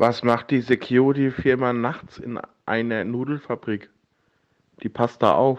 Was macht die Security-Firma nachts in einer Nudelfabrik? Die passt da auf.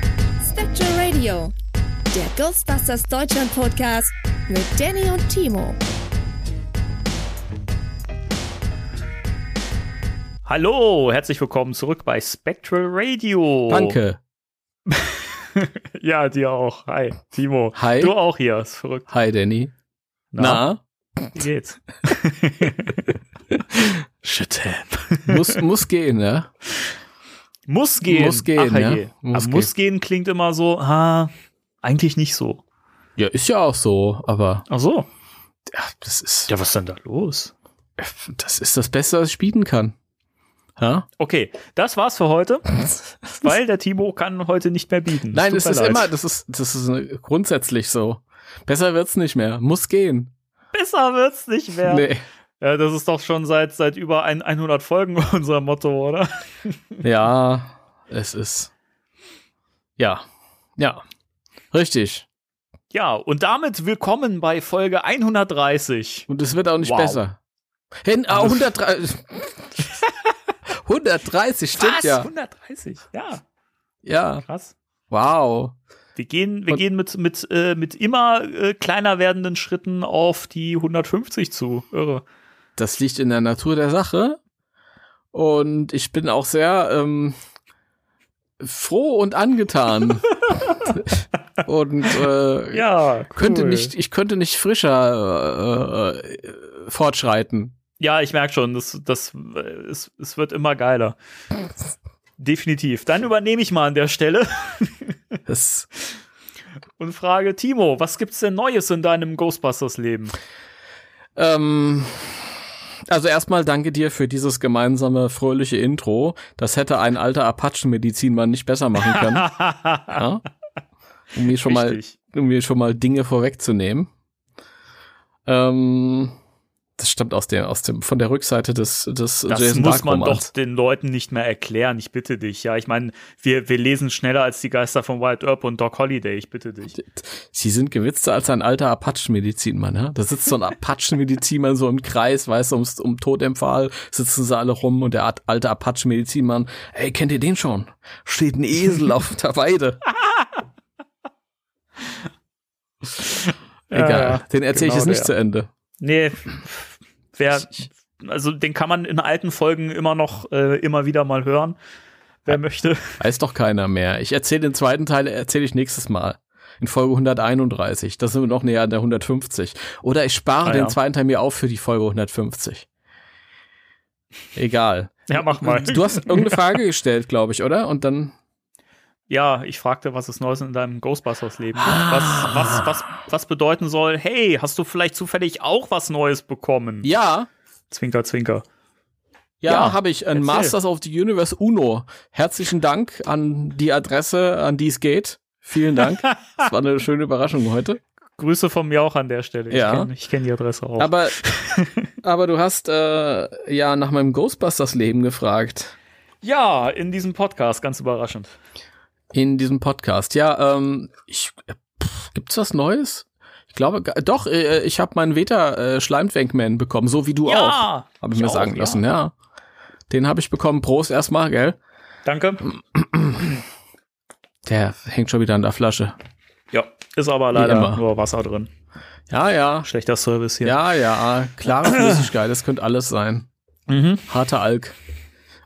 Spectral Radio, der Ghostbusters Deutschland Podcast mit Danny und Timo. Hallo, herzlich willkommen zurück bei Spectral Radio. Danke. ja, dir auch. Hi, Timo. Hi. Du auch hier, ist verrückt. Hi, Danny. Na? Wie geht's? Shit. muss, muss gehen, ne? Muss gehen. Muss gehen, Ach, ja. je. Muss Aber muss gehen klingt immer so, ha, eigentlich nicht so. Ja, ist ja auch so, aber Ach so. ja, das ist, Ja, was ist denn da los? das ist das Beste, was ich bieten kann. Ja? Okay, das war's für heute, weil der Timo kann heute nicht mehr bieten. Nein, tut es ist leid. immer, das ist, das ist äh, grundsätzlich so. Besser wird's nicht mehr. Muss gehen. Besser wird's nicht mehr. Nee. Ja, das ist doch schon seit, seit über ein, 100 Folgen unser Motto, oder? Ja, es ist. Ja. Ja. Richtig. Ja, und damit willkommen bei Folge 130. Und es wird auch nicht Wow. besser. Hin, ah, 130. 130, stimmt Was? ja. 130? Ja, Ja. krass. Wow. Wir gehen, wir Und- gehen mit, mit, äh, mit immer äh, kleiner werdenden Schritten auf die 150 zu. Irre. Das liegt in der Natur der Sache. Und ich bin auch sehr ähm, froh und angetan. und äh, Ja, cool. könnte nicht, ich könnte nicht frischer äh, äh, fortschreiten. Ja, ich merke schon, das, das, es, es wird immer geiler. Definitiv. Dann übernehme ich mal an der Stelle Das, und frage Timo, was gibt's denn Neues in deinem Ghostbusters-Leben? ähm, also erstmal danke dir für dieses gemeinsame fröhliche Intro. Das hätte ein alter Apachen-Medizinmann nicht besser machen können. ja? Um mir schon mal um mir schon mal Dinge vorwegzunehmen. Ähm, das stammt aus der, aus dem, von der Rückseite des, des Das Jason muss man doch den Leuten nicht mehr erklären, ich bitte dich. Ja, ich meine, wir, wir lesen schneller als die Geister von Wild Earp und Doc Holiday, ich bitte dich. Sie sind gewitzter als ein alter Apachen-Medizinmann, ja? Da sitzt so ein Apachen-Medizinmann so im Kreis, weißt du, ums, um Todempfahl sitzen sie alle rum und der alte Apachen-Medizinmann, ey, kennt ihr den schon? Steht ein Esel auf der Weide. Egal, den erzähle ich genau jetzt nicht der. zu Ende. Nee, wer, also den kann man in alten Folgen immer noch, äh, immer wieder mal hören, wer möchte. Weiß doch keiner mehr. Ich erzähle den zweiten Teil, erzähle ich nächstes Mal. In Folge 131. Da sind wir noch näher an der 150. Oder ich spare Ah, den ja. zweiten Teil mir auf für die Folge 150. Egal. Ja, mach mal. Du hast irgendeine Frage gestellt, glaube ich, oder? Und dann. Ja, ich fragte, was ist Neues in deinem Ghostbusters-Leben gibt. Ah. Was, was, was, was bedeuten soll, hey, hast du vielleicht zufällig auch was Neues bekommen? Ja, Zwinker, zwinker. ja, Ja, habe ich. Ein erzähl. Masters of the Universe Uno. Herzlichen Dank an die Adresse, an die es geht. Vielen Dank. Das war eine schöne Überraschung heute. Grüße von mir auch an der Stelle. Ja. Ich kenne kenn die Adresse auch. Aber, aber du hast äh, ja nach meinem Ghostbusters-Leben gefragt. ja, in diesem Podcast, ganz überraschend. In diesem Podcast. Ja, ähm, ich, äh, pff, gibt's was Neues? Ich glaube, doch, äh, ich habe meinen Veta äh, Schleimwankman bekommen, so wie du Ja, auch, habe ich, ich mir auch, sagen lassen, ja. Den habe ich bekommen, Prost erstmal, gell? Danke. Der hängt schon wieder an der Flasche. Ja, ist aber leider nur Wasser drin. Ja, ja, Schlechter Service hier. ja, ja, klare Flüssigkeit, das könnte alles sein. Mhm. Harter Alk.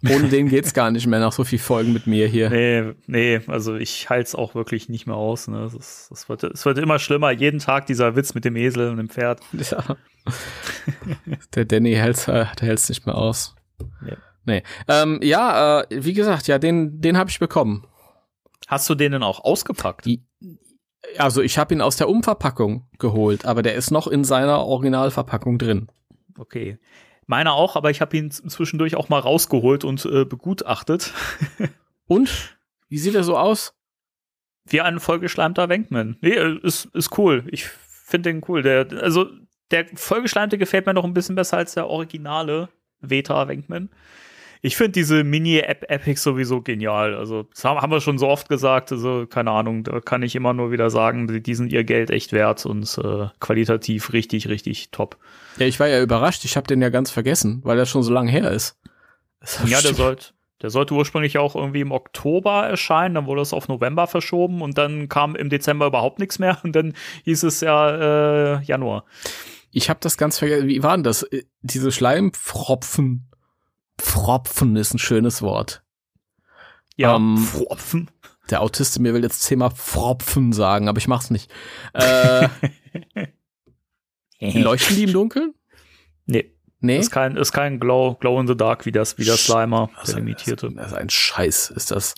Ohne den geht's gar nicht mehr nach so viel Folgen mit mir hier. Nee, nee, also ich halte es auch wirklich nicht mehr aus. Ne? Es, ist, es, wird, es wird immer schlimmer. Jeden Tag dieser Witz mit dem Esel und dem Pferd. Ja. Der Danny hält's, äh, der hält's nicht mehr aus. Nee. Nee. Ähm, ja, äh, wie gesagt, ja, den, den habe ich bekommen. Hast du den denn auch ausgepackt? Die, also ich habe ihn aus der Umverpackung geholt, aber der ist noch in seiner Originalverpackung drin. Okay. Meiner auch, aber ich habe ihn zwischendurch auch mal rausgeholt und äh, begutachtet. und? Wie sieht er so aus? Wie ein vollgeschleimter Wankman. Nee, äh, ist, ist cool. Ich finde den cool. Der, also, der vollgeschleimte gefällt mir noch ein bisschen besser als der originale Veta Wankman. Ich finde diese Mini-App-Epics sowieso genial. Also, das haben wir schon so oft gesagt. Also, keine Ahnung, da kann ich immer nur wieder sagen, die sind ihr Geld echt wert und äh, qualitativ richtig, richtig top. Ja, ich war ja überrascht. Ich habe den ja ganz vergessen, weil er schon so lange her ist. Ja, der sollte, der sollte ursprünglich auch irgendwie im Oktober erscheinen, dann wurde es auf November verschoben und dann kam im Dezember überhaupt nichts mehr und dann hieß es ja äh, Januar. Ich habe das ganz vergessen. Wie waren das? Äh, diese Schleimpfropfen Pfropfen ist ein schönes Wort. Ja, ähm, Pfropfen. Der Autist mir will jetzt zehnmal Pfropfen sagen, aber ich mach's nicht. Äh, leuchten die im Dunkeln? Nee. Nee? Ist kein, ist kein Glow, Glow in the Dark wie das, wie das Slimer, also, der limitierte. Das ist ein Scheiß, ist das.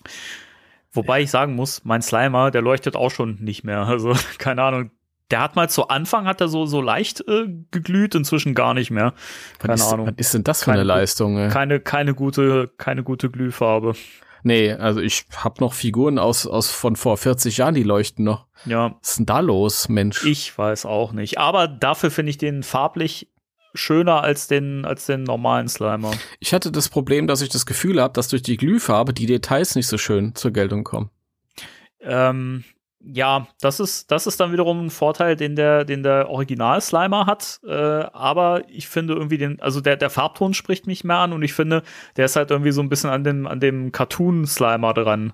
Wobei ich sagen muss, mein Slimer, der leuchtet auch schon nicht mehr. Also, keine Ahnung, der hat mal zu Anfang hat er so so leicht äh, geglüht, inzwischen gar nicht mehr. Keine was ist, Ahnung. Was ist denn das für keine, eine Leistung? Ey? Keine keine gute keine gute Glühfarbe. Nee, also ich habe noch Figuren aus aus von vor 40 Jahren, die leuchten noch. Ja. Was ist denn da los, Mensch? Ich weiß auch nicht, aber dafür finde ich den farblich schöner als den als den normalen Slimer. Ich hatte das Problem, dass ich das Gefühl habe, dass durch die Glühfarbe die Details nicht so schön zur Geltung kommen. Ähm, ja, das ist, das ist dann wiederum ein Vorteil, den der, den der Original-Slimer hat. Äh, aber ich finde irgendwie den, also der, der Farbton spricht mich mehr an und ich finde, der ist halt irgendwie so ein bisschen an dem, an dem Cartoon-Slimer dran.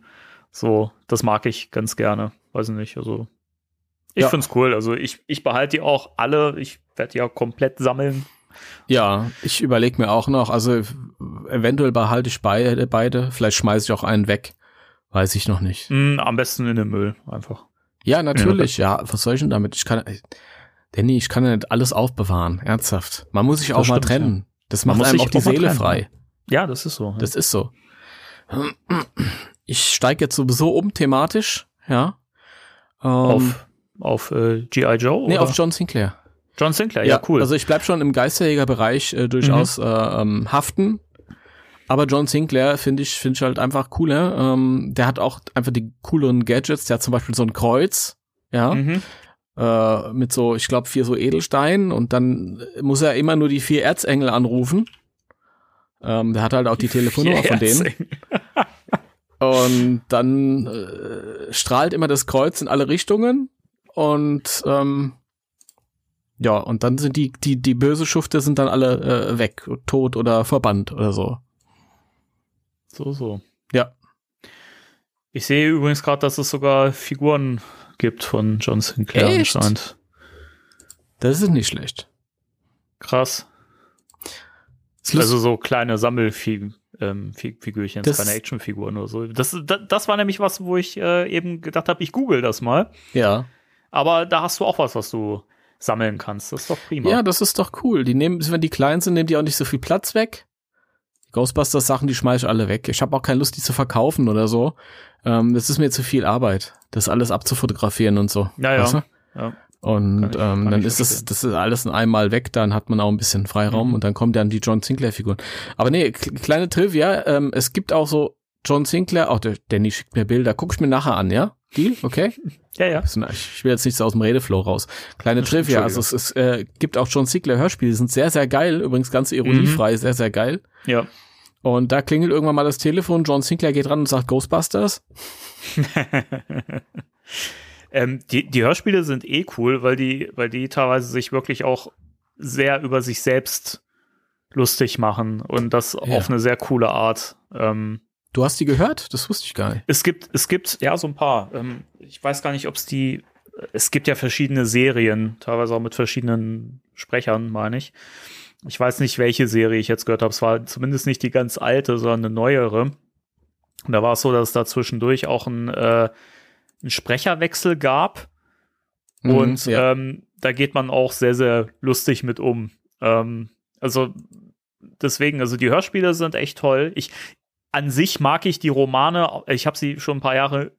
So, das mag ich ganz gerne. Weiß ich nicht, also. Ich ja. find's cool. Also ich, ich behalte die auch alle. Ich werde die ja komplett sammeln. Ja, ich überlege mir auch noch, also eventuell behalte ich beide, beide. Vielleicht schmeiße ich auch einen weg. Weiß ich noch nicht. Mm, am besten in den Müll, einfach. Ja, natürlich, ja. Was soll ich denn damit? Ich kann, Danny, ich kann ja nicht alles aufbewahren, ernsthaft. Man muss sich das auch stimmt, mal trennen. Ja. Das macht einem auch die auch Seele frei. Ja, das ist so. Ja. Das ist so. Ich steige jetzt sowieso um thematisch, ja. Ähm, auf auf äh, G.I. Joe? Nee, oder? auf John Sinclair. John Sinclair, ja, ja cool. Also ich bleib schon im Geisterjägerbereich äh, durchaus mhm. äh, ähm, haften. Aber John Sinclair finde ich, finde ich halt einfach cooler. Ähm, der hat auch einfach die cooleren Gadgets. Der hat zum Beispiel so ein Kreuz, ja. Mhm. Äh, mit so, ich glaube, vier so Edelsteinen und dann muss er immer nur die vier Erzengel anrufen. Ähm, der hat halt auch die, die Telefonnummer von denen. und dann äh, strahlt immer das Kreuz in alle Richtungen und ähm, ja, und dann sind die, die, die böse Schufte sind dann alle äh, weg, tot oder verbannt oder so. So, so. Ja. Ich sehe übrigens gerade, dass es sogar Figuren gibt von John Sinclair Echt? anscheinend. Das ist nicht schlecht. Krass. Also so kleine Sammelfigürchen, ähm, keine Actionfiguren oder so. Das, das, das, war nämlich was, wo ich äh, eben gedacht habe, ich google das mal. Ja. Aber da hast du auch was, was du sammeln kannst. Das ist doch prima. Ja, das ist doch cool. Die nehmen, wenn die klein sind, nehmen die auch nicht so viel Platz weg. Ghostbusters Sachen, die schmeiß ich alle weg. Ich habe auch keine Lust, die zu verkaufen oder so. Ähm, das ist mir zu viel Arbeit, das alles abzufotografieren und so. Ja, ja. Weißt du? ja. Und ich, ähm, dann ist das, das ist alles einmal weg, dann hat man auch ein bisschen Freiraum mhm. und dann kommen dann die John Sinclair-Figuren. Aber nee, kleine Trivia, ähm, es gibt auch so John Sinclair, auch der Danny schickt mir Bilder, guck ich mir nachher an, ja? Deal, okay? ja, ja. Ich will jetzt nicht so aus dem Redeflow raus. Kleine Trivia, also es, es äh, gibt auch John Sinclair Hörspiele, die sind sehr, sehr geil, übrigens ganz ironiefrei, mhm. sehr, sehr geil. Ja. Und da klingelt irgendwann mal das Telefon, John Sinclair geht ran und sagt Ghostbusters. ähm, die, die Hörspiele sind eh cool, weil die, weil die teilweise sich wirklich auch sehr über sich selbst lustig machen und das ja. auf eine sehr coole Art. Ähm, du hast die gehört? Das wusste ich gar nicht. Es gibt, es gibt, ja, so ein paar. Ähm, ich weiß gar nicht, ob es die, es gibt ja verschiedene Serien, teilweise auch mit verschiedenen Sprechern, meine ich. Ich weiß nicht, welche Serie ich jetzt gehört habe. Es war zumindest nicht die ganz alte, sondern eine neuere. Und da war es so, dass es da zwischendurch auch ein, äh, einen Sprecherwechsel gab. Mhm, und ja. ähm, da geht man auch sehr, sehr lustig mit um. Ähm, also deswegen, also die Hörspiele sind echt toll. Ich, an sich mag ich die Romane, ich habe sie schon ein paar Jahre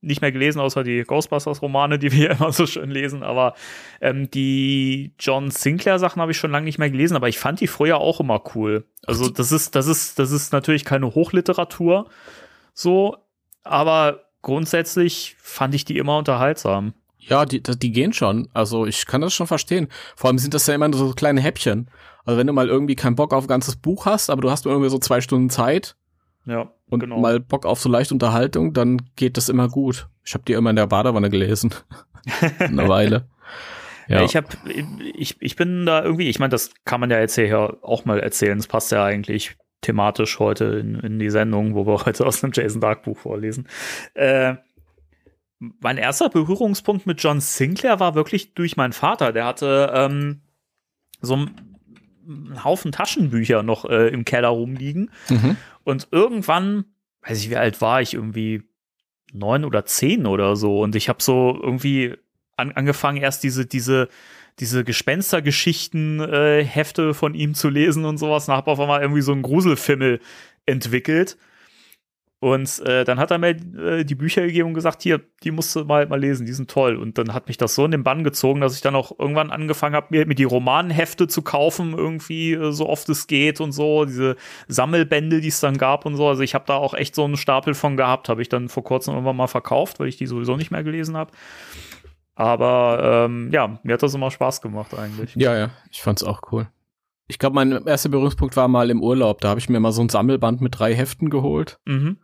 nicht mehr gelesen, außer die Ghostbusters-Romane, die wir immer so schön lesen. Aber ähm, die John Sinclair-Sachen habe ich schon lange nicht mehr gelesen, aber ich fand die früher auch immer cool. Also das ist, das ist, das ist natürlich keine Hochliteratur, so, aber grundsätzlich fand ich die immer unterhaltsam. Ja, die, die gehen schon. Also ich kann das schon verstehen. Vor allem sind das ja immer nur so kleine Häppchen. Also wenn du mal irgendwie keinen Bock auf ein ganzes Buch hast, aber du hast irgendwie so zwei Stunden Zeit, Ja, und genau. mal Bock auf so leichte Unterhaltung, dann geht das immer gut. Ich habe die immer in der Badewanne gelesen. Eine Weile. Ja. Ich habe, ich, ich bin da irgendwie, ich meine, das kann man ja jetzt hier auch mal erzählen. Das passt ja eigentlich thematisch heute in, in die Sendung, wo wir heute aus einem Jason Dark Buch vorlesen. Äh, mein erster Berührungspunkt mit John Sinclair war wirklich durch meinen Vater. Der hatte ähm, so einen Haufen Taschenbücher noch äh, im Keller rumliegen. Mhm. Und irgendwann, weiß ich, wie alt war ich, irgendwie neun oder zehn oder so. Und ich habe so irgendwie an, angefangen, erst diese, diese, diese Gespenstergeschichten, äh, von ihm zu lesen und sowas. Und habe auf einmal irgendwie so einen Gruselfimmel entwickelt. Und äh, dann hat er mir äh, die Bücher gegeben und gesagt, hier, die musst du mal, mal lesen, die sind toll. Und dann hat mich das so in den Bann gezogen, dass ich dann auch irgendwann angefangen habe, mir, mir die Romanhefte zu kaufen, irgendwie äh, so oft es geht und so, diese Sammelbände, die es dann gab und so. Also ich habe da auch echt so einen Stapel von gehabt, habe ich dann vor kurzem irgendwann mal verkauft, weil ich die sowieso nicht mehr gelesen habe. Aber ähm, ja, mir hat das immer Spaß gemacht eigentlich. Ja, ja, ich fand's auch cool. Ich glaube, mein erster Berührungspunkt war mal im Urlaub. Da habe ich mir mal so ein Sammelband mit drei Heften geholt. Mhm.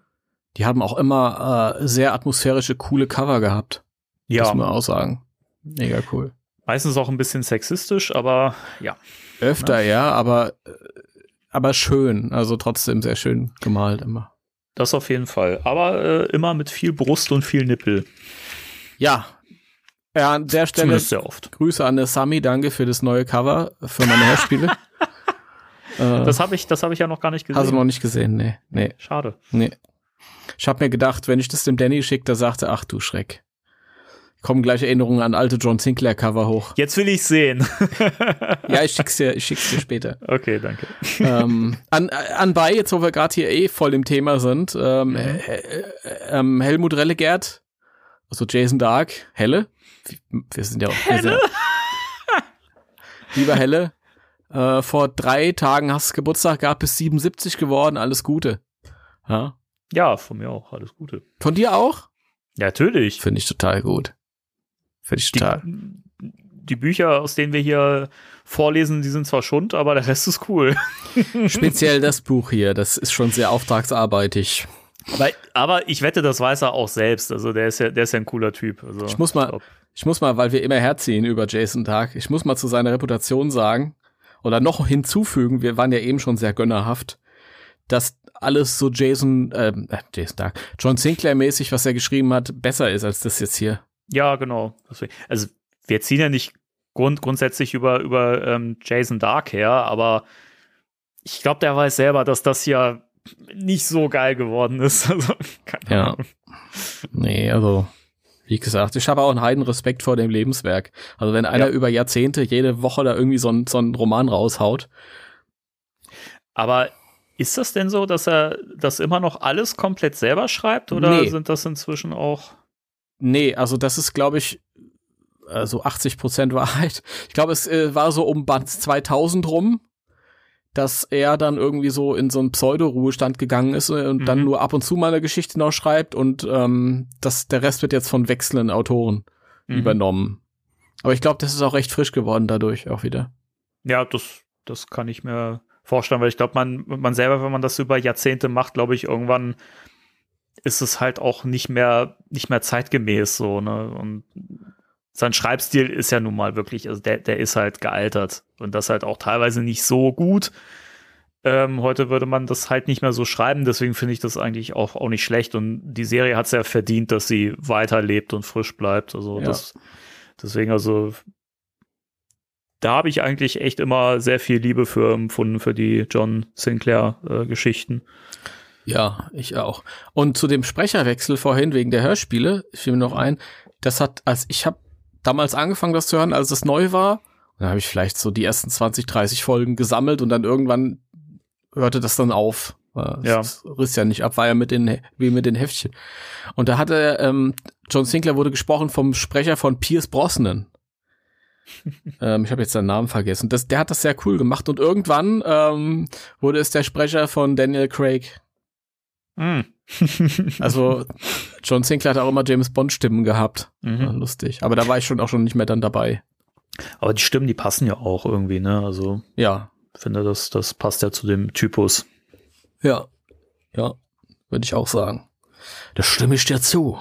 Die haben auch immer äh, sehr atmosphärische, coole Cover gehabt. Ja, Muss man auch sagen. Mega cool. meistens auch ein bisschen sexistisch, aber ja. Öfter, ja, aber, äh, aber schön. Also trotzdem sehr schön gemalt immer. Das auf jeden Fall. Aber äh, immer mit viel Brust und viel Nippel. Ja. Ja, an der Stelle sehr oft. Grüße an der Sami, danke für das neue Cover für meine Hörspiele. äh, Das habe ich, das habe ich ja noch gar nicht gesehen. hast du noch nicht gesehen? Nee, nee, Schade. nee. Ich habe mir gedacht, wenn ich das dem Danny schicke, da sagt er, ach du Schreck. Kommen gleich Erinnerungen an alte John Sinclair Cover hoch. Jetzt will ich sehen. Ja, ich schick's dir, ich schick's dir später. okay, danke. ähm, an, anbei, jetzt wo wir gerade hier eh voll im Thema sind, ähm, äh, äh, Helmut Rellegert, also Jason Dark, Helle, wir sind ja auch Helle. Lieber Helle, äh, vor drei Tagen hast du Geburtstag gehabt, bis 77 geworden, alles Gute. Ja. Ja, von mir auch. Alles Gute. Von dir auch? Ja, natürlich. Finde ich total gut. Finde ich Die, total. die Bücher, aus denen wir hier vorlesen, die sind zwar schund, aber der Rest ist cool. Speziell das Buch hier, das ist schon sehr auftragsarbeitig. Weil, aber ich wette, das weiß er auch selbst. Also der ist ja, der ist ja ein cooler Typ. Also, Ich muss mal- glaub- Ich muss mal, weil wir immer herziehen über Jason Dark, ich muss mal zu seiner Reputation sagen oder noch hinzufügen, wir waren ja eben schon sehr gönnerhaft, dass alles so Jason, ähm, äh, Jason Dark, John Sinclair mäßig, was er geschrieben hat, besser ist als das jetzt hier. Ja, genau. Also wir ziehen ja nicht grund grundsätzlich über, über ähm, Jason Dark her, aber ich glaube, der weiß selber, dass das hier nicht so geil geworden ist. Also, keine Ja. Ahnung. Nee, also, wie gesagt, ich habe auch einen heiden Respekt vor dem Lebenswerk. Also wenn einer Ja. über Jahrzehnte jede Woche da irgendwie so, ein, so einen Roman raushaut, Aber ist das denn so, dass er das immer noch alles komplett selber schreibt oder Nee. sind das inzwischen auch Nee, also das ist, glaube ich, so 80 Prozent Wahrheit. Ich glaube, es äh, war so um Band 2000 rum, dass er dann irgendwie so in so einen Pseudo-Ruhestand gegangen ist äh, und dann Mhm. nur ab und zu mal eine Geschichte noch schreibt und ähm, das, der Rest wird jetzt von wechselnden Autoren Mhm. übernommen. Aber ich glaube, das ist auch recht frisch geworden dadurch auch wieder. Ja, das, das kann ich mir vorstellen, weil ich glaube, man, man selber, wenn man das über Jahrzehnte macht, glaube ich, irgendwann ist es halt auch nicht mehr, nicht mehr zeitgemäß so, ne? Und sein Schreibstil ist ja nun mal wirklich, also der, der ist halt gealtert und das halt auch teilweise nicht so gut. Ähm, heute würde man das halt nicht mehr so schreiben, deswegen finde ich das eigentlich auch, auch nicht schlecht. Und die Serie hat es ja verdient, dass sie weiterlebt und frisch bleibt. Also Ja. das, deswegen, also da habe ich eigentlich echt immer sehr viel Liebe für empfunden, für die John Sinclair-Geschichten. Ja, ich auch. Und zu dem Sprecherwechsel vorhin wegen der Hörspiele, fiel mir noch ein, das hat, als ich habe damals angefangen, das zu hören, als es neu war, dann habe ich vielleicht so die ersten 20, 30 Folgen gesammelt und dann irgendwann hörte das dann auf. Äh, Ja. Es riss ja nicht ab, war ja mit den, wie mit den Heftchen. Und da hatte, ähm, John Sinclair wurde gesprochen vom Sprecher von Pierce Brosnan. ähm, ich habe jetzt seinen Namen vergessen. Das, der hat das sehr cool gemacht und irgendwann ähm, wurde es der Sprecher von Daniel Craig. Hm. Also John Sinclair hat auch immer James Bond Stimmen gehabt. Mhm. Lustig. Aber da war ich schon auch schon nicht mehr dann dabei. Aber die Stimmen, die passen ja auch irgendwie, ne? Also Ja, ich finde, das, das passt ja zu dem Typus. ja, ja, würde ich auch sagen. Da stimme ich dir zu.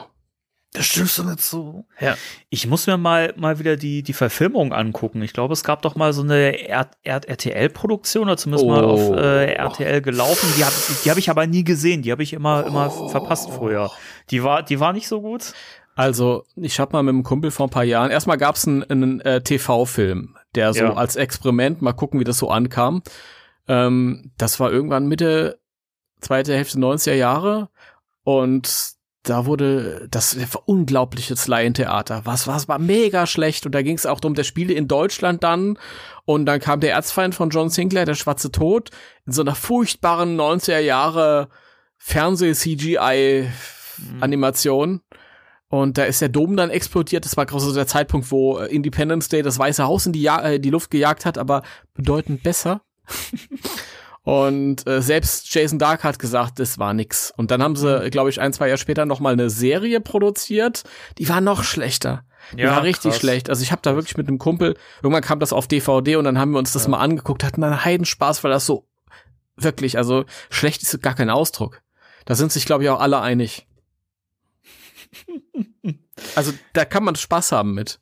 Das stimmst du nicht so. Ja. Ich muss mir mal, mal wieder die, die Verfilmung angucken. Ich glaube, es gab doch mal so eine RTL-Produktion oder zumindest mal Oh. auf äh, RTL gelaufen. Die habe die hab ich aber nie gesehen. Die habe ich immer, immer verpasst früher. Die war, die war nicht so gut. Also, ich habe mal mit einem Kumpel vor ein paar Jahren, erstmal gab es einen, einen äh, TV-Film, der so Ja. als Experiment, mal gucken, wie das so ankam. Ähm, das war irgendwann Mitte, zweite Hälfte 90er Jahre und da wurde das war unglaubliches Laientheater. Was, was war mega schlecht und da ging es auch darum, der Spiele in Deutschland dann und dann kam der Erzfeind von John Sinclair, der Schwarze Tod, in so einer furchtbaren 90er Jahre Fernseh-CGI-Animation. Und da ist der Dom dann explodiert. Das war gerade so der Zeitpunkt, wo äh, Independence Day das Weiße Haus in die, ja äh, die Luft gejagt hat, aber bedeutend besser. Und äh, selbst Jason Dark hat gesagt, das war nix. Und dann haben sie, glaube ich, ein, zwei Jahre später noch mal eine Serie produziert. Die war noch schlechter. Die Ja, war richtig krass. schlecht. Also ich habe da wirklich mit einem Kumpel, irgendwann kam das auf DVD und dann haben wir uns das mal angeguckt, hatten einen Heidenspaß, weil das so wirklich, also schlecht ist gar kein Ausdruck. Da sind sich, glaube ich, auch alle einig. Also da kann man Spaß haben mit.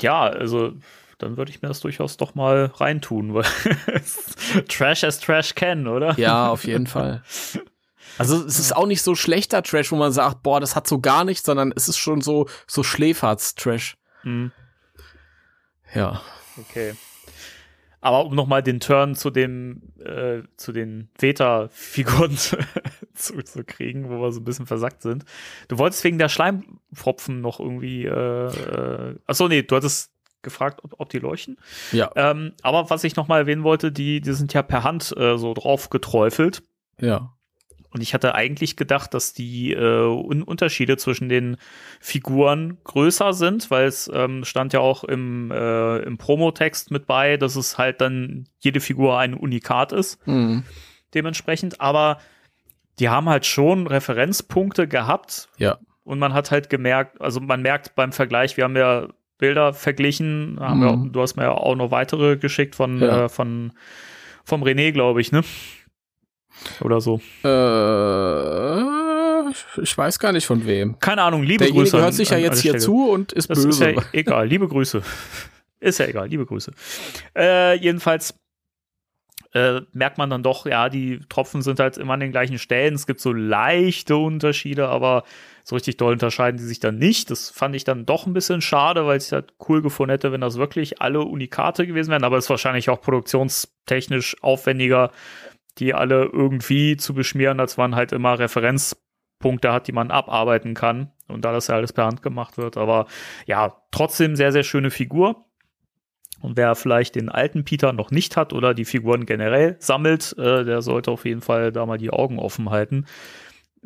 Ja, also dann würde ich mir das durchaus doch mal reintun, weil Trash as Trash can, oder? Ja, auf jeden Fall. Also es ist auch nicht so schlechter Trash, wo man sagt, boah, das hat so gar nichts, sondern es ist schon so so Schläferz-Trash. Hm, Ja. okay. Aber um nochmal den Turn zu dem, äh, zu den Veta-Figuren zu, zu, zu kriegen, wo wir so ein bisschen versackt sind. Du wolltest wegen der Schleimpfropfen noch irgendwie, äh, äh, achso, nee, du hattest gefragt, ob, ob die leuchten. Ja. Ähm, aber was ich nochmal erwähnen wollte, die, die sind ja per Hand äh, so drauf geträufelt. Ja. Und ich hatte eigentlich gedacht, dass die äh, Un Unterschiede zwischen den Figuren größer sind, weil es ähm, stand ja auch im, äh, im Promotext mit bei, dass es halt dann jede Figur ein Unikat ist, Mhm. dementsprechend. Aber die haben halt schon Referenzpunkte gehabt Ja. und man hat halt gemerkt, also man merkt beim Vergleich, wir haben ja Bilder verglichen, haben wir, Mhm. du hast mir ja auch noch weitere geschickt von, Ja. äh, von vom René, glaube ich, ne? Oder so. Äh, ich weiß gar nicht von wem. Keine Ahnung, liebe Derjenige Grüße. hört an- sich ja jetzt hier zu und ist Das ist böse. ja egal, liebe Grüße. Ist ja egal, liebe Grüße. Äh, jedenfalls äh, merkt man dann doch, ja, die Tropfen sind halt immer an den gleichen Stellen. Es gibt so leichte Unterschiede, aber so richtig doll unterscheiden die sich dann nicht. Das fand ich dann doch ein bisschen schade, weil ich es halt cool gefunden hätte, wenn das wirklich alle Unikate gewesen wären. Aber es ist wahrscheinlich auch produktionstechnisch aufwendiger, die alle irgendwie zu beschmieren, als man halt immer Referenzpunkte hat, die man abarbeiten kann. Und da das ja alles per Hand gemacht wird. Aber ja, trotzdem sehr, sehr schöne Figur. Und wer vielleicht den alten Peter noch nicht hat oder die Figuren generell sammelt, äh, der sollte auf jeden Fall da mal die Augen offen halten.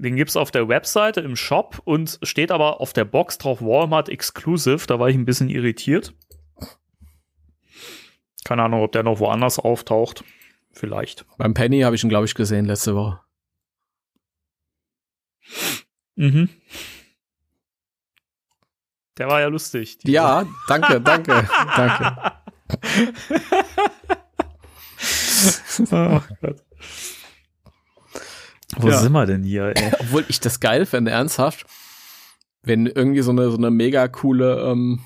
Den gibt's auf der Webseite im Shop und steht aber auf der Box drauf Walmart Exclusive. Da war ich ein bisschen irritiert. Keine Ahnung, ob der noch woanders auftaucht. Vielleicht. Beim Penny habe ich ihn, glaube ich, gesehen letzte Woche. Mhm. Der war ja lustig. Ja, danke, danke, danke. Ach Gott. Wo Ja. sind wir denn hier, ey? Obwohl ich das geil fände, ernsthaft, wenn irgendwie so eine, so eine mega coole ähm,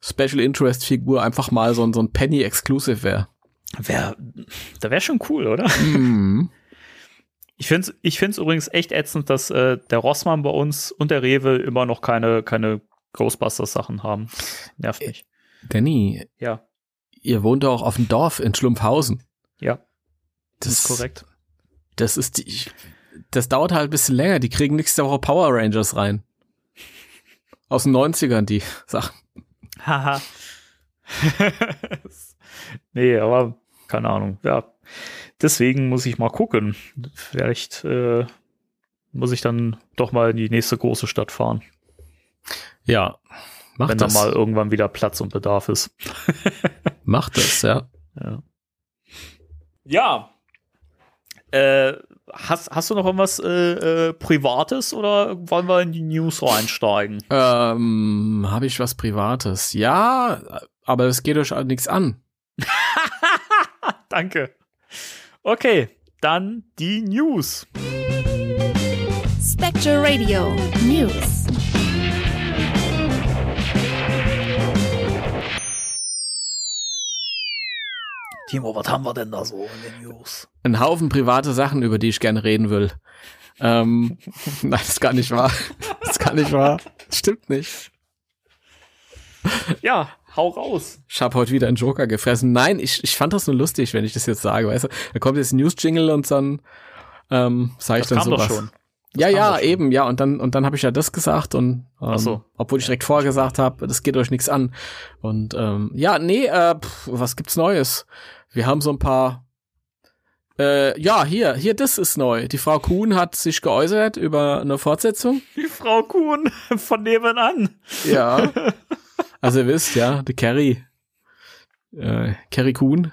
Special Interest Figur einfach mal so, ein- so ein Penny Exclusive wäre. Wär, da wäre schon cool, oder? Mhm. Ich finde es ich find's übrigens echt ätzend, dass äh, der Rossmann bei uns und der Rewe immer noch keine, keine Ghostbusters-Sachen haben. Nervt mich. Danny, Ja, ihr wohnt doch auf dem Dorf in Schlumpfhausen. ja, Das ist korrekt. Das ist die. ich- Das dauert halt ein bisschen länger. Die kriegen nächste Woche Power Rangers rein. Aus den 90ern, die Sachen. Haha. nee, aber keine Ahnung. Ja. deswegen muss ich mal gucken. Vielleicht äh, muss ich dann doch mal in die nächste große Stadt fahren, Ja. Mach wenn das. da mal irgendwann wieder Platz und Bedarf ist. Mach das, ja. Ja. Ja. Äh, hast, hast du noch irgendwas äh, äh, Privates oder wollen wir in die News reinsteigen? Ähm, habe ich was Privates? Ja, aber es geht euch auch nichts an. Danke. Okay, dann die News. Spectre Radio News. Timo, was haben wir denn da so in den News? Ein Haufen private Sachen, über die ich gerne reden will. Ähm, nein, das ist gar nicht wahr. Das ist gar nicht wahr. Das stimmt nicht. Ja, hau raus. Ich habe heute wieder einen Joker gefressen. Nein, ich, ich fand das nur lustig, wenn ich das jetzt sage. Weißt du, da kommt jetzt ein News-Jingle und dann ähm, sage ich Das dann kam doch sowas. schon. Ja, kam ja, doch schon. eben, ja. Und dann, und dann habe ich ja das gesagt und ähm, so. obwohl ich direkt vorher gesagt habe, das geht euch nichts an. Und ähm, ja, nee, äh, pff, was gibt's Neues? Wir haben so ein paar. Äh, ja, hier, hier, das ist neu. Die Frau Kuhn hat sich geäußert über eine Fortsetzung. Die Frau Kuhn von nebenan. Ja. Also ihr wisst, ja, die Carrie, äh, Carrie Kuhn,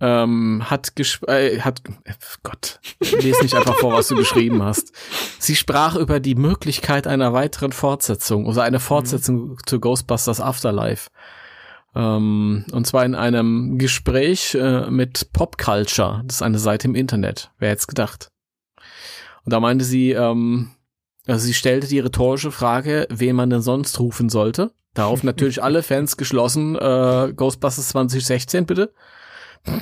ähm, hat gesp äh, hat, äh, Gott, lese nicht einfach vor, was du geschrieben hast. Sie sprach über die Möglichkeit einer weiteren Fortsetzung, also eine Fortsetzung zu Ghostbusters Afterlife. Ähm, und zwar in einem Gespräch äh, mit Pop Culture, das ist eine Seite im Internet. Wer hätte gedacht? Und da meinte sie, ähm, also sie stellte die rhetorische Frage, wen man denn sonst rufen sollte. Darauf natürlich alle Fans geschlossen, äh, Ghostbusters 2016 bitte.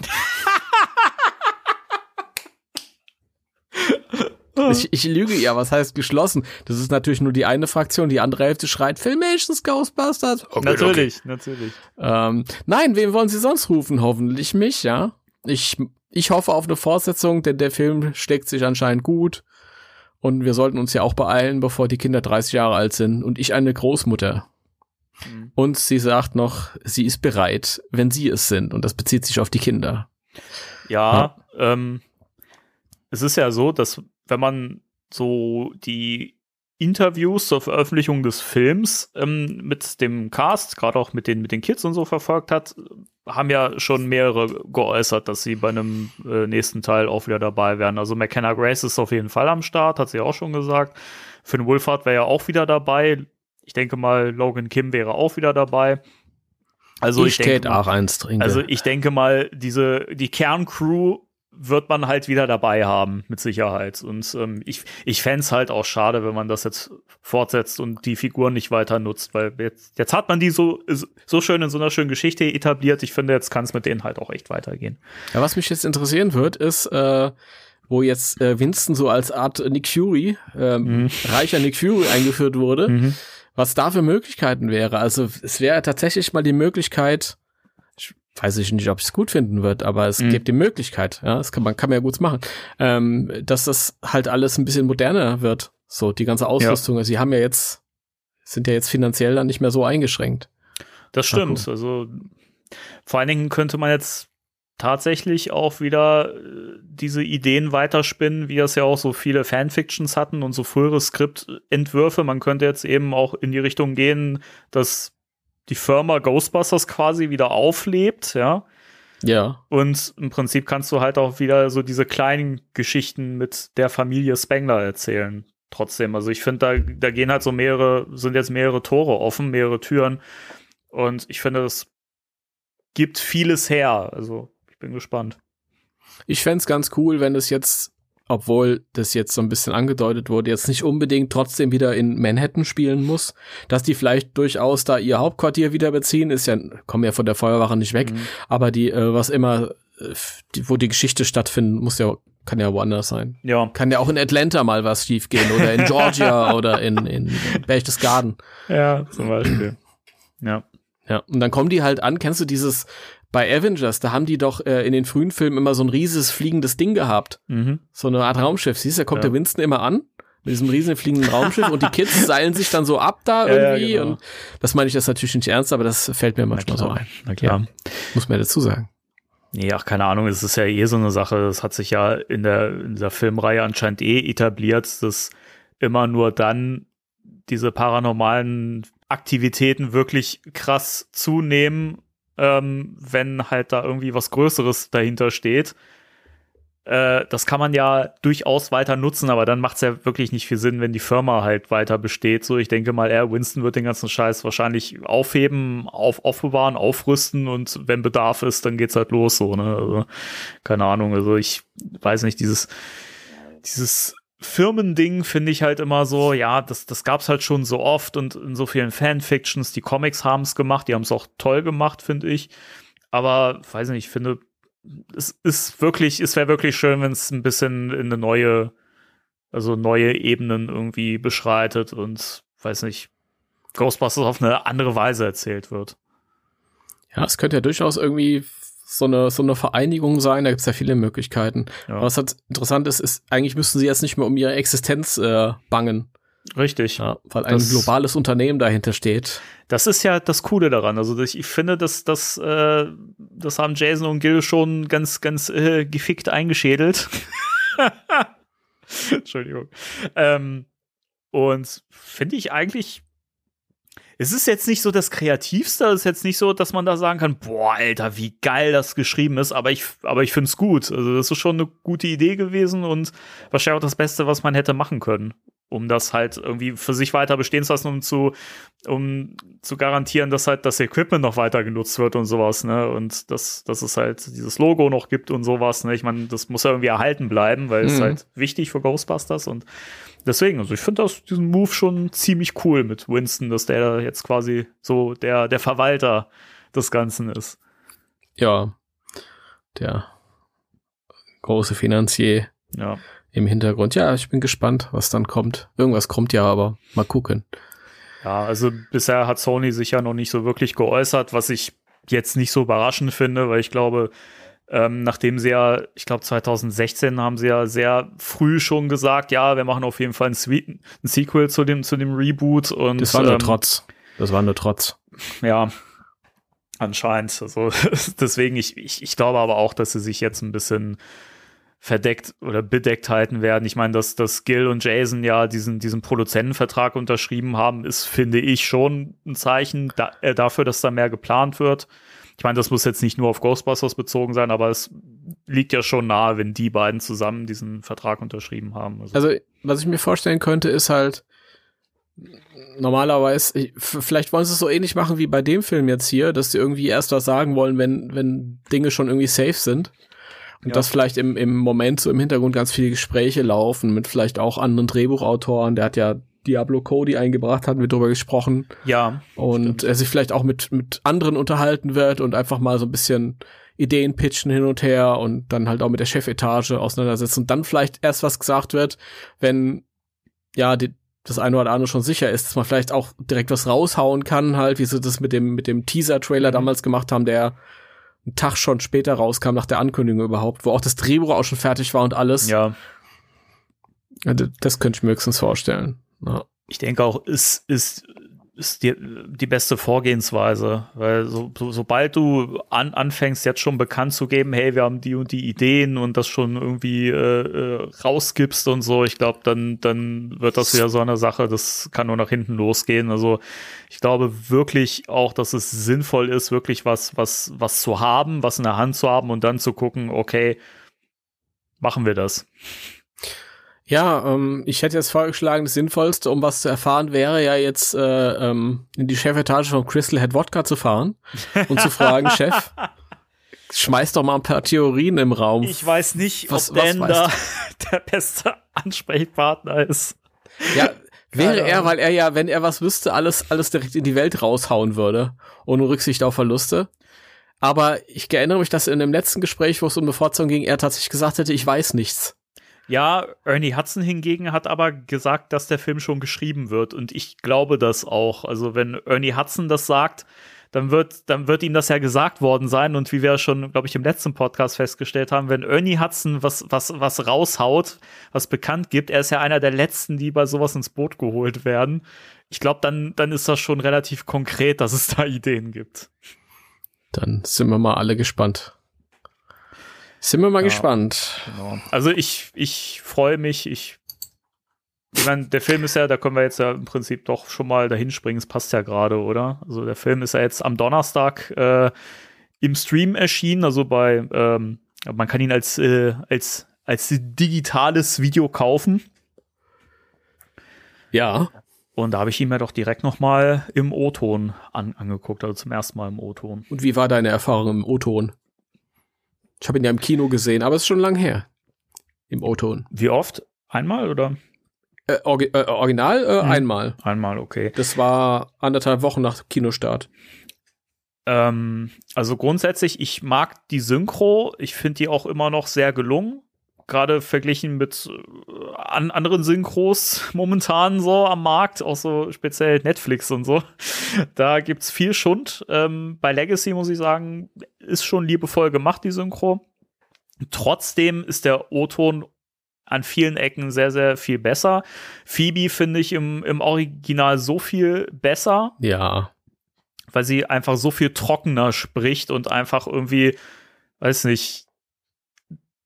Ich, ich lüge ja, was heißt geschlossen? Das ist natürlich nur die eine Fraktion, die andere Hälfte schreit, Filmations Ghostbusters. Okay, natürlich, natürlich. ähm, nein, wen wollen Sie sonst rufen? Hoffentlich mich, ja. Ich, ich hoffe auf eine Fortsetzung, denn der Film steckt sich anscheinend gut. Und wir sollten uns ja auch beeilen, bevor die Kinder 30 Jahre alt sind und ich eine Großmutter. Mhm. Und sie sagt noch, sie ist bereit, wenn sie es sind. Und das bezieht sich auf die Kinder. Ja, ähm, es ist ja so, dass wenn man so die Interviews zur Veröffentlichung des Films ähm, mit dem Cast, gerade auch mit den, mit den Kids und so verfolgt hat, haben ja schon mehrere geäußert, dass sie bei einem äh, nächsten Teil auch wieder dabei wären. Also McKenna Grace ist auf jeden Fall am Start, hat sie auch schon gesagt. Finn Wolfhard wäre ja auch wieder dabei. Ich denke mal, Logan Kim wäre auch wieder dabei. Also ich ich, denke auch eins trinken. also ich denke mal, diese, die Kerncrew wird man halt wieder dabei haben, mit Sicherheit. Und ähm, ich, ich fände halt auch schade, wenn man das jetzt fortsetzt und die Figuren nicht weiter nutzt, weil jetzt, jetzt hat man die so, so schön in so einer schönen Geschichte etabliert. Ich finde, jetzt kann es mit denen halt auch echt weitergehen. Ja, was mich jetzt interessieren wird, ist, äh, wo jetzt äh, Winston so als Art Nick Fury, ähm, reicher Nick Fury eingeführt wurde, was da für Möglichkeiten wäre. Also es wäre tatsächlich mal die Möglichkeit, ich weiß ich nicht, ob ich es gut finden wird, aber es Mhm. gibt die Möglichkeit, ja, es kann, man kann ja gut machen, ähm, dass das halt alles ein bisschen moderner wird. So, die ganze Ausrüstung. Also, sie haben ja jetzt, sind ja jetzt finanziell dann nicht mehr so eingeschränkt. Das stimmt. Also vor allen Dingen könnte man jetzt tatsächlich auch wieder äh, diese Ideen weiterspinnen, wie das ja auch so viele Fanfictions hatten und so frühere Skriptentwürfe. Man könnte jetzt eben auch in die Richtung gehen, dass die Firma Ghostbusters quasi wieder auflebt, ja. Ja. Und im Prinzip kannst du halt auch wieder so diese kleinen Geschichten mit der Familie Spengler erzählen. Trotzdem, also ich finde, da, da gehen halt so mehrere, sind jetzt mehrere Tore offen, mehrere Türen. Und ich finde, das gibt vieles her. Also ich bin gespannt. Ich fänd's ganz cool, wenn es jetzt, obwohl das jetzt so ein bisschen angedeutet wurde, jetzt nicht unbedingt trotzdem wieder in Manhattan spielen muss, dass die vielleicht durchaus da ihr Hauptquartier wieder beziehen, ist ja, kommen ja von der Feuerwache nicht weg, aber die, äh, was immer, äh, die, wo die Geschichte stattfindet, muss ja, kann ja woanders sein. Ja, Kann ja auch in Atlanta mal was schiefgehen oder in Georgia oder in, in Berchtesgaden. ja, zum Beispiel. ja. Ja, und dann kommen die halt an, kennst du dieses, bei Avengers, da haben die doch äh, in den frühen Filmen immer so ein rieses fliegendes Ding gehabt. Mhm. so eine Art Raumschiff. Siehst du, da kommt Ja. der Winston immer an mit diesem riesen fliegenden Raumschiff und die Kids seilen sich dann so ab da Ja, ja, irgendwie genau. und das meine ich das natürlich nicht ernst, aber das fällt mir manchmal so ein. Na klar. Muss man dazu sagen. Nee, ach, keine Ahnung, es ist ja eh so eine Sache. Das hat sich ja in der, in der Filmreihe anscheinend eh etabliert, dass immer nur dann diese paranormalen Aktivitäten wirklich krass zunehmen, ähm, wenn halt da irgendwie was Größeres dahinter steht. Äh, das kann man ja durchaus weiter nutzen, aber dann macht es ja wirklich nicht viel Sinn, wenn die Firma halt weiter besteht. So, ich denke mal, er, Winston wird den ganzen Scheiß wahrscheinlich aufheben, auf, aufbewahren, aufrüsten und wenn Bedarf ist, dann geht's halt los, so, ne? Also, keine Ahnung. Also ich weiß nicht, dieses, dieses Firmending finde ich halt immer so, ja, das, das gab's halt schon so oft und in so vielen Fanfictions, die Comics haben es gemacht, die haben es auch toll gemacht, finde ich. Aber, weiß nicht, ich finde, es ist wirklich, es wäre wirklich schön, wenn es ein bisschen in eine neue, also neue Ebenen irgendwie beschreitet und weiß nicht, Ghostbusters auf eine andere Weise erzählt wird. Ja, es könnte ja durchaus irgendwie so eine, so eine Vereinigung sein, da gibt es ja viele Möglichkeiten. Ja. Was halt interessant ist, ist, eigentlich müssten sie jetzt nicht mehr um ihre Existenz äh, bangen. Richtig. Ja, weil ein das, globales Unternehmen dahinter steht. Das ist ja das Coole daran. Also ich, finde, dass das, äh, das haben Jason und Gil schon ganz, ganz äh, gefickt eingeschädelt. Entschuldigung. Ähm, und finde ich eigentlich es ist jetzt nicht so das Kreativste, es ist jetzt nicht so, dass man da sagen kann, boah, Alter, wie geil das geschrieben ist, aber ich, aber ich finde es gut. Also, das ist schon eine gute Idee gewesen und wahrscheinlich auch das Beste, was man hätte machen können um das halt irgendwie für sich weiter bestehen zu lassen, um zu, um zu garantieren, dass halt das Equipment noch weiter genutzt wird und sowas, ne? Und dass, dass es halt dieses Logo noch gibt und sowas, ne? Ich meine, das muss ja irgendwie erhalten bleiben, weil mhm. es halt wichtig für Ghostbusters und deswegen, also ich finde diesen Move schon ziemlich cool mit Winston, dass der jetzt quasi so der, der Verwalter des Ganzen ist. Ja. Der große Finanzier. Ja im Hintergrund. Ja, ich bin gespannt, was dann kommt. Irgendwas kommt ja, aber mal gucken. Ja, also bisher hat Sony sich ja noch nicht so wirklich geäußert, was ich jetzt nicht so überraschend finde, weil ich glaube, ähm, nachdem sie ja, ich glaube 2016 haben sie ja sehr früh schon gesagt, ja, wir machen auf jeden Fall ein, ein Sequel zu dem, zu dem Reboot und. Das war nur ähm, Trotz. Das war nur Trotz. Ja, anscheinend. Also deswegen, ich, ich, ich glaube aber auch, dass sie sich jetzt ein bisschen verdeckt oder bedeckt halten werden. Ich meine, dass, dass Gil und Jason ja diesen, diesen Produzentenvertrag unterschrieben haben, ist, finde ich, schon ein Zeichen da, äh, dafür, dass da mehr geplant wird. Ich meine, das muss jetzt nicht nur auf Ghostbusters bezogen sein, aber es liegt ja schon nahe, wenn die beiden zusammen diesen Vertrag unterschrieben haben. Also, also was ich mir vorstellen könnte, ist halt, normalerweise, vielleicht wollen sie es so ähnlich machen wie bei dem Film jetzt hier, dass sie irgendwie erst was sagen wollen, wenn, wenn Dinge schon irgendwie safe sind. Und ja. dass vielleicht im, im Moment so im Hintergrund ganz viele Gespräche laufen mit vielleicht auch anderen Drehbuchautoren. Der hat ja Diablo Cody eingebracht, hatten wir drüber gesprochen. Ja. Und stimmt. er sich vielleicht auch mit, mit anderen unterhalten wird und einfach mal so ein bisschen Ideen pitchen hin und her und dann halt auch mit der Chefetage auseinandersetzen und dann vielleicht erst was gesagt wird, wenn ja die, das eine oder andere schon sicher ist, dass man vielleicht auch direkt was raushauen kann, halt, wie sie das mit dem, mit dem Teaser-Trailer mhm. damals gemacht haben, der einen Tag schon später rauskam, nach der Ankündigung überhaupt, wo auch das Drehbuch auch schon fertig war und alles. Ja. Das könnte ich mir höchstens vorstellen. Ja. Ich denke auch, es ist ist die, die beste Vorgehensweise, weil so, so, sobald du an, anfängst, jetzt schon bekannt zu geben, hey, wir haben die und die Ideen und das schon irgendwie äh, äh, rausgibst und so, ich glaube, dann, dann wird das wieder so eine Sache, das kann nur nach hinten losgehen. Also ich glaube wirklich auch, dass es sinnvoll ist, wirklich was, was, was zu haben, was in der Hand zu haben und dann zu gucken, okay, machen wir das. Ja, ähm, ich hätte jetzt vorgeschlagen, das Sinnvollste, um was zu erfahren, wäre ja jetzt äh, ähm, in die Chefetage von Crystal Head Wodka zu fahren und zu fragen, Chef, schmeiß doch mal ein paar Theorien im Raum. Ich weiß nicht, was, ob Dan da der beste Ansprechpartner ist. Ja, wäre er, weil er ja, wenn er was wüsste, alles, alles direkt in die Welt raushauen würde, ohne Rücksicht auf Verluste. Aber ich erinnere mich, dass in dem letzten Gespräch, wo es um Bevorzugung ging, er tatsächlich gesagt hätte, ich weiß nichts. Ja, Ernie Hudson hingegen hat aber gesagt, dass der Film schon geschrieben wird und ich glaube das auch. Also wenn Ernie Hudson das sagt, dann wird, dann wird ihm das ja gesagt worden sein. Und wie wir schon, glaube ich, im letzten Podcast festgestellt haben, wenn Ernie Hudson was, was, was raushaut, was bekannt gibt, er ist ja einer der letzten, die bei sowas ins Boot geholt werden. Ich glaube, dann, dann ist das schon relativ konkret, dass es da Ideen gibt. Dann sind wir mal alle gespannt. Sind wir mal Ja. gespannt. Genau. Also ich, ich freue mich, ich, ich meine, der Film ist ja, da können wir jetzt ja im Prinzip doch schon mal dahin springen, es passt ja gerade, oder? Also der Film ist ja jetzt am Donnerstag äh, im Stream erschienen, also bei, ähm, man kann ihn als, äh, als, als digitales Video kaufen. Ja. Und da habe ich ihn mir doch direkt noch mal im O-Ton an, angeguckt, also zum ersten Mal im O-Ton. Und wie war deine Erfahrung im O-Ton? Ich habe ihn ja im Kino gesehen, aber es ist schon lang her. Im O-Ton. Wie oft? Einmal oder? Äh, Orgi äh, original äh, Hm. einmal. Einmal, okay. Das war anderthalb Wochen nach Kinostart. Ähm, also grundsätzlich, ich mag die Synchro. Ich finde die auch immer noch sehr gelungen. Gerade verglichen mit äh, an anderen Synchros momentan so am Markt, auch so speziell Netflix und so. Da gibt's viel Schund. Ähm, bei Legacy muss ich sagen, ist schon liebevoll gemacht, die Synchro. Trotzdem ist der O-Ton an vielen Ecken sehr, sehr viel besser. Phoebe finde ich im, im Original so viel besser Ja. weil sie einfach so viel trockener spricht und einfach irgendwie, weiß nicht,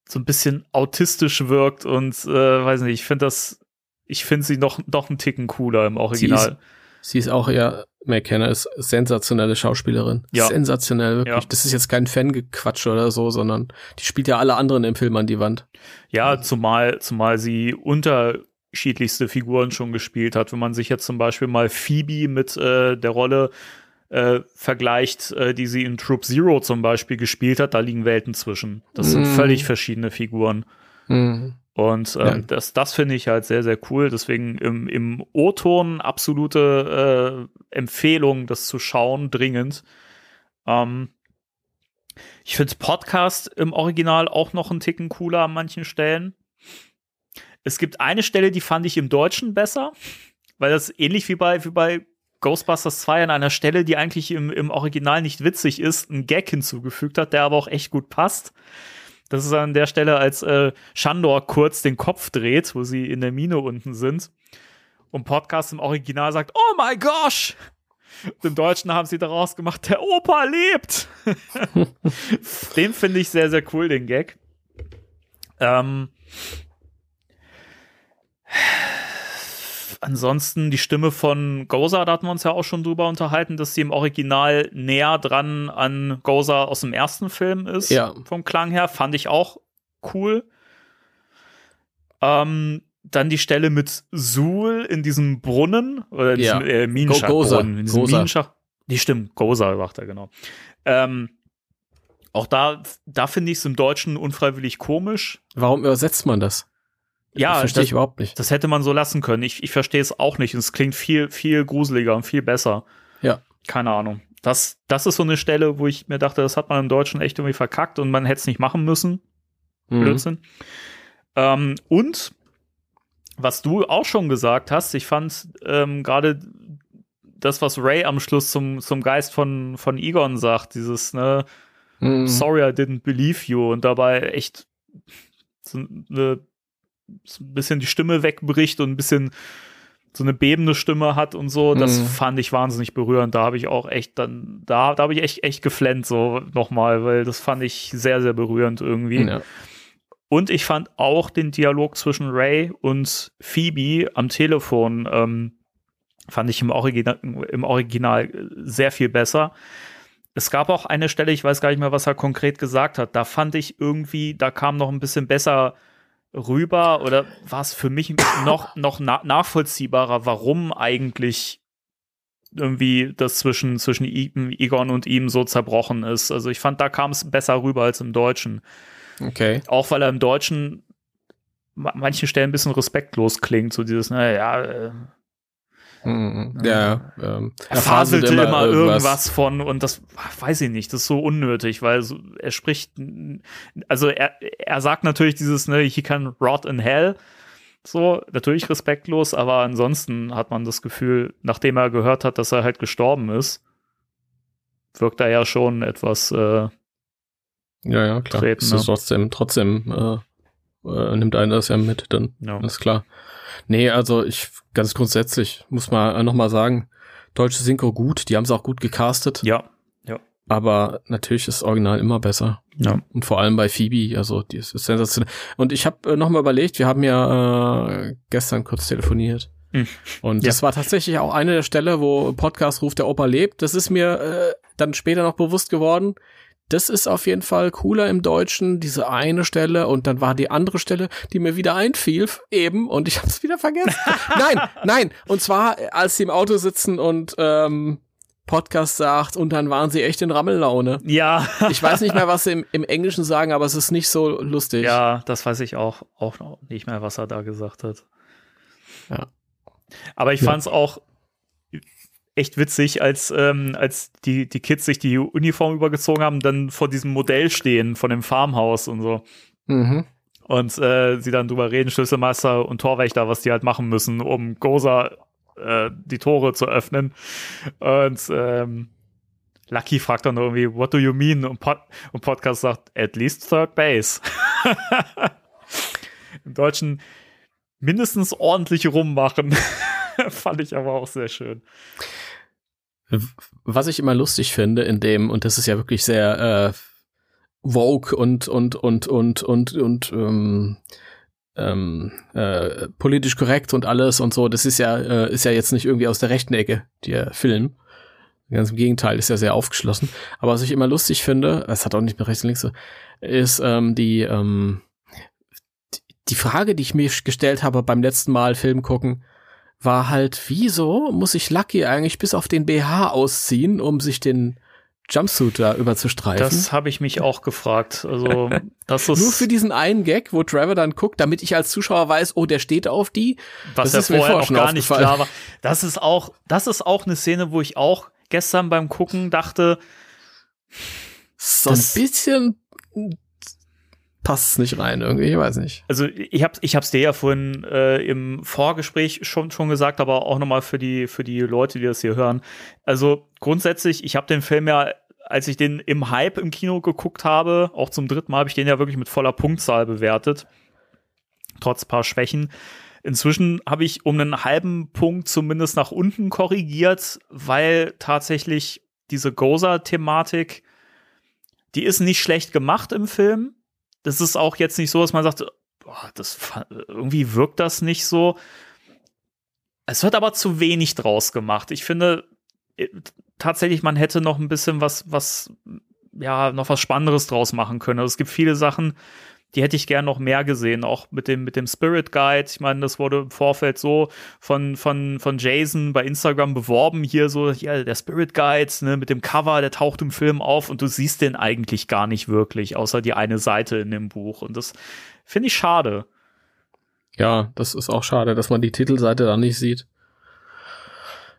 so ein bisschen autistisch wirkt und äh, weiß nicht, ich finde das, ich finde sie noch, noch einen Ticken cooler im Original. Sie ist auch ja, McKenna ist sensationelle Schauspielerin. Ja. Sensationell, wirklich. Ja. Das ist jetzt kein Fangequatsch oder so, sondern die spielt ja alle anderen im Film an die Wand. Ja, zumal, zumal sie unterschiedlichste Figuren schon gespielt hat. Wenn man sich jetzt zum Beispiel mal Phoebe mit äh, der Rolle äh, vergleicht, äh, die sie in Troop Zero zum Beispiel gespielt hat, da liegen Welten zwischen. Das sind Mm. völlig verschiedene Figuren. Mhm. Und ähm, Ja. das, das finde ich halt sehr, sehr cool. Deswegen im, im O-Ton absolute äh, Empfehlung, das zu schauen, dringend. Ähm, ich finde Podcast im Original auch noch einen Ticken cooler an manchen Stellen. Es gibt eine Stelle, die fand ich im Deutschen besser, weil das ähnlich wie bei, wie bei Ghostbusters 2 an einer Stelle, die eigentlich im, im Original nicht witzig ist, einen Gag hinzugefügt hat, der aber auch echt gut passt. Das ist an der Stelle, als äh, Shandor kurz den Kopf dreht, wo sie in der Mine unten sind. Und Podcast im Original sagt, oh my gosh! Im Deutschen haben sie daraus gemacht, der Opa lebt. den finde ich sehr, sehr cool, den Gag. Ähm, ansonsten die Stimme von Goza, da hatten wir uns ja auch schon drüber unterhalten, dass sie im Original näher dran an Goza aus dem ersten Film ist. Ja. Vom Klang her fand ich auch cool. Ähm, dann die Stelle mit Suhl in diesem Brunnen oder in Ja. diesem äh, Minenschachtbrunnen. In diesem. Minenschacht. Die stimmt, Goza sagt er, genau. Ähm, auch da, da finde ich es im Deutschen unfreiwillig komisch. Warum übersetzt man das? Ja, verstehe das- ich überhaupt nicht. Das hätte man so lassen können. Ich, ich verstehe es auch nicht. Und es klingt viel, viel gruseliger und viel besser. Ja. Keine Ahnung. Das, das ist so eine Stelle, wo ich mir dachte, das hat man im Deutschen echt irgendwie verkackt und man hätte es nicht machen müssen. Mhm. Blödsinn. Ähm, und was du auch schon gesagt hast, ich fand ähm, gerade das, was Ray am Schluss zum, zum Geist von, von Egon sagt, dieses, ne, Mhm. sorry, I didn't believe you und dabei echt so, eine, ein bisschen die Stimme wegbricht und ein bisschen so eine bebende Stimme hat und so, das Mhm. fand ich wahnsinnig berührend. Da habe ich auch echt dann, da, da habe ich echt, echt geflennt, so nochmal, weil das fand ich sehr, sehr berührend irgendwie. Ja. Und ich fand auch den Dialog zwischen Ray und Phoebe am Telefon, ähm, fand ich im Original, im Original sehr viel besser. Es gab auch eine Stelle, ich weiß gar nicht mehr, was er konkret gesagt hat. Da fand ich irgendwie, da kam noch ein bisschen besser rüber oder war es für mich noch, noch na nachvollziehbarer, warum eigentlich irgendwie das zwischen, zwischen I- Egon und ihm so zerbrochen ist. Also ich fand, da kam es besser rüber als im Deutschen. Okay. Auch weil er im Deutschen ma- manchen Stellen ein bisschen respektlos klingt, so dieses, naja, äh, Mhm. Ja, ähm, er faselte immer, irgendwas. von und das weiß ich nicht, das ist so unnötig, weil so, er spricht, also er, er sagt natürlich dieses, ne, he can rot in hell, so, natürlich respektlos, aber ansonsten hat man das Gefühl, nachdem er gehört hat, dass er halt gestorben ist, wirkt er ja schon etwas, äh, Ja, ja, klar. Treten, es ne? ist trotzdem, trotzdem äh, äh, nimmt einer das ja mit, dann ja. ist klar. Nee, also ich ganz grundsätzlich muss man noch mal sagen, deutsche Synchro gut, die haben es auch gut gecastet. ja, Aber natürlich ist das Original immer besser. Ja. Und vor allem bei Phoebe, also die ist sensationell. Und ich habe äh, noch mal überlegt, wir haben ja äh, gestern kurz telefoniert. Hm. Und Ja. das war tatsächlich auch eine der Stelle, wo Podcast ruft der Opa lebt. Das ist mir äh, dann später noch bewusst geworden. Das ist auf jeden Fall cooler im Deutschen, diese eine Stelle. Und dann war die andere Stelle, die mir wieder einfiel, eben. Und ich habe es wieder vergessen. nein, nein. Und zwar, als sie im Auto sitzen und ähm, Podcast sagt, und dann waren sie echt in Rammellaune. Ja. Ich weiß nicht mehr, was sie im, im Englischen sagen, aber es ist nicht so lustig. Ja, das weiß ich auch, auch noch nicht mehr, was er da gesagt hat. Ja. Aber ich Ja. fand's auch echt witzig, als, ähm, als die, die Kids sich die Uniform übergezogen haben, dann vor diesem Modell stehen von dem Farmhaus und so. Mhm. Und äh, sie dann drüber reden, Schlüsselmeister und Torwächter, was die halt machen müssen, um Goza äh, die Tore zu öffnen. Und ähm, Lucky fragt dann irgendwie, what do you mean? Und, Pod und Podcast sagt, at least third base. Im Deutschen mindestens ordentlich rummachen. Fand ich aber auch sehr schön. Was ich immer lustig finde in dem, und das ist ja wirklich sehr äh, woke und und und und und und ähm, ähm, äh, politisch korrekt und alles und so, das ist ja äh, ist ja jetzt nicht irgendwie aus der rechten Ecke, der Film. Ganz im Gegenteil, ist ja sehr aufgeschlossen. Aber was ich immer lustig finde, es hat auch nicht mehr rechts und links so, ist ähm, die ähm, die Frage, die ich mir gestellt habe beim letzten Mal Film gucken, war halt, wieso muss sich Lucky eigentlich bis auf den BH ausziehen, um sich den Jumpsuit da überzustreifen? Das habe ich mich auch gefragt. Also, das ist Nur für diesen einen Gag, wo Trevor dann guckt, damit ich als Zuschauer weiß, oh, der steht auf die. was das ja vorher vorher noch gar nicht klar war. Das ist auch, das ist auch eine Szene, wo ich auch gestern beim Gucken dachte, So ein bisschen passt nicht rein irgendwie, ich weiß nicht. also ich habe ich hab's dir ja vorhin äh, im Vorgespräch schon schon gesagt, aber auch nochmal für die für die Leute, die das hier hören. Also grundsätzlich, ich habe den Film ja, als ich den im Hype im Kino geguckt habe, auch zum dritten Mal habe ich den ja wirklich mit voller Punktzahl bewertet, trotz paar Schwächen. Inzwischen habe ich um einen halben Punkt zumindest nach unten korrigiert, weil tatsächlich diese Goza-Thematik, die ist nicht schlecht gemacht im Film. Das ist auch jetzt nicht so, dass man sagt, boah, das irgendwie wirkt das nicht so. Es wird aber zu wenig draus gemacht. Ich finde äh, tatsächlich, man hätte noch ein bisschen was, was, ja, noch was Spannenderes draus machen können. Also es gibt viele Sachen, die hätte ich gern noch mehr gesehen, auch mit dem, mit dem Spirit Guide. Ich meine, das wurde im Vorfeld so von, von, von Jason bei Instagram beworben, hier so, ja, der Spirit Guide, ne, mit dem Cover, der taucht im Film auf und du siehst den eigentlich gar nicht wirklich, außer die eine Seite in dem Buch. Und das finde ich schade. Ja, das ist auch schade, dass man die Titelseite da nicht sieht.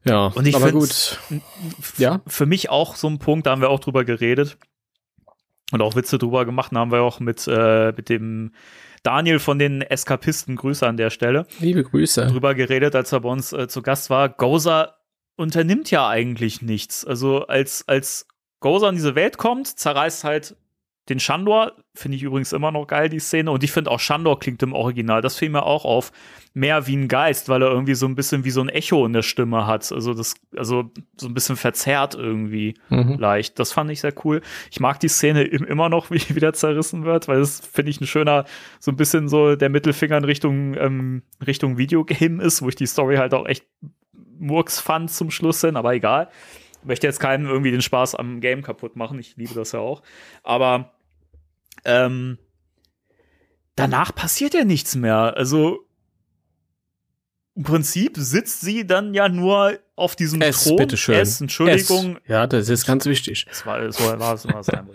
Ja, Und ich aber gut. Ja, Für mich auch so ein Punkt, da haben wir auch drüber geredet und auch Witze drüber gemacht, da haben wir auch mit, äh, mit dem Daniel von den Eskapisten, Grüße an der Stelle, liebe Grüße. drüber geredet, als er bei uns äh, zu Gast war. Gozer unternimmt ja eigentlich nichts. Also als, als Gozer in diese Welt kommt, zerreißt halt den Shandor, finde ich übrigens immer noch geil, die Szene. Und ich finde auch Shandor klingt im Original, das fiel mir auch auf, mehr wie ein Geist, weil er irgendwie so ein bisschen wie so ein Echo in der Stimme hat. Also das, also so ein bisschen verzerrt irgendwie Mhm. leicht. Das fand ich sehr cool. Ich mag die Szene im, immer noch, wie wieder zerrissen wird, weil das finde ich ein schöner, so ein bisschen so der Mittelfinger in Richtung, ähm, Richtung Videogame ist, wo ich die Story halt auch echt Murks fand zum Schluss hin, aber egal. Möchte jetzt keinen irgendwie den Spaß am Game kaputt machen. Ich liebe das ja auch. Aber ähm, danach passiert ja nichts mehr. Also im Prinzip sitzt sie dann ja nur auf diesem Es, Thron. bitteschön. Es, Entschuldigung, Es. Ja, das ist ganz wichtig. das war, das war, das war sein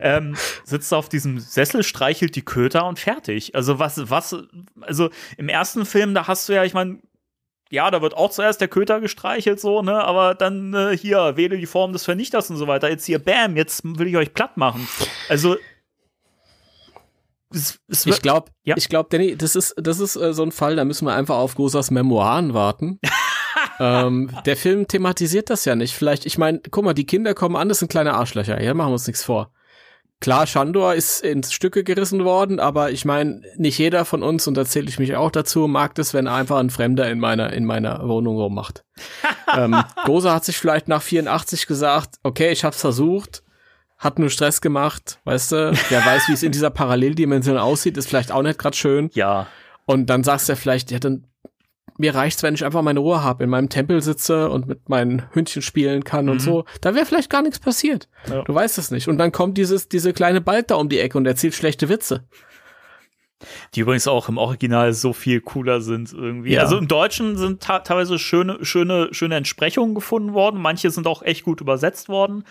ähm, sitzt auf diesem Sessel, streichelt die Köter und fertig. Also was, was, also im ersten Film, da hast du ja, ich meine, ja, da wird auch zuerst der Köter gestreichelt, so, ne, aber dann äh, hier, wähle die Form des Vernichters und so weiter. Jetzt hier, bam, jetzt will ich euch platt machen. Also, es, es Ich glaube, Ja. ich glaube, Danny, das ist, das ist äh, so ein Fall, da müssen wir einfach auf Gosas Memoiren warten. ähm, der Film thematisiert das ja nicht. Vielleicht, ich meine, guck mal, die Kinder kommen an, das sind kleine Arschlöcher. Ja, machen wir uns nichts vor. Klar, Shandor ist in Stücke gerissen worden, aber ich meine, nicht jeder von uns, und da zähle ich mich auch dazu, mag das, wenn einfach ein Fremder in meiner, in meiner Wohnung rummacht. ähm, Gosa hat sich vielleicht nach 84 gesagt, okay, ich hab's versucht, hat nur Stress gemacht, weißt du? Wer weiß, wie es in dieser Paralleldimension aussieht, ist vielleicht auch nicht gerade schön. Ja. Und dann sagst du vielleicht, ja, dann mir reicht's, wenn ich einfach meine Ruhe habe, in meinem Tempel sitze und mit meinen Hündchen spielen kann und so. Da wäre vielleicht gar nichts passiert. Ja. Du weißt es nicht. Und dann kommt dieses, diese kleine Bald da um die Ecke und erzählt schlechte Witze. Die übrigens auch im Original so viel cooler sind irgendwie. Ja. Also im Deutschen sind teilweise schöne, schöne, schöne Entsprechungen gefunden worden. Manche sind auch echt gut übersetzt worden.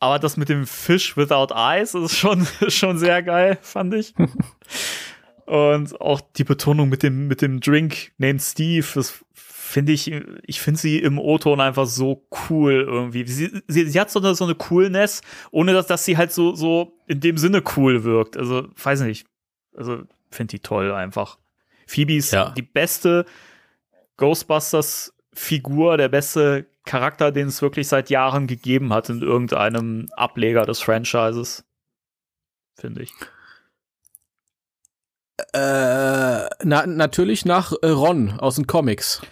Aber das mit dem Fish without eyes ist schon, schon sehr geil, fand ich. Und auch die Betonung mit dem, mit dem Drink named Steve, das finde ich, ich finde sie im O-Ton einfach so cool irgendwie. Sie, sie, sie hat so eine, so eine Coolness, ohne dass, dass sie halt so, so in dem Sinne cool wirkt. Also, weiß nicht. Also, finde die toll einfach. Phoebe ist Ja. die beste Ghostbusters-Figur, der beste Charakter, den es wirklich seit Jahren gegeben hat in irgendeinem Ableger des Franchises. Finde ich. Äh, na, natürlich nach äh, Ron aus den Comics.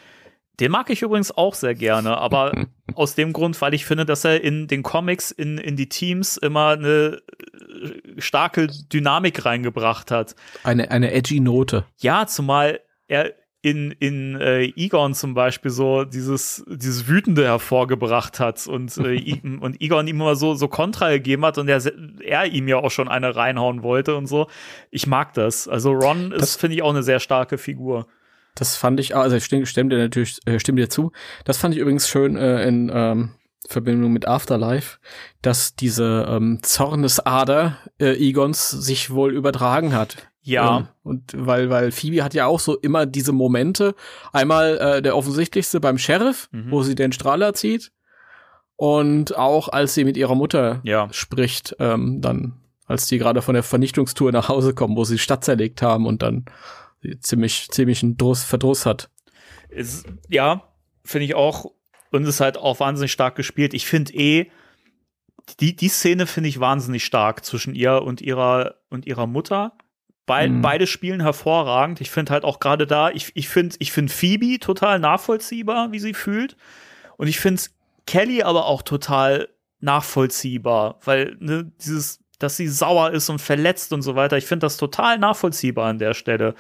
Den mag ich übrigens auch sehr gerne, aber aus dem Grund, weil ich finde, dass er in den Comics, in, in die Teams immer eine äh, starke Dynamik reingebracht hat. Eine, eine edgy Note. Ja, zumal er in, in äh, Egon zum Beispiel so dieses, dieses Wütende hervorgebracht hat und, äh, ihm- und Egon ihm immer so, so Kontra gegeben hat und er, er ihm ja auch schon eine reinhauen wollte und so. Ich mag das. Also Ron Das- ist, finde ich, auch eine sehr starke Figur. Das fand ich, also ich stimme, stimme dir natürlich, äh, stimme dir zu. Das fand ich übrigens schön äh, in ähm, Verbindung mit Afterlife, dass diese ähm, Zornesader äh, Egons sich wohl übertragen hat. Ja. Ähm, und weil, weil Phoebe hat ja auch so immer diese Momente. Einmal äh, der offensichtlichste beim Sheriff, Mhm. wo sie den Strahler zieht. Und auch als sie mit ihrer Mutter Ja. spricht, ähm, dann, als die gerade von der Vernichtungstour nach Hause kommen, wo sie die Stadt zerlegt haben und dann ziemlich, ziemlich einen Druss, Verdruss hat. Ist, ja, finde ich auch. Und ist halt auch wahnsinnig stark gespielt. Ich finde eh, die, die Szene finde ich wahnsinnig stark zwischen ihr und ihrer, und ihrer Mutter. Be Mhm. Beide spielen hervorragend. Ich finde halt auch gerade da, ich, ich finde ich find Phoebe total nachvollziehbar, wie sie fühlt. Und ich finde Kelly aber auch total nachvollziehbar, weil ne, dieses, dass sie sauer ist und verletzt und so weiter, ich finde das total nachvollziehbar an der Stelle.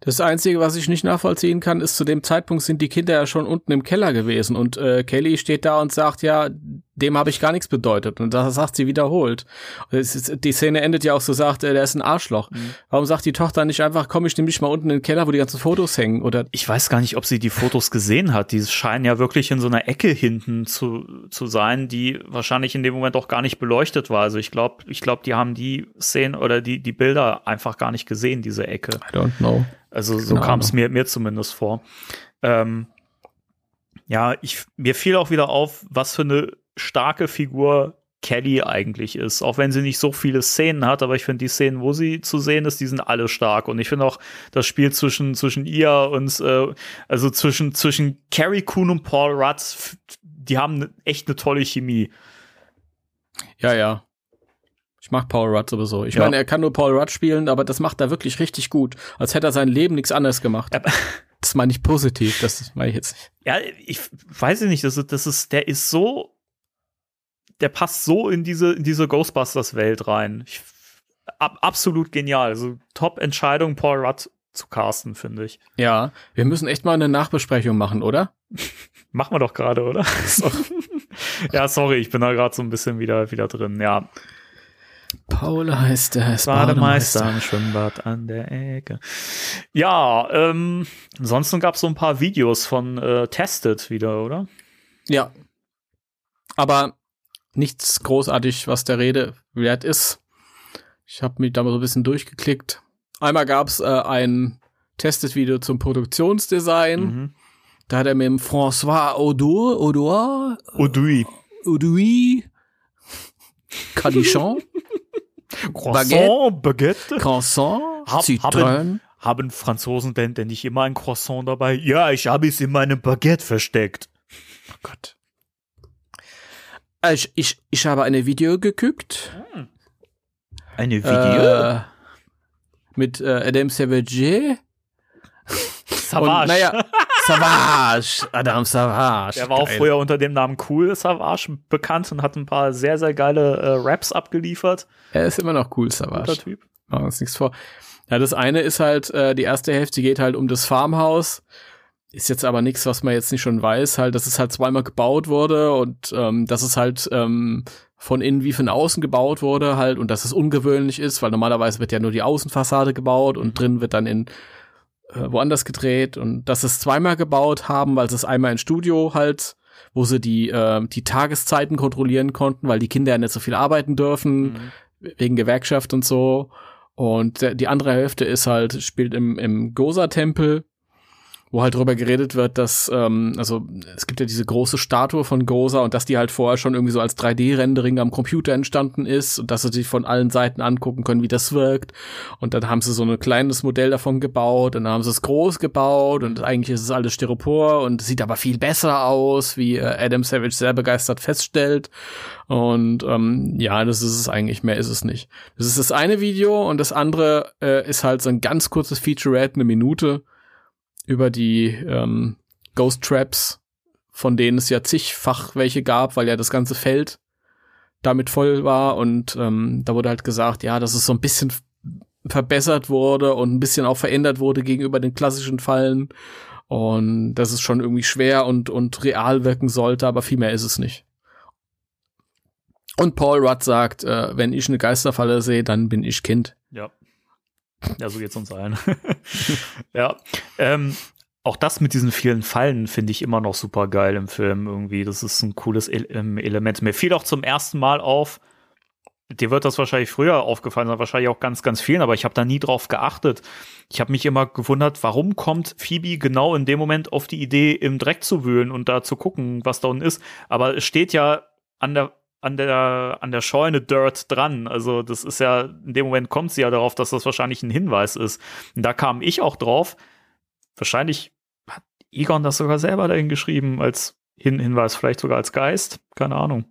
Das Einzige, was ich nicht nachvollziehen kann, ist, zu dem Zeitpunkt sind die Kinder ja schon unten im Keller gewesen und äh, Kelly steht da und sagt, ja, dem habe ich gar nichts bedeutet. Und das sagt sie wiederholt. Ist, die Szene endet ja auch so, sagt, äh, der ist ein Arschloch. Warum sagt die Tochter nicht einfach, komm, ich nehme dich mal unten in den Keller, wo die ganzen Fotos hängen? Oder ich weiß gar nicht, ob sie die Fotos gesehen hat. Die scheinen ja wirklich in so einer Ecke hinten zu, zu sein, die wahrscheinlich in dem Moment auch gar nicht beleuchtet war. Also ich glaube, ich glaube, die haben die Szenen oder die, die Bilder einfach gar nicht gesehen, diese Ecke. I don't know. Also so Keine kam es mir, mir zumindest vor. Ähm, ja, ich, mir fiel auch wieder auf, was für eine starke Figur Kelly eigentlich ist. Auch wenn sie nicht so viele Szenen hat, aber ich finde die Szenen, wo sie zu sehen ist, die sind alle stark. Und ich finde auch das Spiel zwischen, zwischen ihr und, äh, also zwischen, zwischen Carrie Coon und Paul Rudd, die haben ne- echt eine tolle Chemie. Ja, ja. Ich mag Paul Rudd sowieso. Ich Ja. meine, er kann nur Paul Rudd spielen, aber das macht er wirklich richtig gut. Als hätte er sein Leben nichts anderes gemacht. Ja. Das meine ich positiv, das meine ich jetzt nicht. Ja, ich weiß nicht, das ist, das ist, der ist so, der passt so in diese, in diese Ghostbusters-Welt rein. Ich, ab, absolut genial. Also Top-Entscheidung, Paul Rudd zu casten, finde ich. Ja, wir müssen echt mal eine Nachbesprechung machen, oder? Machen wir doch gerade, oder? ja, sorry, ich bin da gerade so ein bisschen wieder, wieder drin. Ja, Paul heißt er, ist Bademeister im Schwimmbad an der Ecke. Ja, ähm, ansonsten gab es so ein paar Videos von äh, Tested wieder, oder? Ja. Aber nichts großartig, was der Rede wert ist. Ich habe mich da mal so ein bisschen durchgeklickt. Einmal gab's äh, ein Tested-Video zum Produktionsdesign. Mhm. Da hat er mit dem François Odour, Odour, Odui. Odoui, Cadichon, Croissant, Baguette. Croissant, Hab- Zitrone. Haben Franzosen denn, denn nicht immer ein Croissant dabei? Ja, ich habe es in meinem Baguette versteckt. Oh Gott. Äh, Ich, ich, ich habe eine Video geguckt. Eine Äh, mit äh, Adam Savage. Savage. Und, naja, Savage, Adam Savage. Der war auch Geil. früher unter dem Namen Cool Savage bekannt und hat ein paar sehr, sehr geile äh, Raps abgeliefert. Er ist immer noch cool, Guter Savage. Typ. Machen wir uns nichts vor. Ja, das eine ist halt, äh, die erste Hälfte geht halt um das Farmhaus. Ist jetzt aber nichts, was man jetzt nicht schon weiß, halt, dass es halt zweimal gebaut wurde und ähm, dass es halt ähm, von innen wie von außen gebaut wurde halt und dass es ungewöhnlich ist, weil normalerweise wird ja nur die Außenfassade gebaut und drin wird dann in äh, woanders gedreht. Und dass es zweimal gebaut haben, weil es einmal in Studio halt, wo sie die äh, die Tageszeiten kontrollieren konnten, weil die Kinder ja nicht so viel arbeiten dürfen wegen Gewerkschaft und so. Und die andere Hälfte ist halt, spielt im, im Gosa-Tempel, wo halt drüber geredet wird, dass, ähm, also es gibt ja diese große Statue von Gosa und dass die halt vorher schon irgendwie so als 3D-Rendering am Computer entstanden ist und dass sie sich von allen Seiten angucken können, wie das wirkt. Und dann haben sie so ein kleines Modell davon gebaut und dann haben sie es groß gebaut und eigentlich ist es alles Styropor und sieht aber viel besser aus, wie äh, Adam Savage sehr begeistert feststellt. Und ähm, ja, das ist es eigentlich, mehr ist es nicht. Das ist das eine Video und das andere äh, ist halt so ein ganz kurzes Featurette, eine Minute, über die ähm, Ghost Traps, von denen es ja zigfach welche gab, weil ja das ganze Feld damit voll war und ähm, da wurde halt gesagt, ja, dass es so ein bisschen verbessert wurde und ein bisschen auch verändert wurde gegenüber den klassischen Fallen und dass es schon irgendwie schwer und, und real wirken sollte, aber viel mehr ist es nicht. Und Paul Rudd sagt, äh, wenn ich eine Geisterfalle sehe, dann bin ich Kind. Ja. Ja, so geht's uns allen. ja. Ähm, auch das mit diesen vielen Fallen finde ich immer noch super geil im Film irgendwie. Das ist ein cooles El ähm, Element. Mir fiel auch zum ersten Mal auf, dir wird das wahrscheinlich früher aufgefallen sein, wahrscheinlich auch ganz, ganz vielen, aber ich habe da nie drauf geachtet. Ich habe mich immer gewundert, warum kommt Phoebe genau in dem Moment auf die Idee, im Dreck zu wühlen und da zu gucken, was da unten ist. Aber es steht ja an der an der, an der Scheune Dirt dran. Also das ist ja, in dem Moment kommt sie ja darauf, dass das wahrscheinlich ein Hinweis ist. Und da kam ich auch drauf. Wahrscheinlich hat Egon das sogar selber dahin geschrieben als Hin Hinweis, vielleicht sogar als Geist. Keine Ahnung.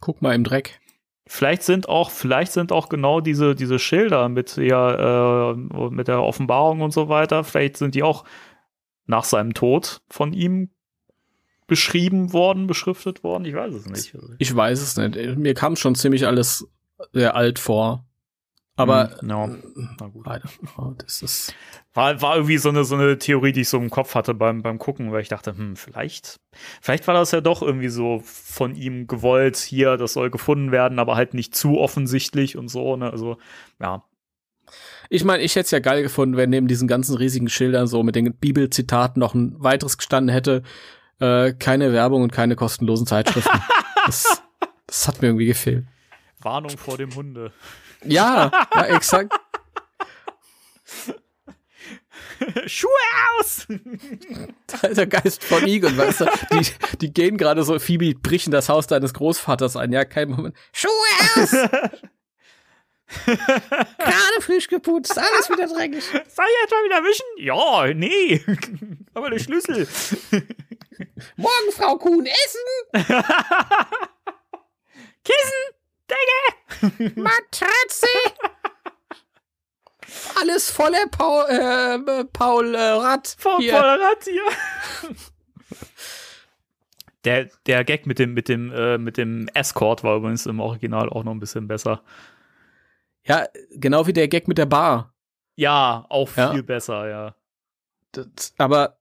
Guck mal im Dreck. Vielleicht sind auch, vielleicht sind auch genau diese, diese Schilder mit der, äh, mit der Offenbarung und so weiter, vielleicht sind die auch nach seinem Tod von ihm beschrieben worden, beschriftet worden. Ich weiß es nicht. Ich weiß es nicht. Mir kam schon ziemlich alles sehr alt vor. Aber Hm, ja. Na gut. leider. Oh, das ist War, war irgendwie so eine, so eine Theorie, die ich so im Kopf hatte beim, beim Gucken, weil ich dachte, hm, vielleicht, vielleicht war das ja doch irgendwie so von ihm gewollt, hier, das soll gefunden werden, aber halt nicht zu offensichtlich und so, ne, also, ja. Ich meine, ich hätte es ja geil gefunden, wenn neben diesen ganzen riesigen Schildern so mit den Bibelzitaten noch ein weiteres gestanden hätte. Äh, keine Werbung und keine kostenlosen Zeitschriften. das, das hat mir irgendwie gefehlt. Warnung vor dem Hunde. Ja, ja, exakt. Schuhe aus! Da ist der Geist von Egon, weißt du? Die, die gehen gerade so, Phoebe brechen das Haus deines Großvaters ein. Ja, kein Moment. Schuhe aus! Gerade frisch geputzt, alles wieder dreckig. Soll ich etwa wieder wischen? Ja, nee. Aber der Schlüssel. Morgen, Frau Kuhn, essen! Kissen! Decke! Matratze! Alles voller Paul, äh, Paul äh, Rad. Vor Hier. Pollerat hier. Der, der Gag mit dem, mit dem, äh, mit dem Escort war übrigens im Original auch noch ein bisschen besser. Ja, genau wie der Gag mit der Bar. Ja, auch Ja. viel besser, ja. Das, aber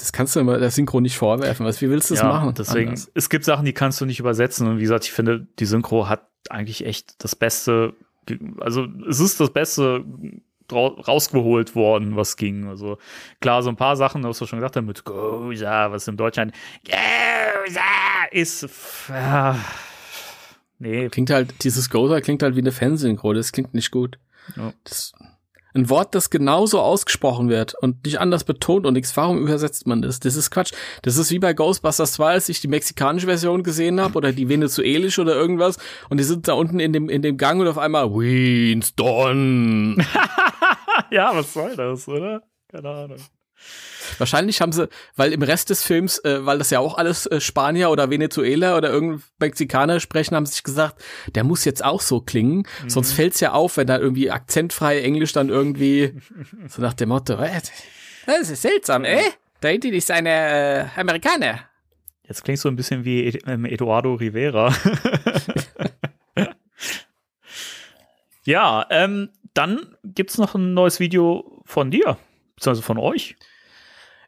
das kannst du immer der Synchro nicht vorwerfen. Was, wie willst du das ja, machen? Deswegen, Anders? es gibt Sachen, die kannst du nicht übersetzen. Und wie gesagt, ich finde, die Synchro hat eigentlich echt das Beste, also es ist das Beste rausgeholt worden, was ging. Also klar, so ein paar Sachen, was du schon gesagt hast, mit Goza, was im Deutschland Goza ist, ja, nee, Klingt halt, dieses Gozer klingt halt wie eine Fernsehsynchro. Das klingt nicht gut. Ja. Das, ein Wort, das genauso ausgesprochen wird und nicht anders betont und nichts. Warum übersetzt man das? Das ist Quatsch. Das ist wie bei Ghostbusters 2, als ich die mexikanische Version gesehen habe oder die venezuelische oder irgendwas und die sind da unten in dem, in dem Gang und auf einmal Winston. ja, was soll das, oder? Keine Ahnung. Wahrscheinlich haben sie, weil im Rest des Films, äh, weil das ja auch alles äh, Spanier oder Venezuela oder irgendein Mexikaner sprechen, haben sie sich gesagt, der muss jetzt auch so klingen. Sonst fällt's ja auf, wenn da irgendwie akzentfrei Englisch dann irgendwie so nach dem Motto, äh, das ist seltsam, äh? Da hinten ist eine äh, Amerikaner. Jetzt klingt so ein bisschen wie Ed- ähm, Eduardo Rivera. ja, ähm, dann gibt's noch ein neues Video von dir, beziehungsweise von euch.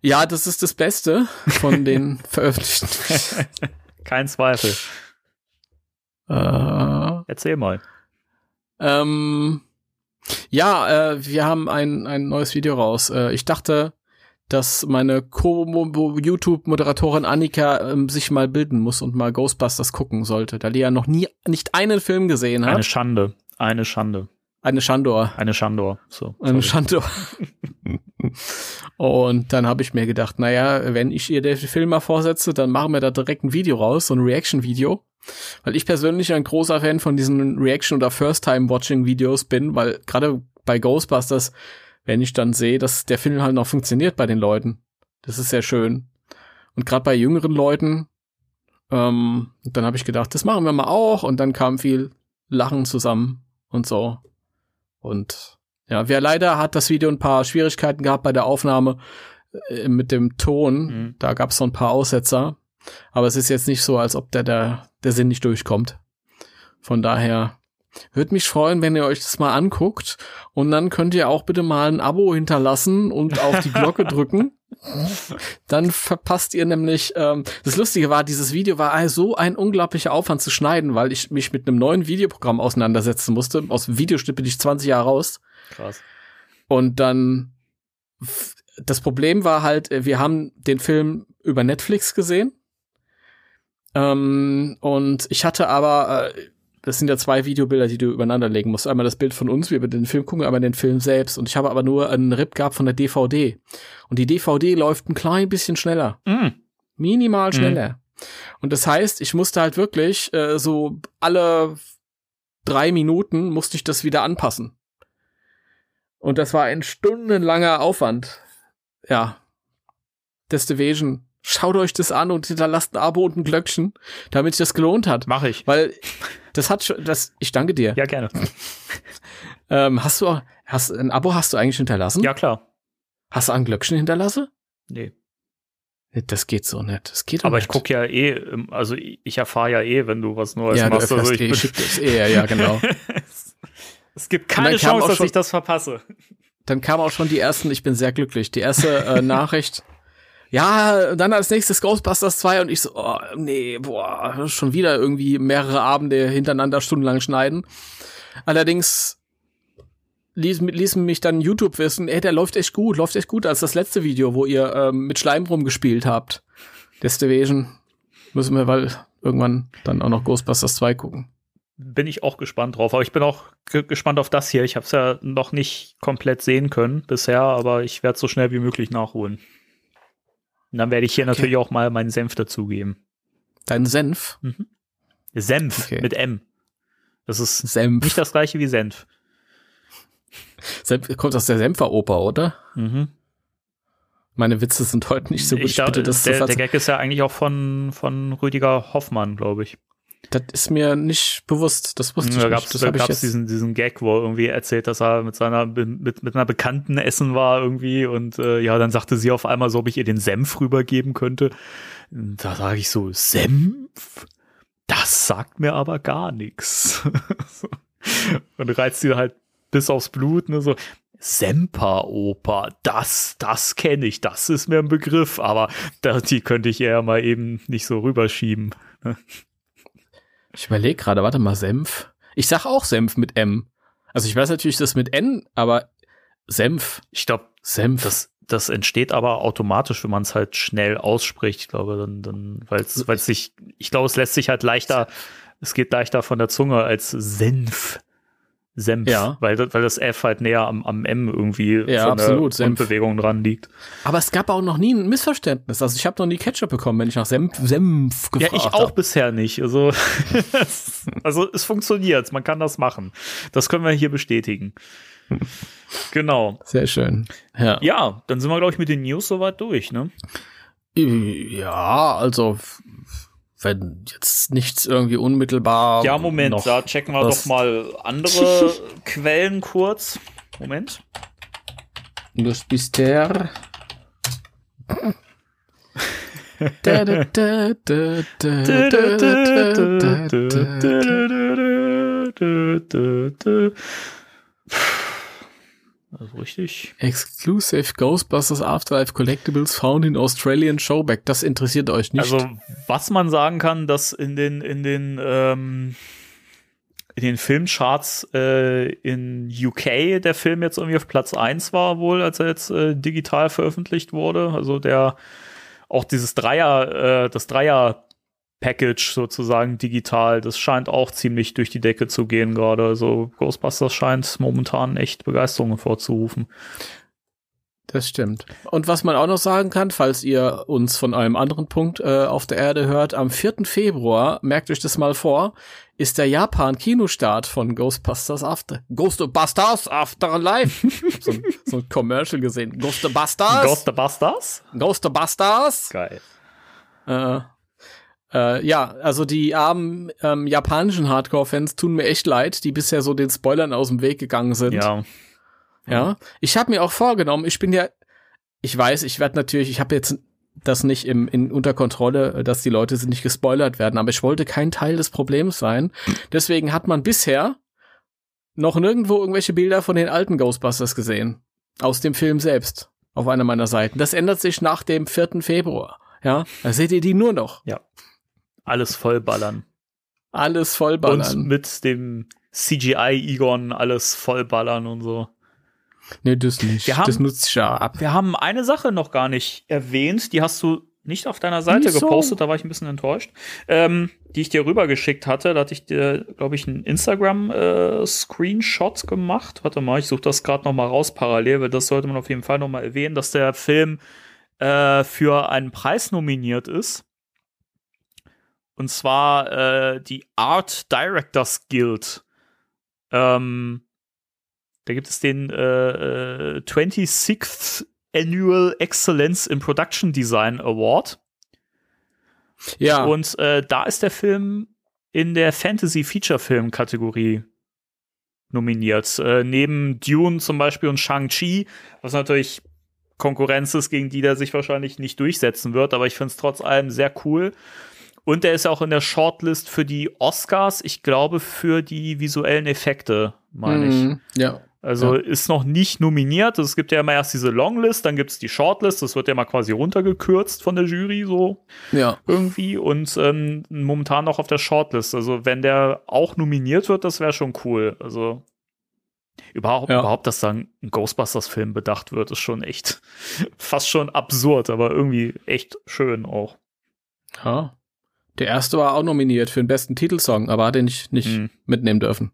Ja, das ist das Beste von den veröffentlichten. Kein Zweifel. äh, Erzähl mal. ähm, ja, äh, wir haben ein, ein neues Video raus. Äh, ich dachte, dass meine Co-YouTube-Moderatorin Annika ähm, sich mal bilden muss und mal Ghostbusters gucken sollte, da die ja noch nie nicht einen Film gesehen hat. Eine Schande. Eine Schande. Eine Schandor. Eine Schandor. So. Eine. Schandor. und dann habe ich mir gedacht, naja, wenn ich ihr den Film mal vorsetze, dann machen wir da direkt ein Video raus, so ein Reaction-Video. Weil ich persönlich ein großer Fan von diesen Reaction- oder First-Time-Watching-Videos bin, weil gerade bei Ghostbusters, wenn ich dann sehe, dass der Film halt noch funktioniert bei den Leuten, das ist sehr schön. Und gerade bei jüngeren Leuten, ähm, dann habe ich gedacht, das machen wir mal auch. Und dann kam viel Lachen zusammen und so. Und ja, wer leider hat das Video ein paar Schwierigkeiten gehabt bei der Aufnahme äh, mit dem Ton. Mhm. Da gab es so ein paar Aussetzer. Aber es ist jetzt nicht so, als ob der, der, der Sinn nicht durchkommt. Von daher würde mich freuen, wenn ihr euch das mal anguckt. Und dann könnt ihr auch bitte mal ein Abo hinterlassen und auf die Glocke drücken. Dann verpasst ihr nämlich, ähm, das Lustige war, dieses Video war so ein unglaublicher Aufwand zu schneiden, weil ich mich mit einem neuen Videoprogramm auseinandersetzen musste. Aus Videoschnitt bin ich 20 Jahre raus. Krass. Und dann, das Problem war halt, äh, wir haben den Film über Netflix gesehen. Ähm, und ich hatte aber, äh, das sind ja zwei Videobilder, die du übereinander legen musst. Einmal das Bild von uns, wie wir den Film gucken, einmal den Film selbst. Und ich habe aber nur einen RIP gehabt von der DVD. Und die DVD läuft ein klein bisschen schneller. Mhm. Minimal schneller. Und das heißt, ich musste halt wirklich äh, so alle drei Minuten musste ich das wieder anpassen. Und das war ein stundenlanger Aufwand. Ja. Destivation. Schaut euch das an und hinterlasst ein Abo und ein Glöckchen, damit sich das gelohnt hat. Mach ich. Weil das hat schon, das, ich danke dir. Ja, gerne. Ähm, hast du, hast, ein Abo hast du eigentlich hinterlassen? Ja, klar. Hast du ein Glöckchen hinterlassen? Nee. Das geht so nicht. Das geht Aber ich nicht. guck ja eh, ähm, also ich erfahre ja eh, wenn du was Neues ja, du machst. Also erfährst ich eh, es eh, ja, genau. es gibt keine Chance, auch dass ich das verpasse. Dann kam auch schon die ersten, ich bin sehr glücklich, die erste äh, Nachricht. Ja, dann als nächstes Ghostbusters 2 und ich so, oh, nee, boah, schon wieder irgendwie mehrere Abende hintereinander stundenlang schneiden. Allerdings ließ, ließen mich dann YouTube wissen, ey, der läuft echt gut, läuft echt gut als das letzte Video, wo ihr ähm, mit Schleim rumgespielt habt. Destivation müssen wir weil irgendwann dann auch noch Ghostbusters 2 gucken. Bin ich auch gespannt drauf. Aber ich bin auch ge gespannt auf das hier. Ich habe es ja noch nicht komplett sehen können bisher, aber ich werde so schnell wie möglich nachholen. Und dann werde ich hier Okay. natürlich auch mal meinen Senf dazugeben. Dein Senf? Senf Okay. mit M. Das ist Senf. nicht das gleiche wie Senf. Senf kommt aus der Senferoper, oder? Mhm. Meine Witze sind heute nicht so gut. ich Ich bitte das zu der, der verze- Gag ist ja eigentlich auch von, von Rüdiger Hoffmann, glaube ich. Das ist mir nicht bewusst. Das wusste Da ich gab nicht. es da gab's jetzt. diesen, diesen Gag, wo er irgendwie erzählt, dass er mit seiner mit, mit einer Bekannten essen war irgendwie und äh, ja, dann sagte sie auf einmal so, ob ich ihr den Senf rübergeben könnte. Da sage ich so, Senf? Das sagt mir aber gar nichts. und reizt sie halt bis aufs Blut, ne, so Semperoper, das, das kenne ich, das ist mir ein Begriff, aber die könnte ich eher mal eben nicht so rüberschieben. Ich überlege gerade, warte mal, Senf. Ich sag auch Senf mit M. Also ich weiß natürlich das mit N, aber Senf, Ich glaube, Senf. Das, das entsteht aber automatisch, wenn man es halt schnell ausspricht. Ich glaube, dann, dann, weil es, weil es sich, ich glaube, es lässt sich halt leichter, es geht leichter von der Zunge als Senf. Senf, Ja. weil, das- weil das F halt näher am, am M irgendwie Ja, von absolut, der. Bewegung dran liegt. aber es gab auch noch nie ein Missverständnis. Also ich habe noch nie Ketchup bekommen, wenn ich nach Senf, Senf Ja, gefragt ich auch hab. bisher nicht. Also, es- also es funktioniert, man kann das machen. Das können wir hier bestätigen. Genau. Sehr schön. Ja. Ja, dann sind wir, glaube ich, mit den News soweit durch, ne? Ja, also wenn jetzt nichts irgendwie unmittelbar. Ja, Moment, da checken wir doch mal andere Quellen kurz. Moment. Das bist der. Also richtig. Exclusive Ghostbusters Afterlife Collectibles found in Australian Showback. Das interessiert euch nicht. Also, was man sagen kann, dass in den, in den, ähm, in den Filmcharts äh, in UK der Film jetzt irgendwie auf Platz 1 war, wohl, als er jetzt äh, digital veröffentlicht wurde. Also der auch dieses Dreier, äh, das Dreier Package sozusagen digital, das scheint auch ziemlich durch die Decke zu gehen gerade. Also Ghostbusters scheint momentan echt Begeisterung hervorzurufen. Das stimmt. Und was man auch noch sagen kann, falls ihr uns von einem anderen Punkt äh, auf der Erde hört, am 4. Februar, merkt euch das mal vor, ist der Japan-Kinostart von Ghostbusters After. Ghostbusters Afterlife. so, ein, so ein Commercial gesehen. Ghostbusters. Ghostbusters? Ghostbusters. Geil. Äh, äh, ja, also die armen ähm, japanischen Hardcore-Fans tun mir echt leid, die bisher so den Spoilern aus dem Weg gegangen sind. Ja. Ja. Ich habe mir auch vorgenommen, ich bin ja, ich weiß, ich werde natürlich, ich habe jetzt das nicht im, in, unter Kontrolle, dass die Leute sind nicht gespoilert werden, aber ich wollte kein Teil des Problems sein. Deswegen hat man bisher noch nirgendwo irgendwelche Bilder von den alten Ghostbusters gesehen. Aus dem Film selbst. Auf einer meiner Seiten. Das ändert sich nach dem 4. Februar. Ja, da seht ihr die nur noch. Ja. Alles vollballern. Alles vollballern. Und mit dem CGI-Egon alles vollballern und so. Nee, das nicht. Wir haben- das nutzt sich ja ab. Wir haben eine Sache noch gar nicht erwähnt, die hast du nicht auf deiner Seite Wieso? gepostet, da war ich ein bisschen enttäuscht, ähm, die ich dir rübergeschickt hatte. Da hatte ich dir, glaube ich, einen Instagram-Screenshot gemacht. Warte mal, ich suche das gerade noch mal raus parallel, weil das sollte man auf jeden Fall noch mal erwähnen, dass der Film äh, für einen Preis nominiert ist. Und zwar äh, die Art Directors Guild. Ähm, da gibt es den äh, äh, 26th Annual Excellence in Production Design Award. Ja. Und äh, da ist der Film in der Fantasy Feature Film Kategorie nominiert. Äh, neben Dune zum Beispiel und Shang-Chi, was natürlich Konkurrenz ist, gegen die der sich wahrscheinlich nicht durchsetzen wird, aber ich finde es trotz allem sehr cool. Und der ist auch in der Shortlist für die Oscars, ich glaube für die visuellen Effekte, meine ich. Mhm. Ja. Also Ja. ist noch nicht nominiert. Es gibt ja immer erst diese Longlist, dann gibt es die Shortlist. Das wird ja mal quasi runtergekürzt von der Jury so Ja. irgendwie und ähm, momentan noch auf der Shortlist. Also wenn der auch nominiert wird, das wäre schon cool. Also überhaupt, Ja. überhaupt, dass da ein Ghostbusters-Film bedacht wird, ist schon echt fast schon absurd, aber irgendwie echt schön auch. ja. Der erste war auch nominiert für den besten Titelsong, aber hat den nicht, nicht Mhm. mitnehmen dürfen.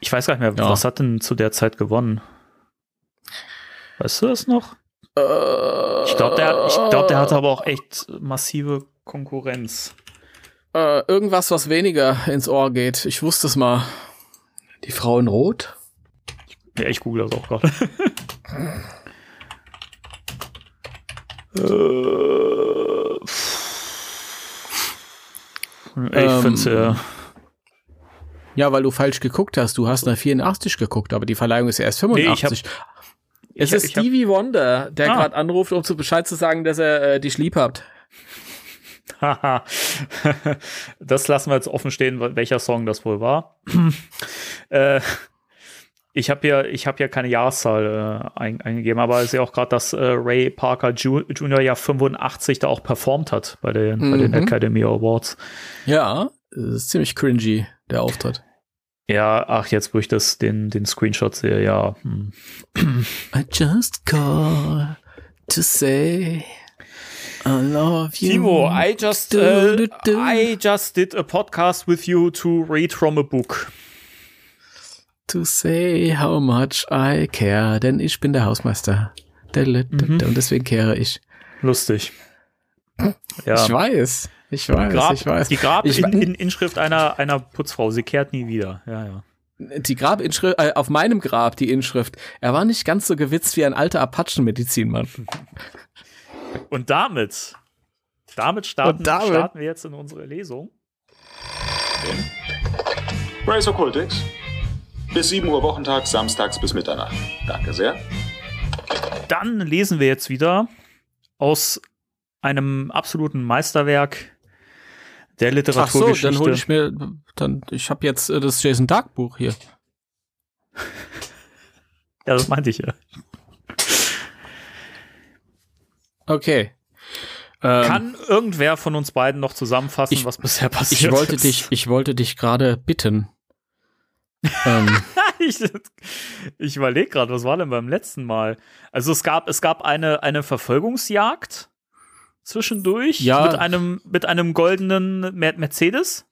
Ich weiß gar nicht mehr, Ja. was hat denn zu der Zeit gewonnen? Weißt du das noch? Ich glaube, der, ich glaub, der hatte aber auch echt massive Konkurrenz. Äh, irgendwas, was weniger ins Ohr geht. Ich wusste es mal. Die Frau in Rot? Ja, ich google das auch gerade. Äh, ich Ähm, finde ja. Ja, weil du falsch geguckt hast. Du hast nach 84 geguckt, aber die Verleihung ist ja erst 85. es ich- ist ich hab- Stevie Wonder, der Ah. gerade anruft, um zu Bescheid zu sagen, dass er äh, dich lieb habt. Haha. das lassen wir jetzt offen stehen, welcher Song das wohl war. äh, ich habe ja, ich habe ja keine Jahreszahl äh, ein, eingegeben, aber ich sehe auch gerade, dass äh, Ray Parker Ju Jr. ja 85 da auch performt hat bei den, bei den Mhm. Academy Awards. Ja, das ist ziemlich cringy, der Auftritt. Ja, ach, jetzt wo ich das, den, den Screenshot sehe, ja. Hm. I just call to say I love you. Timo, I just, uh. I just did a podcast with you to read from a book. To say how much I care, denn ich bin der Hausmeister. Mhm. Und deswegen kehre ich. Lustig. Ja. Ich weiß, ich weiß, Grab, ich weiß. Die Grab Ich- in, in Inschrift einer, einer Putzfrau. Sie kehrt nie wieder. Ja, ja. Die Grabinschrift, äh, auf meinem Grab die Inschrift. Er war nicht ganz so gewitzt wie ein alter Apachenmedizinmann. Und damit, damit starten, Und damit- starten wir jetzt in unsere Lesung. Race Occultix. Bis 7 Uhr Wochentag, samstags bis Mitternacht. Danke sehr. Dann lesen wir jetzt wieder aus einem absoluten Meisterwerk der Ach so, Literaturgeschichte. dann hole ich mir, dann, ich habe jetzt äh, das Jason Dark Buch hier. ja, das meinte ich ja. Okay. Ähm, Kann irgendwer von uns beiden noch zusammenfassen, ich- was bisher passiert ich wollte ist? dich, ich wollte dich gerade bitten. Ähm, ich ich überlege gerade, was war denn beim letzten Mal? Also es gab, es gab eine, eine Verfolgungsjagd zwischendurch Ja. mit einem, mit einem goldenen Mer Mercedes.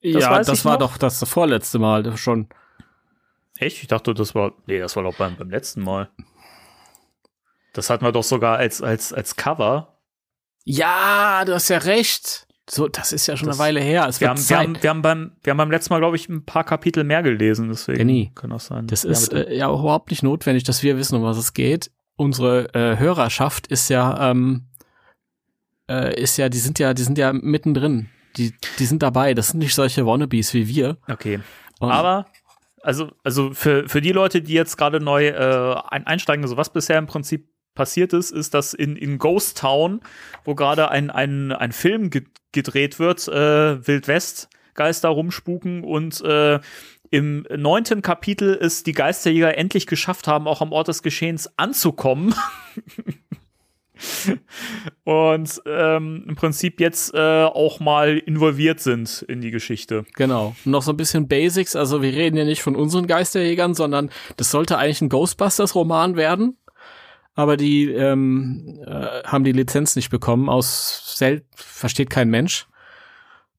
ja, weiß das war noch. doch das vorletzte Mal das schon. Echt? Ich dachte, das war. Nee, das war doch beim, beim letzten Mal. Das hatten wir doch sogar als, als, als Cover. Ja, du hast ja recht. So, das ist ja schon Das- eine Weile her. Es Wir haben, wir, haben, wir, haben beim, wir haben beim letzten Mal, glaube ich, ein paar Kapitel mehr gelesen. Deswegen Danny, kann das sein. Das Ja, ist bitte. äh, ja auch überhaupt nicht notwendig, dass wir wissen, um was es geht. Unsere äh, Hörerschaft ist ja, ähm, äh, ist ja, die sind ja, die sind ja mittendrin. Die, die sind dabei. Das sind nicht solche Wannabes wie wir. okay. Und Aber, also, also für, für die Leute, die jetzt gerade neu äh, ein, einsteigen, also was bisher im Prinzip passiert ist, ist, dass in, in Ghost Town, wo gerade ein, ein, ein Film ge gedreht wird, äh, Wild West Geister rumspuken und äh, im neunten Kapitel es die Geisterjäger endlich geschafft haben, auch am Ort des Geschehens anzukommen. und ähm, im Prinzip jetzt äh, auch mal involviert sind in die Geschichte. Genau. Noch so ein bisschen Basics. Also wir reden ja nicht von unseren Geisterjägern, sondern das sollte eigentlich ein Ghostbusters-Roman werden. Aber die ähm, äh, haben die Lizenz nicht bekommen, aus Sel versteht kein Mensch.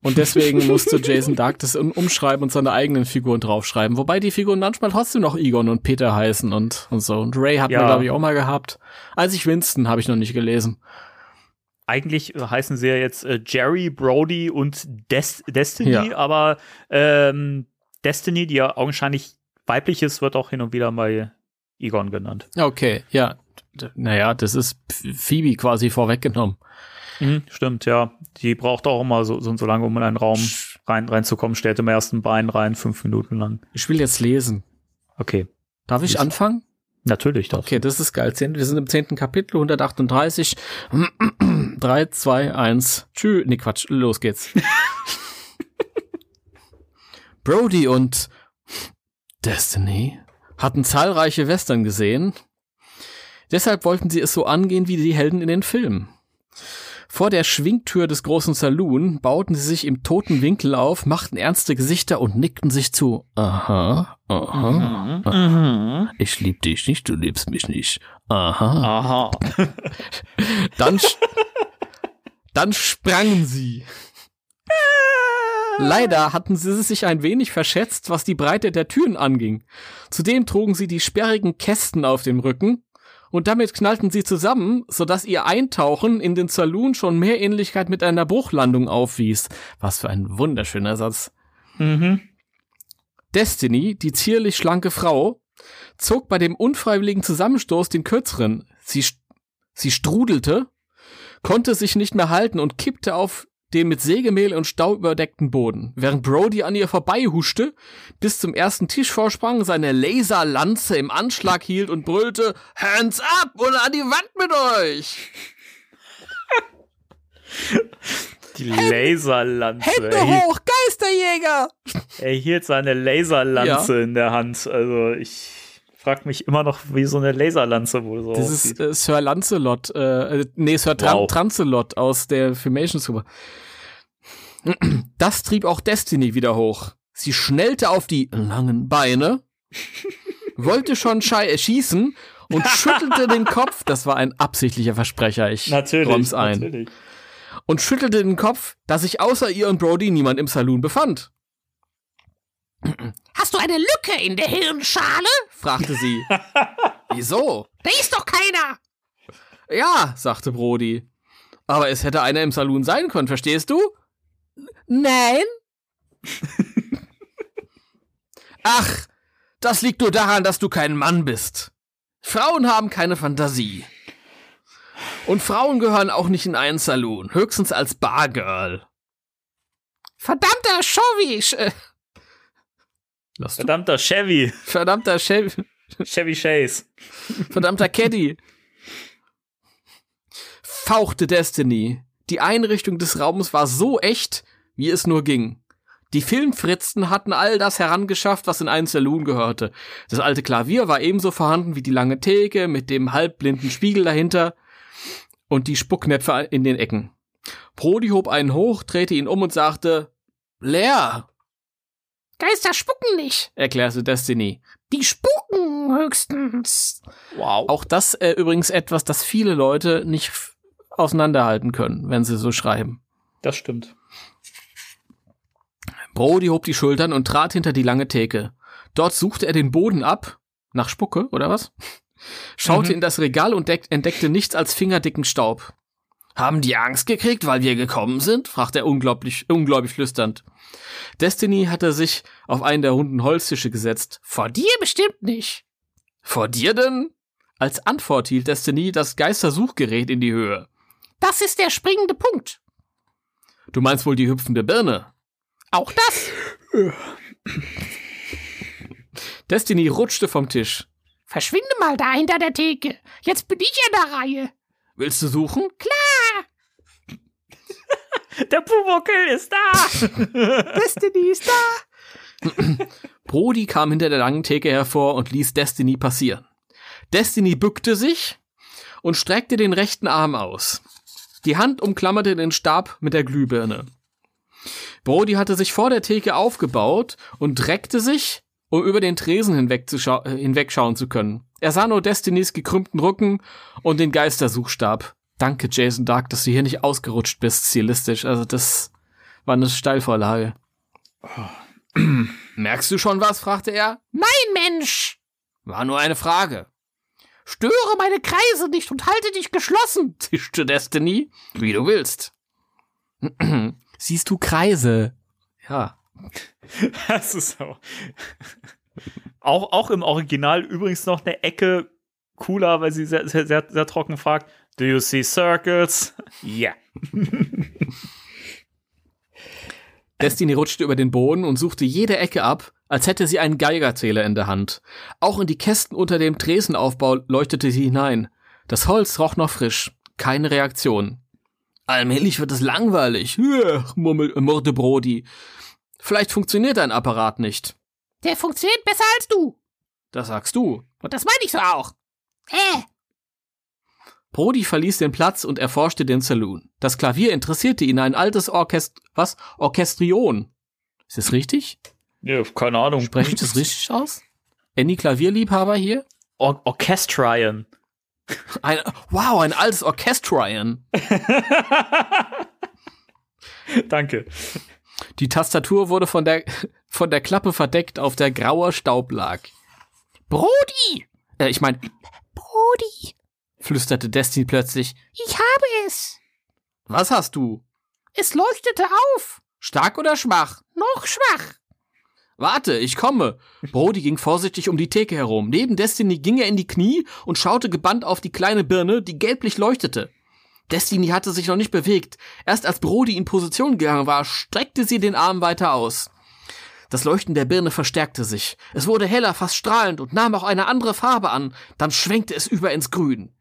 Und deswegen musste Jason Dark das um- umschreiben und seine eigenen Figuren draufschreiben. Wobei die Figuren manchmal trotzdem noch Egon und Peter heißen und, und so. Und Ray hat Ja. man, glaube ich, auch mal gehabt. Als ich Winston habe ich noch nicht gelesen. eigentlich heißen sie ja jetzt äh, Jerry, Brody und Des Destiny, Ja. aber ähm, Destiny, die ja augenscheinlich weiblich ist, wird auch hin und wieder mal Egon genannt. Okay, ja. Naja, das ist Ph- Phoebe quasi vorweggenommen. Mhm, stimmt, ja. Die braucht auch immer so, so und so lange, um in einen Raum rein, reinzukommen. Stellt im ersten Bein rein, fünf Minuten lang. Ich will jetzt lesen. Okay, Darf ich anfangen? natürlich das. Okay, das ist geil. Wir sind im zehnten Kapitel, 138. 3, 2, 1. Tschüss. Nee, Quatsch. Los geht's. Brody und Destiny hatten zahlreiche Western gesehen. Deshalb wollten sie es so angehen wie die Helden in den Filmen. Vor der Schwingtür des großen Saloon bauten sie sich im toten Winkel auf, machten ernste Gesichter und nickten sich zu. Aha, aha, aha. Ich lieb dich nicht, du liebst mich nicht. Aha. Aha. Dann, dann sprangen sie. Leider hatten sie sich ein wenig verschätzt, was die Breite der Türen anging. Zudem trugen sie die sperrigen Kästen auf dem Rücken und damit knallten sie zusammen, sodass ihr Eintauchen in den Saloon schon mehr Ähnlichkeit mit einer Bruchlandung aufwies. Was für ein wunderschöner Satz. mhm. Destiny, die zierlich schlanke Frau, zog bei dem unfreiwilligen Zusammenstoß den kürzeren. Sie, sie strudelte, konnte sich nicht mehr halten und kippte auf den mit Sägemehl und Staub überdeckten Boden, während Brody an ihr vorbeihuschte, bis zum ersten Tisch vorsprang, seine Laserlanze im Anschlag hielt und brüllte, Hands up und an die Wand mit euch! Die Laserlanze. Hände hielt, hoch, Geisterjäger! er hielt seine Laserlanze in der Hand. Also ich frag mich immer noch, wie so eine Laserlanze wohl so Das aussieht. ist äh, Sir Lancelot, äh, äh, nee, Sir Tran Wow. Trancelot aus der Filmation-Super. Das trieb auch Destiny wieder hoch. Sie schnellte auf die langen Beine, wollte schon schei äh, schießen und schüttelte den Kopf. Das war ein absichtlicher Versprecher, ich natürlich, ein. natürlich. Und schüttelte den Kopf, dass sich außer ihr und Brody niemand im Saloon befand. Hast du eine Lücke in der Hirnschale? fragte sie. Wieso? Da ist doch keiner. Ja, sagte Brody. Aber es hätte einer im Saloon sein können, verstehst du? Nein. Ach, das liegt nur daran, dass du kein Mann bist. Frauen haben keine Fantasie. Und Frauen gehören auch nicht in einen Saloon, höchstens als Bargirl. Verdammter Schowisch. Lass du. Verdammter Chevy. Verdammter Chef, Chevy Chase. verdammter Caddy. fauchte Destiny. Die Einrichtung des Raums war so echt, wie es nur ging. Die Filmfritzen hatten all das herangeschafft, was in einen Saloon gehörte. Das alte Klavier war ebenso vorhanden wie die lange Theke mit dem halbblinden Spiegel dahinter und die Spucknäpfe in den Ecken. Brody hob einen hoch, drehte ihn um und sagte, leer, Geister spucken nicht. erklärte Destiny. Die spucken höchstens. Wow. Auch das äh, übrigens etwas, das viele Leute nicht auseinanderhalten können, wenn sie so schreiben. Das stimmt. Brody hob die Schultern und trat hinter die lange Theke. Dort suchte er den Boden ab. Nach Spucke, oder was? Schaute Mhm. in das Regal und deck- entdeckte nichts als fingerdicken Staub. Haben die Angst gekriegt, weil wir gekommen sind? fragte er unglaublich, ungläubig flüsternd. Destiny hatte sich auf einen der runden Holztische gesetzt. Vor dir bestimmt nicht. Vor dir denn? Als Antwort hielt Destiny das Geistersuchgerät in die Höhe. Das ist der springende Punkt. Du meinst wohl die hüpfende Birne? Auch das. Destiny rutschte vom Tisch. Verschwinde mal da hinter der Theke. Jetzt bin ich an der Reihe. Willst du suchen? Der Pumuckl ist da! Destiny ist da. Brody kam hinter der langen Theke hervor und ließ Destiny passieren. Destiny bückte sich und streckte den rechten Arm aus. Die Hand umklammerte den Stab mit der Glühbirne. Brody hatte sich vor der Theke aufgebaut und reckte sich, um über den Tresen äh, hinwegschauen zu können. Er sah nur Destinys gekrümmten Rücken und den Geistersuchstab. Danke, Jason Dark, dass du hier nicht ausgerutscht bist, stilistisch. Also das war eine Steilvorlage. Merkst du schon was? fragte er. Nein, Mensch. War nur eine Frage. Störe meine Kreise nicht und halte dich geschlossen. Zischte Destiny. Wie du willst. Siehst du Kreise? Ja. Das ist so. Auch, auch im Original übrigens noch eine Ecke cooler, weil sie sehr, sehr, sehr, sehr trocken fragt: Do you see circles? Ja. Destiny rutschte über den Boden und suchte jede Ecke ab, als hätte sie einen Geigerzähler in der Hand. Auch in die Kästen unter dem Tresenaufbau leuchtete sie hinein. Das Holz roch noch frisch. Keine Reaktion. Allmählich wird es langweilig, Ugh, murmel- murrte Brody. Vielleicht funktioniert dein Apparat nicht. Der funktioniert besser als du. Das sagst du. Und das meine ich so auch. Äh, Brody verließ den Platz und erforschte den Saloon. Das Klavier interessierte ihn, ein altes Orchest was? Orchestrion. Ist das richtig? ja keine Ahnung. Spreche ich das richtig aus? Any Klavierliebhaber hier? Or Orchestrion. Ein, wow, ein altes Orchestrion. Danke. Die Tastatur wurde von der, von der Klappe verdeckt, auf der grauer Staub lag. Brody. Äh, ich mein, Brody. flüsterte Destiny plötzlich. Ich habe es. Was hast du? Es leuchtete auf. Stark oder schwach? Noch schwach. Warte, ich komme. Brody ging vorsichtig um die Theke herum. Neben Destiny ging er in die Knie und schaute gebannt auf die kleine Birne, die gelblich leuchtete. Destiny hatte sich noch nicht bewegt. Erst als Brody in Position gegangen war, streckte sie den Arm weiter aus. Das Leuchten der Birne verstärkte sich. Es wurde heller, fast strahlend und nahm auch eine andere Farbe an. Dann schwenkte es über ins Grün.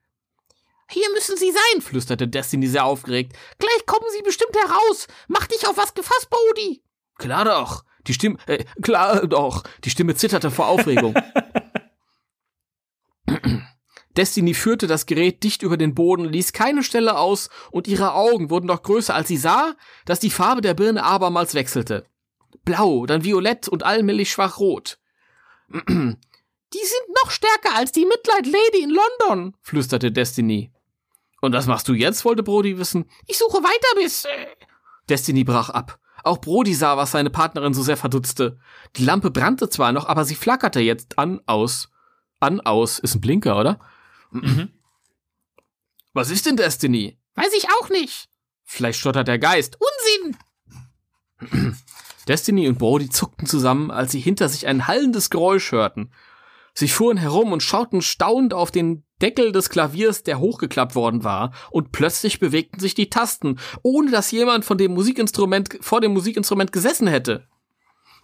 Hier müssen sie sein. Flüsterte Destiny sehr aufgeregt. Gleich kommen sie bestimmt heraus. Mach dich auf was gefasst, Brody. Klar doch. Die Stimme, äh, klar doch. Die Stimme zitterte vor Aufregung. Destiny führte das Gerät dicht über den Boden, ließ keine Stelle aus und ihre Augen wurden noch größer, als sie sah, dass die Farbe der Birne abermals wechselte. Blau, dann violett und allmählich schwach rot. Die sind noch stärker als die Midnight Lady in London. flüsterte Destiny. Und was machst du jetzt? wollte Brody wissen. Ich suche weiter bis. Äh, Destiny brach ab. Auch Brody sah, was seine Partnerin so sehr verdutzte. Die Lampe brannte zwar noch, aber sie flackerte jetzt an, aus. An, aus. Ist ein Blinker, oder? Was ist denn Destiny? weiß ich auch nicht. Vielleicht stottert der Geist. Unsinn. Destiny und Brody zuckten zusammen, als sie hinter sich ein hallendes Geräusch hörten. Sie fuhren herum und schauten staunend auf den Deckel des Klaviers, der hochgeklappt worden war, und plötzlich bewegten sich die Tasten, ohne dass jemand von dem Musikinstrument vor dem Musikinstrument gesessen hätte.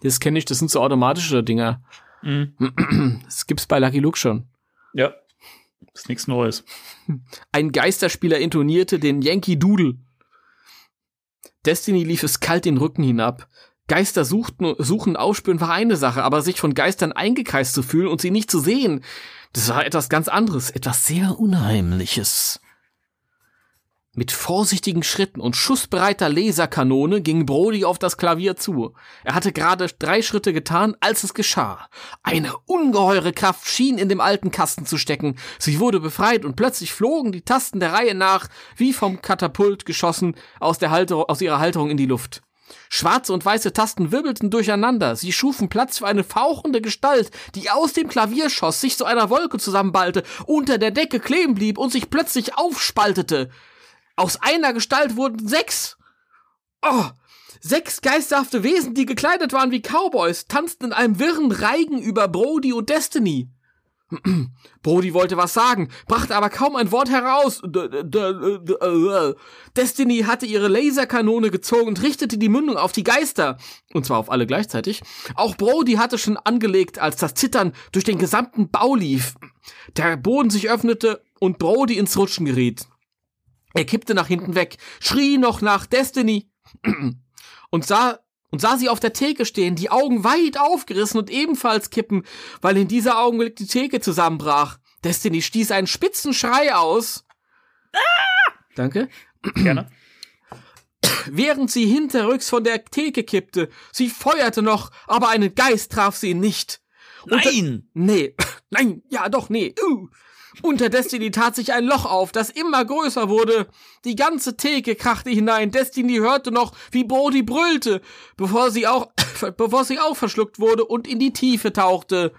Das kenne ich, das sind so automatische Dinger. Mhm. Das gibt's bei Lucky Luke schon. Ja. Ist nichts Neues. Ein Geisterspieler intonierte den Yankee Doodle. Destiny lief es kalt den Rücken hinab. Geister suchten, suchen, aufspüren war eine Sache, aber sich von Geistern eingekreist zu fühlen und sie nicht zu sehen, das war etwas ganz anderes, etwas sehr Unheimliches. Mit vorsichtigen Schritten und schussbereiter Laserkanone ging Brody auf das Klavier zu. Er hatte gerade drei Schritte getan, als es geschah. Eine ungeheure Kraft schien in dem alten Kasten zu stecken. Sie wurde befreit und plötzlich flogen die Tasten der Reihe nach, wie vom Katapult geschossen, aus, der Halterung, aus ihrer Halterung in die Luft. Schwarze und weiße Tasten wirbelten durcheinander. Sie schufen Platz für eine fauchende Gestalt, die aus dem Klavier schoss, sich zu einer Wolke zusammenballte, unter der Decke kleben blieb und sich plötzlich aufspaltete. Aus einer Gestalt wurden sechs. Oh! Sechs geisterhafte Wesen, die gekleidet waren wie Cowboys, tanzten in einem wirren Reigen über Brody und Destiny. Brody wollte was sagen, brachte aber kaum ein Wort heraus. Äh. Destiny hatte ihre Laserkanone gezogen und richtete die Mündung auf die Geister. Und zwar auf alle gleichzeitig. Auch Brody hatte schon angelegt, als das Zittern durch den gesamten Bau lief. Der Boden sich öffnete und Brody ins Rutschen geriet. Er kippte nach hinten weg, schrie noch nach Destiny und sah und sah sie auf der Theke stehen, die Augen weit aufgerissen und ebenfalls kippen, weil in dieser Augenblick die Theke zusammenbrach. Destiny stieß einen spitzen Schrei aus. Ah! Danke. Gerne. Während sie hinterrücks von der Theke kippte. Sie feuerte noch, aber einen Geist traf sie nicht. Nein! Nee. Nein, ja doch, nee. Uh. Unter Destiny tat sich ein Loch auf, das immer größer wurde. Die ganze Theke krachte hinein. Destiny hörte noch, wie Brody brüllte, bevor sie auch, bevor sie auch verschluckt wurde und in die Tiefe tauchte.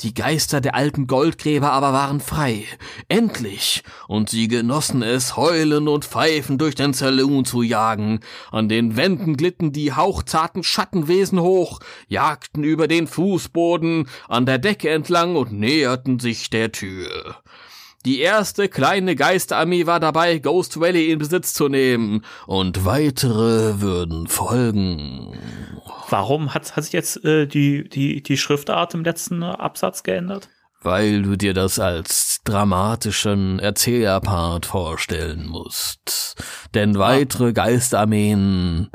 Die Geister der alten Goldgräber aber waren frei. Endlich. Und sie genossen es, heulen und pfeifen durch den Saloon zu jagen. An den Wänden glitten die hauchzarten Schattenwesen hoch, jagten über den Fußboden, an der Decke entlang und näherten sich der Tür. Die erste kleine Geisterarmee war dabei, Ghost Valley in Besitz zu nehmen, und weitere würden folgen. Warum hat, hat sich jetzt äh, die, die, die Schriftart im letzten Absatz geändert? Weil du dir das als dramatischen Erzählerpart vorstellen musst. Denn weitere Geisterarmeen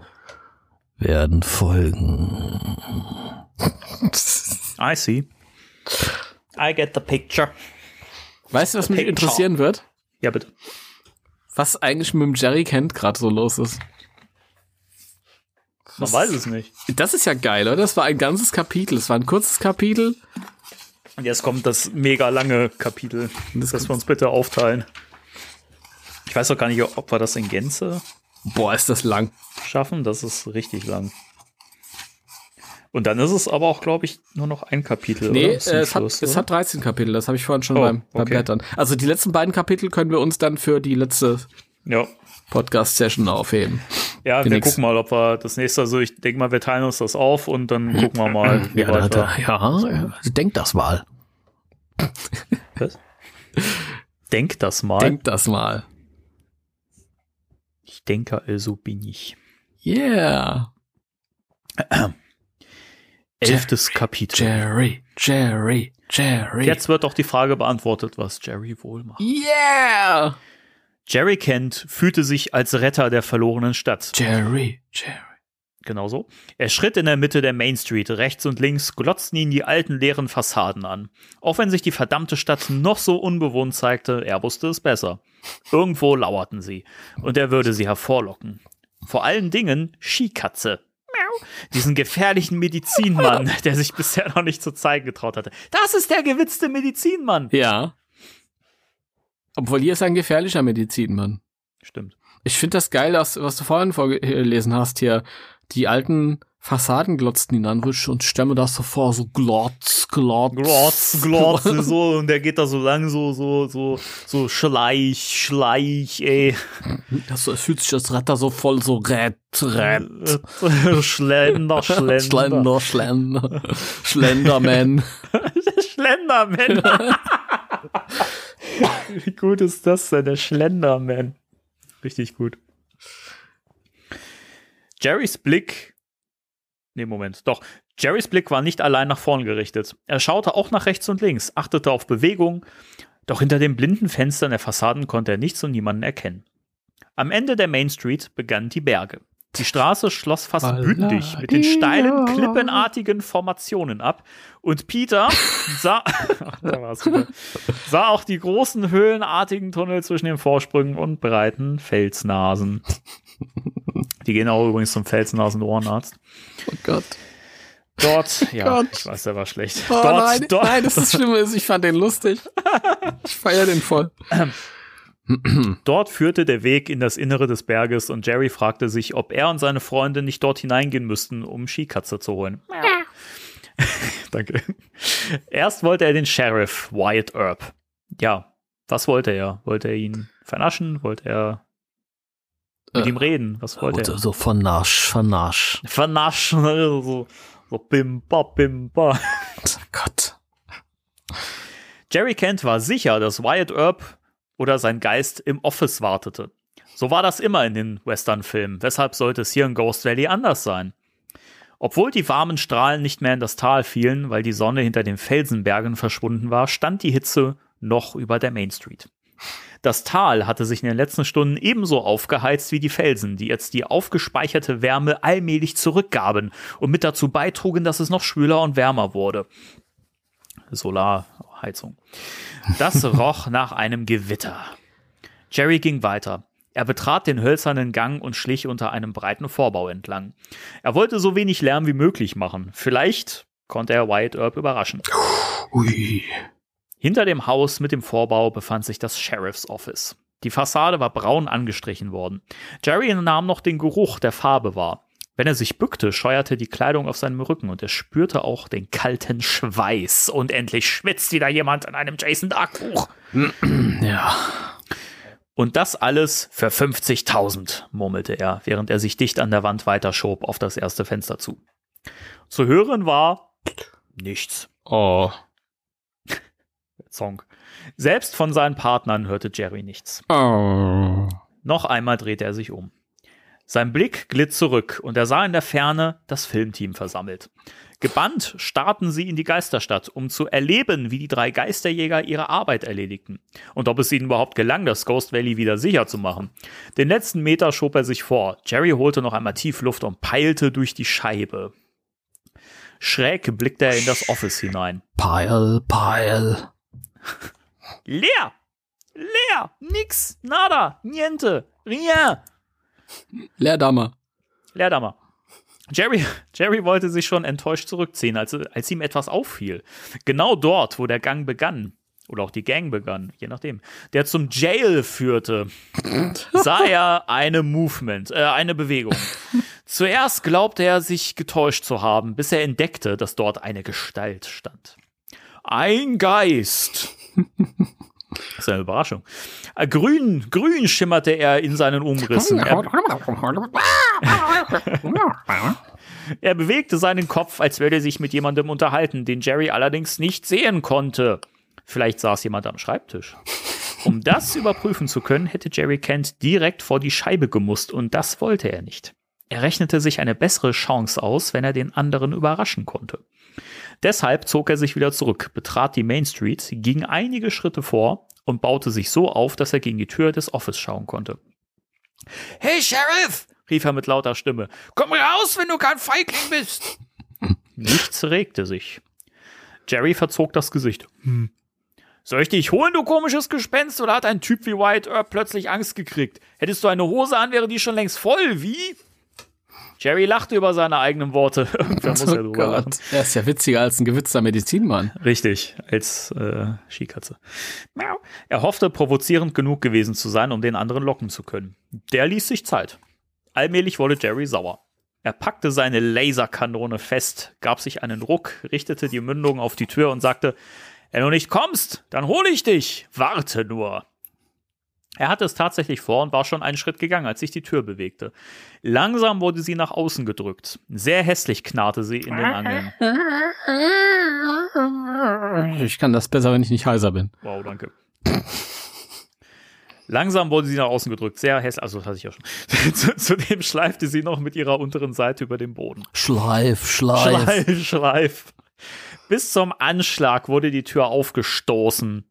werden folgen. I see. I get the picture. Weißt du, was mich Picture. interessieren wird? Ja, bitte. Was eigentlich mit dem Jerry Kent gerade so los ist? Man weiß es nicht. Das ist ja geil, oder? Das war ein ganzes Kapitel. Es war ein kurzes Kapitel. Und jetzt kommt das mega lange Kapitel, Das das wir uns bitte aufteilen. Ich weiß doch gar nicht, ob wir das in Gänze Boah, ist das lang. schaffen. Das ist richtig lang. Und dann ist es aber auch, glaube ich, nur noch ein Kapitel. Nee, äh, es, hat, Schluss, es oder? hat 13 Kapitel. Das habe ich vorhin schon Oh, beim, beim okay. Blättern. Also die letzten beiden Kapitel können wir uns dann für die letzte Ja. Podcast-Session aufheben. Ja, Die wir nächste. gucken mal, ob wir das nächste, also ich denke mal, wir teilen uns das auf und dann gucken wir mal, wie Ja, da er, ja, denk das mal. Was? Denk das mal. Denk das mal. ich denke, also bin ich. Yeah. Elftes Kapitel. Jerry, Jerry, Jerry. Jetzt wird doch die Frage beantwortet, was Jerry wohl macht. Yeah. Jerry Kent fühlte sich als Retter der verlorenen Stadt. Jerry, Jerry. Genauso. Er schritt in der Mitte der Main Street. Rechts und links glotzten ihn die alten leeren Fassaden an. Auch wenn sich die verdammte Stadt noch so unbewohnt zeigte, er wusste es besser. Irgendwo lauerten sie. Und er würde sie hervorlocken. Vor allen Dingen Skikatze. Diesen gefährlichen Medizinmann, der sich bisher noch nicht zu zeigen getraut hatte. Das ist der gewitzte Medizinmann. Ja. Obwohl hier ist ein gefährlicher Medizinmann. Stimmt. Ich finde das geil, was, was du vorhin vorgelesen hast hier. Die alten Fassaden glotzten ihn an und mir das so vor, so glotz, glotz. Glotz, glotz, so, und der geht da so lang, so, so, so, so schleich, schleich, ey. Das, so- es fühlt sich das Retter so voll so rett, rett. Schlender, Schlender. Schlender, Schlender. Schlenderman. Schlenderman. Wie gut ist das denn, der Schlenderman? Richtig gut. Jerrys Blick. Nee, Moment, doch. Jerrys Blick war nicht allein nach vorn gerichtet. Er schaute auch nach rechts und links, achtete auf Bewegung, Doch hinter den blinden Fenstern der Fassaden konnte er nichts und niemanden erkennen. Am Ende der Main Street begannen die Berge. Die Straße schloss fast bündig mit den steilen, klippenartigen Formationen ab. Und Peter sah, Ach, da sah auch die großen höhlenartigen Tunnel zwischen den Vorsprüngen und breiten Felsnasen. Die gehen auch übrigens zum Felsnasen-Ohrenarzt. Oh Gott. Dort, ja, Gott. ich weiß, der war schlecht. Oh, dort, nein, dort, nein, das ist Schlimme ist, ich fand den lustig. Ich feier den voll. Dort führte der Weg in das Innere des Berges und Jerry fragte sich, ob er und seine Freunde nicht dort hineingehen müssten, um Skikatze zu holen. Danke. Erst wollte er den Sheriff, Wyatt Earp. Ja, was wollte er? Wollte er ihn vernaschen? Wollte er mit Äh, ihm reden? Was wollte er? so von Nasch, von Nasch. Vernaschen, so, so bimba, bimba. Oh Gott. Jerry Kent war sicher, dass Wyatt Earp oder sein Geist im Office wartete. So war das immer in den Western-Filmen. Weshalb sollte es hier in Ghost Valley anders sein? Obwohl die warmen Strahlen nicht mehr in das Tal fielen, weil die Sonne hinter den Felsenbergen verschwunden war, stand die Hitze noch über der Main Street. Das Tal hatte sich in den letzten Stunden ebenso aufgeheizt wie die Felsen, die jetzt die aufgespeicherte Wärme allmählich zurückgaben und mit dazu beitrugen, dass es noch schwüler und wärmer wurde. Solarheizung. Das roch nach einem Gewitter. Jerry ging weiter. Er betrat den hölzernen Gang und schlich unter einem breiten Vorbau entlang. Er wollte so wenig Lärm wie möglich machen. Vielleicht konnte er Wyatt Earp überraschen. Ui. Hinter dem Haus mit dem Vorbau befand sich das Sheriff's Office. Die Fassade war braun angestrichen worden. Jerry nahm noch den Geruch der Farbe wahr. Wenn er sich bückte, scheuerte die Kleidung auf seinem Rücken und er spürte auch den kalten Schweiß. Und endlich schwitzt wieder jemand an einem Jason Dark Buch. Ja. Und das alles für 50.000, murmelte er, während er sich dicht an der Wand weiterschob auf das erste Fenster zu. Zu hören war nichts. Oh. Song. Selbst von seinen Partnern hörte Jerry nichts. Oh. Noch einmal drehte er sich um. Sein Blick glitt zurück und er sah in der Ferne das Filmteam versammelt. Gebannt starrten sie in die Geisterstadt, um zu erleben, wie die drei Geisterjäger ihre Arbeit erledigten. Und ob es ihnen überhaupt gelang, das Ghost Valley wieder sicher zu machen. Den letzten Meter schob er sich vor. Jerry holte noch einmal tief Luft und peilte durch die Scheibe. Schräg blickte er in das Office hinein. Pile, pile. Leer! Leer! Nix! Nada! Niente! Rien! Leerdammer. Leerdammer. Jerry, Jerry wollte sich schon enttäuscht zurückziehen, als, als ihm etwas auffiel. Genau dort, wo der Gang begann, oder auch die Gang begann, je nachdem, der zum Jail führte, sah er eine Movement, äh, eine Bewegung. Zuerst glaubte er, sich getäuscht zu haben, bis er entdeckte, dass dort eine Gestalt stand. Ein Geist. Das ist eine Überraschung. Äh, Grün, grün schimmerte er in seinen Umrissen. Er, er bewegte seinen Kopf, als würde er sich mit jemandem unterhalten, den Jerry allerdings nicht sehen konnte. Vielleicht saß jemand am Schreibtisch. Um das überprüfen zu können, hätte Jerry Kent direkt vor die Scheibe gemusst und das wollte er nicht. Er rechnete sich eine bessere Chance aus, wenn er den anderen überraschen konnte. Deshalb zog er sich wieder zurück, betrat die Main Street, ging einige Schritte vor und baute sich so auf, dass er gegen die Tür des Office schauen konnte. Hey Sheriff! rief er mit lauter Stimme. Komm raus, wenn du kein Feigling bist! Nichts regte sich. Jerry verzog das Gesicht. Hm. Soll ich dich holen, du komisches Gespenst, oder hat ein Typ wie Wyatt Earp plötzlich Angst gekriegt? Hättest du eine Hose an, wäre die schon längst voll, wie? Jerry lachte über seine eigenen Worte. Muss Oh drüber lachen. Gott. Er ist ja witziger als ein gewitzter Medizinmann. Richtig, als äh, Skikatze. Er hoffte, provozierend genug gewesen zu sein, um den anderen locken zu können. Der ließ sich Zeit. Allmählich wurde Jerry sauer. Er packte seine Laserkanone fest, gab sich einen Ruck, richtete die Mündung auf die Tür und sagte, wenn du nicht kommst, dann hole ich dich. Warte nur. Er hatte es tatsächlich vor und war schon einen Schritt gegangen, als sich die Tür bewegte. Langsam wurde sie nach außen gedrückt. Sehr hässlich knarrte sie in den Angeln. Ich kann das besser, wenn ich nicht heiser bin. Wow, danke. Langsam wurde sie nach außen gedrückt, sehr hässlich. Also, das hatte ich ja schon. Zu- Zudem schleifte sie noch mit ihrer unteren Seite über den Boden. Schleif, schleif. Schleif, schleif. Bis zum Anschlag wurde die Tür aufgestoßen.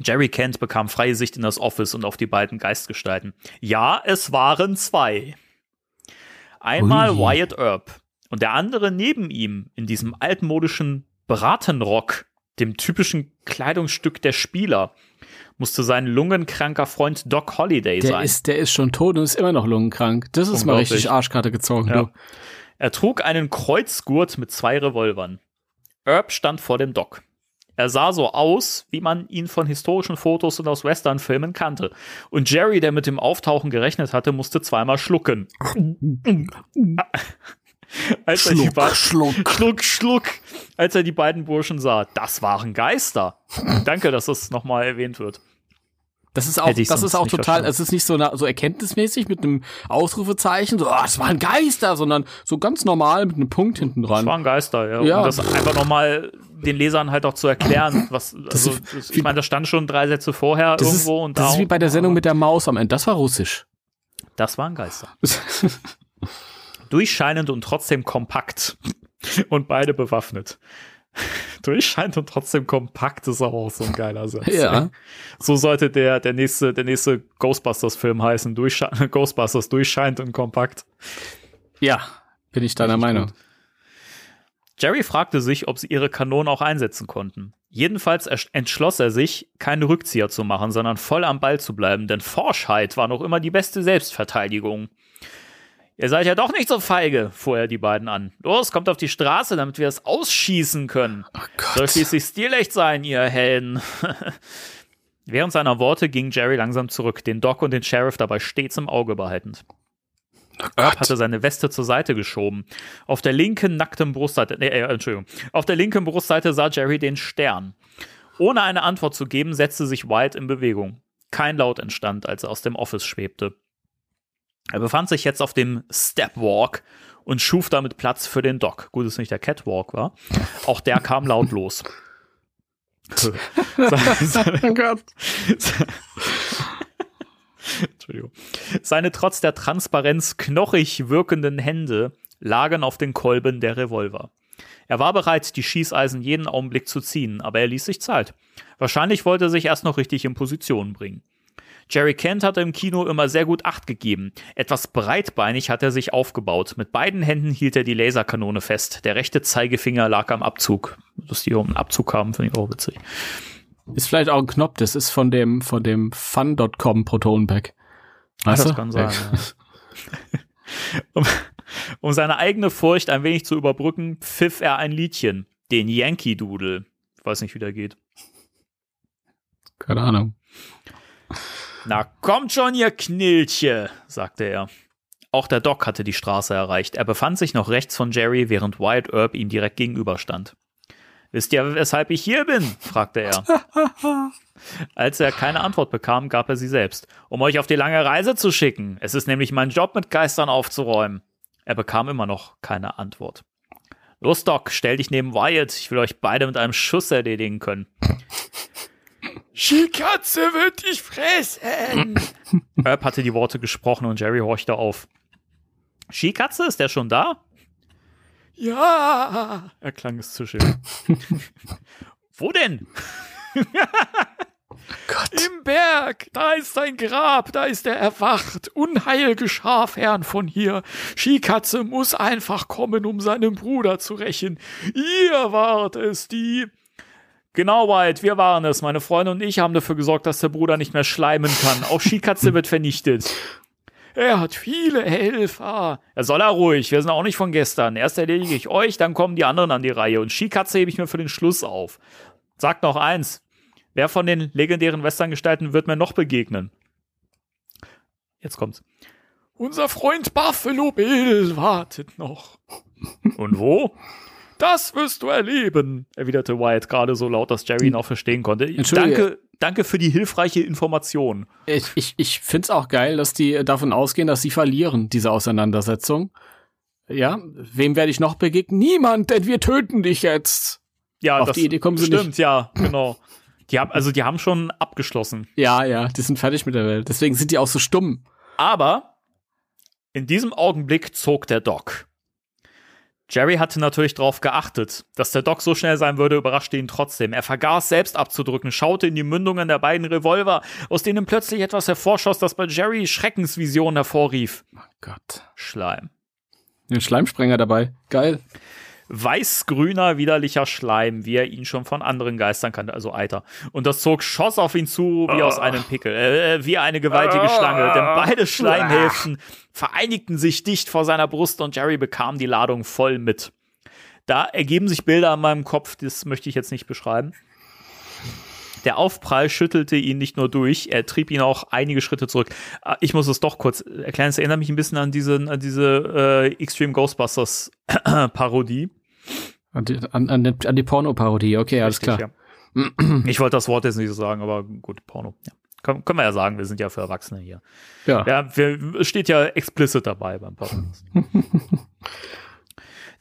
Jerry Kent bekam freie Sicht in das Office und auf die beiden Geistgestalten. Ja, es waren zwei. Einmal Ui. Wyatt Earp und der andere neben ihm in diesem altmodischen Bratenrock, dem typischen Kleidungsstück der Spieler, musste sein lungenkranker Freund Doc Holliday Der sein. ist, der ist schon tot und ist immer noch lungenkrank. Das ist mal richtig Arschkarte gezogen. Ja. Du. Er trug einen Kreuzgurt mit zwei Revolvern. Earp stand vor dem Doc. Er sah so aus, wie man ihn von historischen Fotos und aus Westernfilmen kannte. Und Jerry, der mit dem Auftauchen gerechnet hatte, musste zweimal schlucken. Als er die Schluck, beiden- schluck. Schluck, Schluck, als er die beiden Burschen sah. Das waren Geister. Danke, dass das nochmal erwähnt wird. Das ist auch, das ist auch total, es ist nicht so, so erkenntnismäßig mit einem Ausrufezeichen, so, ah, es waren Geister, sondern so ganz normal mit einem Punkt hinten Das dran. waren Geister, ja. Ja. Um das einfach nochmal den Lesern halt auch zu erklären, was, also, ist das, ich meine, das stand schon drei Sätze vorher Das ist, irgendwo und das ist da- wie bei der Sendung mit der Maus am Ende. Das war russisch. Das waren Geister. Durchscheinend und trotzdem kompakt. Und beide bewaffnet. Durchscheinend und trotzdem kompakt ist auch so ein geiler Satz. Ja. So sollte der, der nächste, der nächste Ghostbusters-Film heißen. Durchsche Ghostbusters durchscheinend und kompakt. Ja, bin ich deiner Meinung. Jerry fragte sich, ob sie ihre Kanonen auch einsetzen konnten. Jedenfalls entschloss er sich, keine Rückzieher zu machen, sondern voll am Ball zu bleiben, denn Forschheit war noch immer die beste Selbstverteidigung. Ihr seid ja doch nicht so feige, fuhr er die beiden an. Los, kommt auf die Straße, damit wir es ausschießen können. Soll schließlich stilecht sein, ihr Helden. Während seiner Worte ging Jerry langsam zurück, den Doc und den Sheriff dabei stets im Auge behaltend. Herb hatte seine Weste zur Seite geschoben. Auf der linken nackten Brustseite, nee, äh, Entschuldigung, auf der linken Brustseite sah Jerry den Stern. Ohne eine Antwort zu geben, setzte sich White in Bewegung. Kein Laut entstand, als er aus dem Office schwebte. Er befand sich jetzt auf dem Stepwalk und schuf damit Platz für den Doc. Gut, dass es nicht der Catwalk war. Auch der kam lautlos. Oh Gott. Entschuldigung. Seine trotz der Transparenz knochig wirkenden Hände lagen auf den Kolben der Revolver. Er war bereit, die Schießeisen jeden Augenblick zu ziehen, aber er ließ sich Zeit. Wahrscheinlich wollte er sich erst noch richtig in Position bringen. Jerry Kent hatte im Kino immer sehr gut Acht gegeben. Etwas breitbeinig hat er sich aufgebaut. Mit beiden Händen hielt er die Laserkanone fest. Der rechte Zeigefinger lag am Abzug. Dass die hier einen Abzug haben, finde ich auch witzig. Ist vielleicht auch ein Knopf, das ist von dem, von dem Fun.com Protonpack. Weißt das du? kann sein. Ja. um, um seine eigene Furcht ein wenig zu überbrücken, pfiff er ein Liedchen, den Yankee Doodle. Ich weiß nicht, wie der geht. Keine Ahnung. Na kommt schon, ihr Knilche, sagte er. Auch der Doc hatte die Straße erreicht. Er befand sich noch rechts von Jerry, während Wyatt Earp ihm direkt gegenüberstand. Wisst ihr, weshalb ich hier bin? fragte er. Als er keine Antwort bekam, gab er sie selbst. Um euch auf die lange Reise zu schicken. Es ist nämlich mein Job, mit Geistern aufzuräumen. Er bekam immer noch keine Antwort. Los, Doc, stell dich neben Wyatt. Ich will euch beide mit einem Schuss erledigen können. Skikatze wird dich fressen! Herb hatte die Worte gesprochen und Jerry horchte auf. Skikatze, ist der schon da? Ja, erklang es zischelnd. Wo denn? Im Berg, da ist sein Grab, da ist er erwacht. Unheil geschah fern von hier. Skikatze muss einfach kommen, um seinen Bruder zu rächen. Ihr wart es, die. Genau, White, wir waren es. Meine Freunde und ich haben dafür gesorgt, dass der Bruder nicht mehr schleimen kann. Auch Skikatze wird vernichtet. Er hat viele Helfer. Er soll er ruhig, wir sind auch nicht von gestern. Erst erledige ich euch, dann kommen die anderen an die Reihe. Und Skikatze hebe ich mir für den Schluss auf. Sagt noch eins. Wer von den legendären Westerngestalten wird mir noch begegnen? Jetzt kommt's. Unser Freund Buffalo Bill wartet noch. Und wo? Das wirst du erleben, erwiderte Wyatt gerade so laut, dass Jerry ihn auch verstehen konnte. Entschuldige. Danke, danke für die hilfreiche Information. Ich, ich, ich find's auch geil, dass die davon ausgehen, dass sie verlieren, diese Auseinandersetzung. Ja, wem werde ich noch begegnen? Niemand, denn wir töten dich jetzt. Ja, Auf das die Idee kommen sie stimmt, nicht. ja, genau. Die haben, also die haben schon abgeschlossen. Ja, ja, die sind fertig mit der Welt. Deswegen sind die auch so stumm. Aber in diesem Augenblick zog der Doc. Jerry hatte natürlich darauf geachtet. Dass der Doc so schnell sein würde, überraschte ihn trotzdem. Er vergaß selbst abzudrücken, schaute in die Mündungen der beiden Revolver, aus denen plötzlich etwas hervorschoss, das bei Jerry Schreckensvisionen hervorrief. Gott. Schleim. Den Schleimsprenger dabei. Geil. Weiß-grüner, widerlicher Schleim, wie er ihn schon von anderen Geistern kannte, also Eiter. Und das Zog schoss auf ihn zu wie aus einem Pickel, äh, wie eine gewaltige Schlange. Denn beide Schleimhälften vereinigten sich dicht vor seiner Brust und Jerry bekam die Ladung voll mit. Da ergeben sich Bilder an meinem Kopf, das möchte ich jetzt nicht beschreiben. Der Aufprall schüttelte ihn nicht nur durch, er trieb ihn auch einige Schritte zurück. Ah, Ich muss es doch kurz erklären. Es erinnert mich ein bisschen an diese, an diese äh, Extreme Ghostbusters Parodie. An die, an, an, den- an die Porno-Parodie, okay, alles Richtig, klar. Ja. Ich wollte das Wort jetzt nicht so sagen, aber gut, Porno. Ja. Können, können wir ja sagen, wir sind ja für Erwachsene hier. Ja. Ja, wir, es steht ja explicit dabei beim Podcast.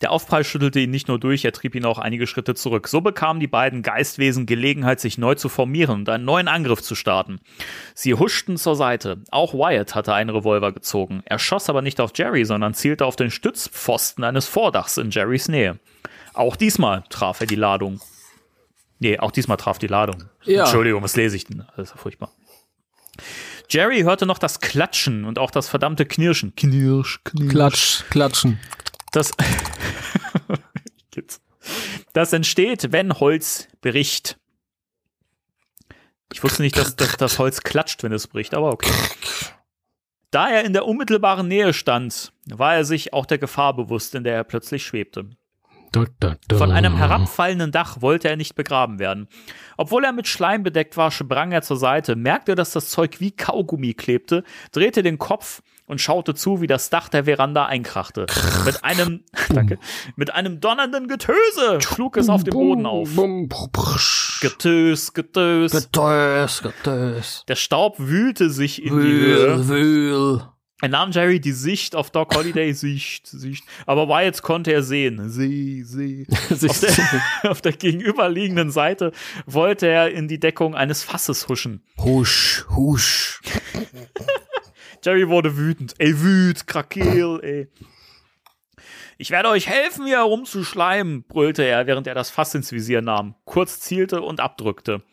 Der Aufprall schüttelte ihn nicht nur durch, er trieb ihn auch einige Schritte zurück. So bekamen die beiden Geistwesen Gelegenheit, sich neu zu formieren und einen neuen Angriff zu starten. Sie huschten zur Seite. Auch Wyatt hatte einen Revolver gezogen. Er schoss aber nicht auf Jerry, sondern zielte auf den Stützpfosten eines Vordachs in Jerrys Nähe. Auch diesmal traf er die Ladung. Nee, auch diesmal traf die Ladung. Ja. Entschuldigung, was lese ich denn? Das ist ja furchtbar. Jerry hörte noch das Klatschen und auch das verdammte Knirschen. Knirsch, knirsch. Klatsch, klatschen. Das, das entsteht, wenn Holz bricht. Ich wusste nicht, dass, dass das Holz klatscht, wenn es bricht, aber okay. Da er in der unmittelbaren Nähe stand, war er sich auch der Gefahr bewusst, in der er plötzlich schwebte. Von einem herabfallenden Dach wollte er nicht begraben werden. Obwohl er mit Schleim bedeckt war, sprang er zur Seite, merkte, dass das Zeug wie Kaugummi klebte, drehte den Kopf und schaute zu, wie das Dach der Veranda einkrachte. Mit einem, danke, mit einem donnernden Getöse schlug es auf dem Boden auf. Getös, Getös. Getös, Getös. Der Staub wühlte sich in die Höhe. Wühl, wühl. Er nahm Jerry die Sicht auf Doc Holiday, Sicht, Sicht. Aber Wyatt konnte er sehen. Seh, seh. Auf der, auf der gegenüberliegenden Seite wollte er in die Deckung eines Fasses huschen. Husch, husch. Jerry wurde wütend. Ey, wüt, Krakeel, ey. Ich werde euch helfen, hier herumzuschleimen, brüllte er, während er das Fass ins Visier nahm, kurz zielte und abdrückte.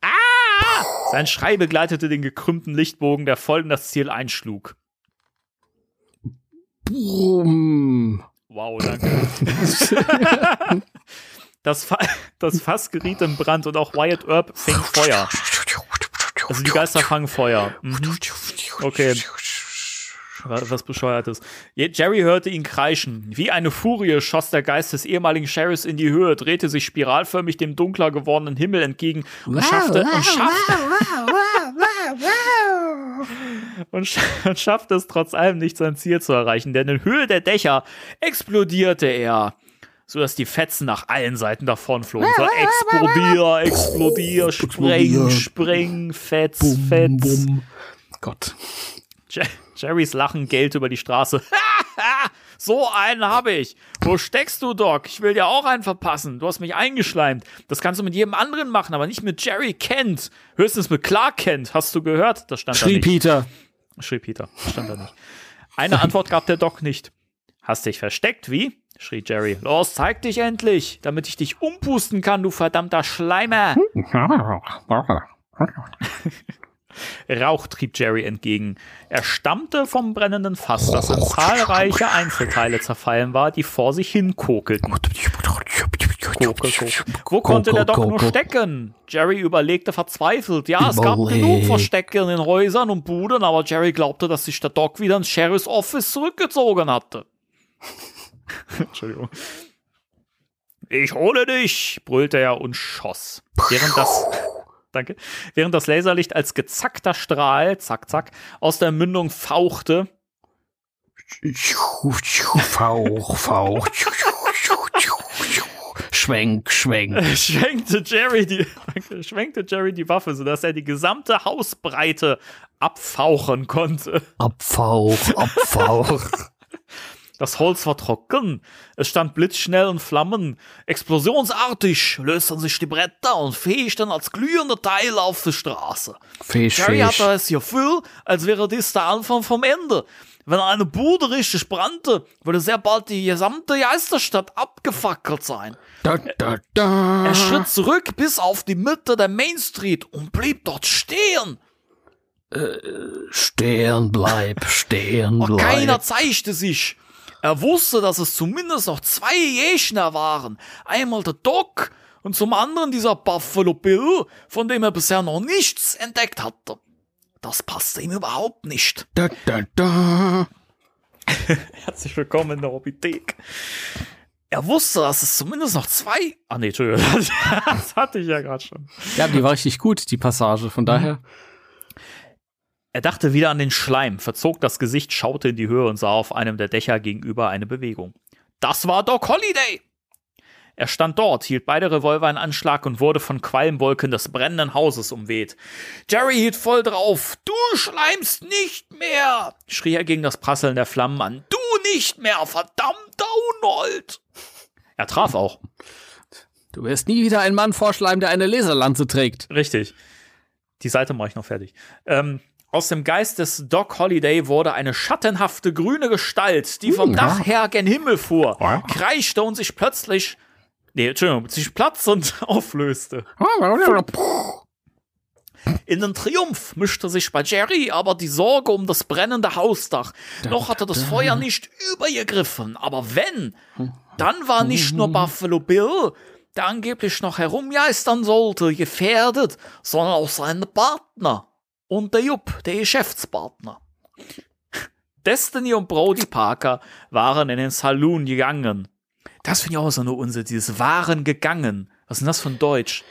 Ah! Sein Schrei begleitete den gekrümmten Lichtbogen, der voll in das Ziel einschlug. Brumm. Wow, danke. Das, Fa das Fass geriet in Brand und auch Wyatt Earp fing Feuer. Also die Geister fangen Feuer. Mhm. Okay. Was bescheuertes. Je- Jerry hörte ihn kreischen. Wie eine Furie schoss der Geist des ehemaligen Sheriffs in die Höhe, drehte sich spiralförmig dem dunkler gewordenen Himmel entgegen und schaffte, und schaffte, und, sch und schaffte es trotz allem nicht sein Ziel zu erreichen, denn in Höhe der Dächer explodierte er, sodass die Fetzen nach allen Seiten davonflogen. So explodier, explodier, spreng, spreng, Fetz, Fetz. Bumm. Gott. Je- Jerrys Lachen gellte über die Straße. so einen habe ich. Wo steckst du, Doc? Ich will dir auch einen verpassen. Du hast mich eingeschleimt. Das kannst du mit jedem anderen machen, aber nicht mit Jerry Kent. Höchstens mit Clark Kent. Hast du gehört? Das stand da Schrie nicht. Peter. Schrie Peter. Stand da nicht. Eine Antwort gab der Doc nicht. Hast dich versteckt, wie? schrie Jerry. Los, zeig dich endlich, damit ich dich umpusten kann, du verdammter Schleimer. Rauch trieb Jerry entgegen. Er stammte vom brennenden Fass, das in zahlreiche Einzelteile zerfallen war, die vor sich hin kokelten. Wo konnte der Doc nur stecken? Jerry überlegte verzweifelt. Ja, es gab genug Verstecke in den Häusern und Buden, aber Jerry glaubte, dass sich der Doc wieder ins Sheriff's Office zurückgezogen hatte. Entschuldigung. Ich hole dich, brüllte er und schoss. Während das, danke, während das Laserlicht als gezackter Strahl, zack, zack, aus der Mündung fauchte, Fauch, Fauch. Schwenk, schwenk. schwenkte Jerry die, schwenkte Jerry die Waffe, sodass er die gesamte Hausbreite abfauchen konnte. Abfauch, Abfauch. Das Holz war trocken, es stand blitzschnell in Flammen. Explosionsartig lösten sich die Bretter und fegten als glühende Teile auf die Straße. Fisch, Jerry Fisch. hatte es Gefühl, als wäre dies der Anfang vom Ende. Wenn eine Bude richtig brannte, würde sehr bald die gesamte Geisterstadt abgefackelt sein. Da, da, da. Er schritt zurück bis auf die Mitte der Main Street und blieb dort stehen. Stehen bleib, stehen bleib. keiner zeigte sich. Er wusste, dass es zumindest noch zwei Gegner waren. Einmal der Doc und zum anderen dieser Buffalo Bill, von dem er bisher noch nichts entdeckt hatte. Das passte ihm überhaupt nicht. Da, da, da. Herzlich willkommen in der Hobbythek. Er wusste, dass es zumindest noch zwei. Ah, nee, Entschuldigung. Das hatte ich ja gerade schon. Ja, die war richtig gut, die Passage. Von daher. Er dachte wieder an den Schleim, verzog das Gesicht, schaute in die Höhe und sah auf einem der Dächer gegenüber eine Bewegung. Das war Doc Holliday! Er stand dort, hielt beide Revolver in Anschlag und wurde von Qualmwolken des brennenden Hauses umweht. Jerry hielt voll drauf. Du schleimst nicht mehr! schrie er gegen das Prasseln der Flammen an. Du nicht mehr, verdammter Unhold! Er traf auch. Du wirst nie wieder ein Mann vorschleimen, der eine Laserlanze trägt. Richtig. Die Seite mache ich noch fertig. Ähm, aus dem Geist des Doc Holliday wurde eine schattenhafte grüne Gestalt, die vom Dach her gen Himmel fuhr, kreischte und sich plötzlich, nee, Entschuldigung, sich platzend auflöste. In den Triumph mischte sich bei Jerry aber die Sorge um das brennende Hausdach. Noch hatte das Feuer nicht übergegriffen, aber wenn, dann war nicht nur Buffalo Bill, der angeblich noch herumgeistern sollte, gefährdet, sondern auch seine Partner und der Jupp, der Geschäftspartner. Destiny und Brody Parker waren in den Saloon gegangen. Das finde ich auch so eine Unsinn, dieses waren gegangen. Was ist denn das von Deutsch?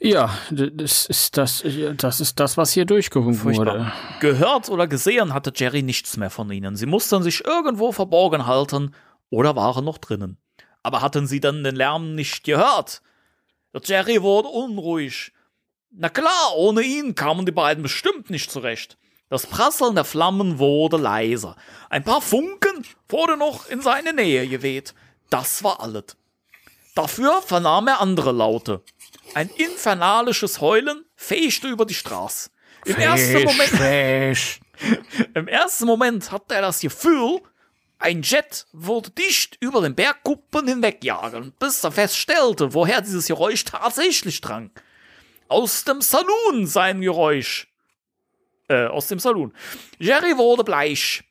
Ja, das ist das, das ist das, was hier durchgewunken wurde. Gehört oder gesehen hatte Jerry nichts mehr von ihnen. Sie mussten sich irgendwo verborgen halten oder waren noch drinnen. Aber hatten sie dann den Lärm nicht gehört? Der Jerry wurde unruhig. Na klar, ohne ihn kamen die beiden bestimmt nicht zurecht. Das Prasseln der Flammen wurde leiser. Ein paar Funken wurde noch in seine Nähe geweht. Das war alles. Dafür vernahm er andere Laute. Ein infernalisches Heulen fegte über die Straße. Im ersten Moment Fisch. im ersten Moment hatte er das Gefühl, ein Jet würde dicht über den Bergkuppen hinwegjagen, bis er feststellte, woher dieses Geräusch tatsächlich drang. Aus dem Saloon sein Geräusch. Äh, aus dem Saloon. Jerry wurde bleich.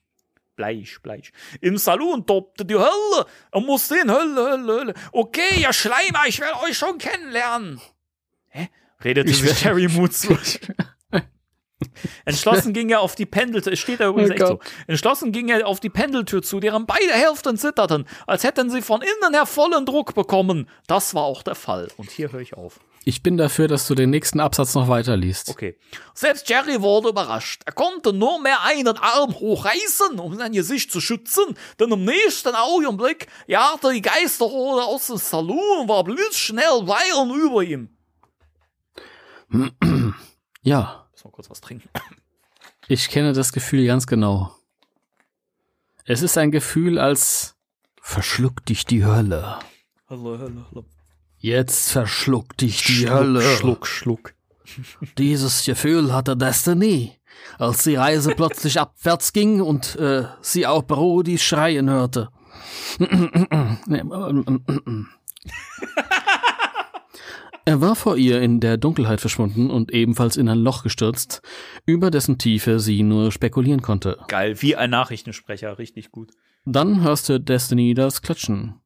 Bleich, bleich. Im Saloon tobte die Hölle. Er musste hin, Hölle, Hölle, Hölle. Okay, ihr Schleimer, ich werde euch schon kennenlernen. Hä? Redete sich Jerry Mood zu. Entschlossen ging er auf die Pendeltür, steht da übrigens Oh echt so. Entschlossen ging er auf die Pendeltür zu, deren beide Hälften zitterten, als hätten sie von innen her vollen Druck bekommen. Das war auch der Fall. Und hier höre ich auf. Ich bin dafür, dass du den nächsten Absatz noch weiterliest. Okay. Selbst Jerry wurde überrascht. Er konnte nur mehr einen Arm hochreißen, um sein Gesicht zu schützen, denn im nächsten Augenblick jagte die Geisterhorde aus dem Saloon und war blitzschnell weilend über ihm. Ja, Muss mal kurz was trinken. ich kenne das Gefühl ganz genau. Es ist ein Gefühl, als verschluckt dich die Hölle. Hallo, hallo, hallo. Jetzt verschluckt dich die Hölle. Schluck, Schluck. Dieses Gefühl hatte Destiny, als die Reise plötzlich abwärts ging und äh, sie auch Brody schreien hörte. er war vor ihr in der Dunkelheit verschwunden und ebenfalls in ein Loch gestürzt, über dessen Tiefe sie nur spekulieren konnte. Geil, wie ein Nachrichtensprecher, richtig gut. Dann hörte Destiny das Klatschen.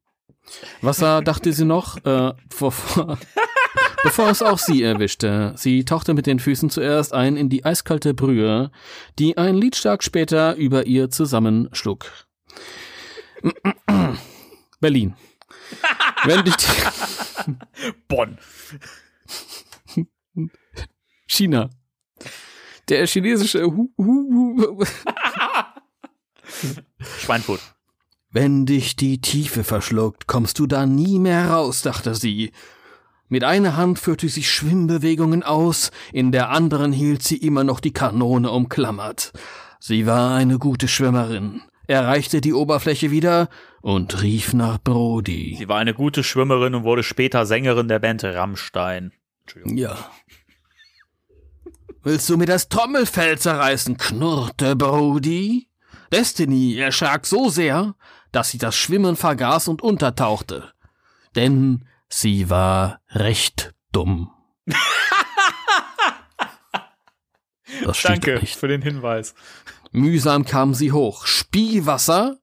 Wasser dachte sie noch, äh, bevor, bevor es auch sie erwischte. Sie tauchte mit den Füßen zuerst ein in die eiskalte Brühe, die ein Liedschlag später über ihr zusammenschlug. Berlin. Wenn dich Bonn. China. Der chinesische Schweinfurt. Wenn dich die Tiefe verschluckt, kommst du da nie mehr raus, dachte sie. Mit einer Hand führte sie Schwimmbewegungen aus, in der anderen hielt sie immer noch die Kanone umklammert. Sie war eine gute Schwimmerin. erreichte die Oberfläche wieder und rief nach Brody. Sie war eine gute Schwimmerin und wurde später Sängerin der Band Rammstein. Entschuldigung. Ja. Willst du mir das Trommelfell zerreißen? knurrte Brody. Destiny erschrak so sehr, dass sie das Schwimmen vergaß und untertauchte. Denn sie war recht dumm. Das Danke nicht. für den Hinweis. Mühsam kam sie hoch. Spielwasser?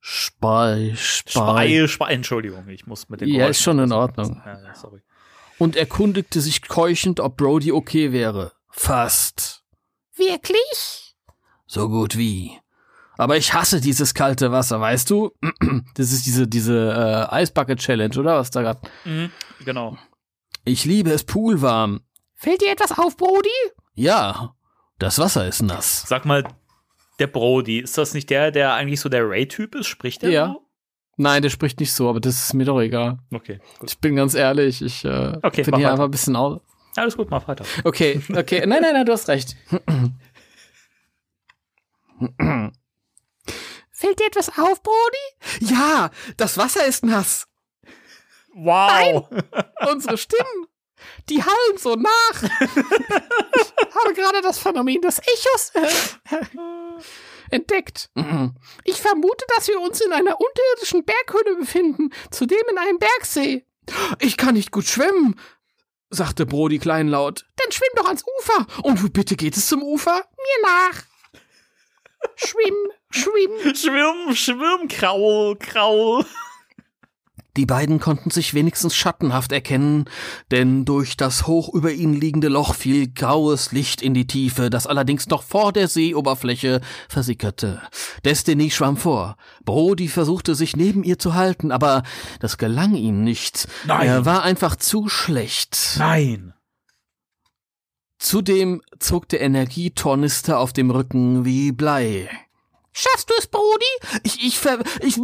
Spei, Spei. Spei, Spei, Entschuldigung, ich muss mit den Ja, Geräuschen ist schon in. Ordnung. Ja, sorry. Und erkundigte sich keuchend, ob Brody okay wäre. Fast. Wirklich? So gut wie. Aber ich hasse dieses kalte Wasser, weißt du? Das ist diese, diese äh, Eisbucket Challenge, oder? Was da grad. Mhm, genau. Ich liebe es poolwarm. Fällt dir etwas auf, Brody? Ja, das Wasser ist nass. Sag mal, der Brody, ist das nicht der, der eigentlich so der Ray-Typ ist? Spricht der Ja. so? Nein, der spricht nicht so, aber das ist mir doch egal. Okay, gut. Ich bin ganz ehrlich, ich äh, Okay, bin hier weiter. einfach ein bisschen aus. Alles gut, mach weiter. Okay, okay. Nein, nein, nein, du hast recht. Fällt dir etwas auf, Brody? Ja, das Wasser ist nass. Wow! Unsere Stimmen, die hallen so nach. Ich habe gerade das Phänomen des Echos äh, entdeckt. Ich vermute, dass wir uns in einer unterirdischen Berghöhle befinden, zudem in einem Bergsee. Ich kann nicht gut schwimmen, sagte Brody kleinlaut. Dann schwimm doch ans Ufer. Und wie bitte geht es zum Ufer? Mir nach. Schwimm, schwimm. Schwimm, schwimm, Kraul, Kraul. Die beiden konnten sich wenigstens schattenhaft erkennen, denn durch das hoch über ihnen liegende Loch fiel graues Licht in die Tiefe, das allerdings noch vor der Seeoberfläche versickerte. Destiny schwamm vor. Brody versuchte sich neben ihr zu halten, aber das gelang ihm nicht. Nein. Er war einfach zu schlecht. Nein. Zudem zog der Energietornister auf dem Rücken wie Blei. Schaffst du es, Brody? Ich, ich, ver, ich,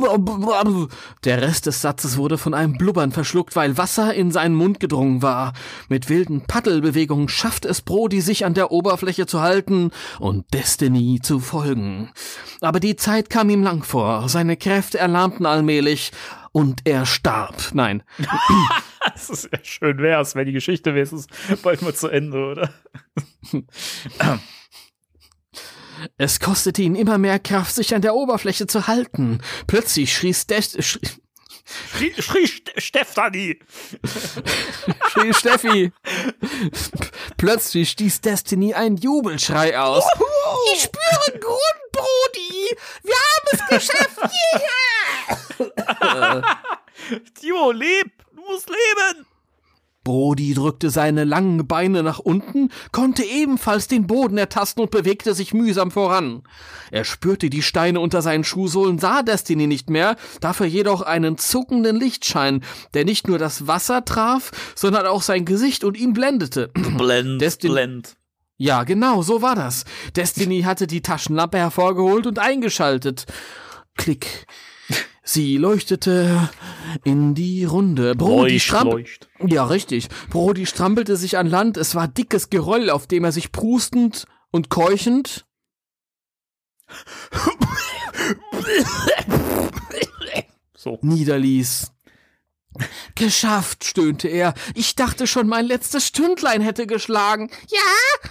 der Rest des Satzes wurde von einem Blubbern verschluckt, weil Wasser in seinen Mund gedrungen war. Mit wilden Paddelbewegungen schafft es Brody, sich an der Oberfläche zu halten und Destiny zu folgen. Aber die Zeit kam ihm lang vor, seine Kräfte erlahmten allmählich und er starb. Nein, Das ist ja schön wär's, wenn die Geschichte wenigstens bald mal zu Ende, oder? es kostete ihn immer mehr Kraft, sich an der Oberfläche zu halten. Plötzlich schrie, Ste schrie, Schrie, schrie Ste- Stefanie. schrie Steffi. Plötzlich stieß Destiny einen Jubelschrei aus. Ich spüre Grund, Brody. Wir haben es geschafft. Timo, leb! Du musst leben! Brody drückte seine langen Beine nach unten, konnte ebenfalls den Boden ertasten und bewegte sich mühsam voran. Er spürte die Steine unter seinen Schuhsohlen, sah Destiny nicht mehr, dafür jedoch einen zuckenden Lichtschein, der nicht nur das Wasser traf, sondern auch sein Gesicht und ihn blendete. Blend, Destin- blend. Ja, genau, so war das. Destiny hatte die Taschenlampe hervorgeholt und eingeschaltet. Klick. Sie leuchtete in die Runde. Brody Leucht, strampel- leucht. Ja, richtig. Brody strampelte sich an Land. Es war dickes Geröll, auf dem er sich prustend und keuchend So. niederließ. Geschafft, stöhnte er. Ich dachte schon, mein letztes Stündlein hätte geschlagen. Ja,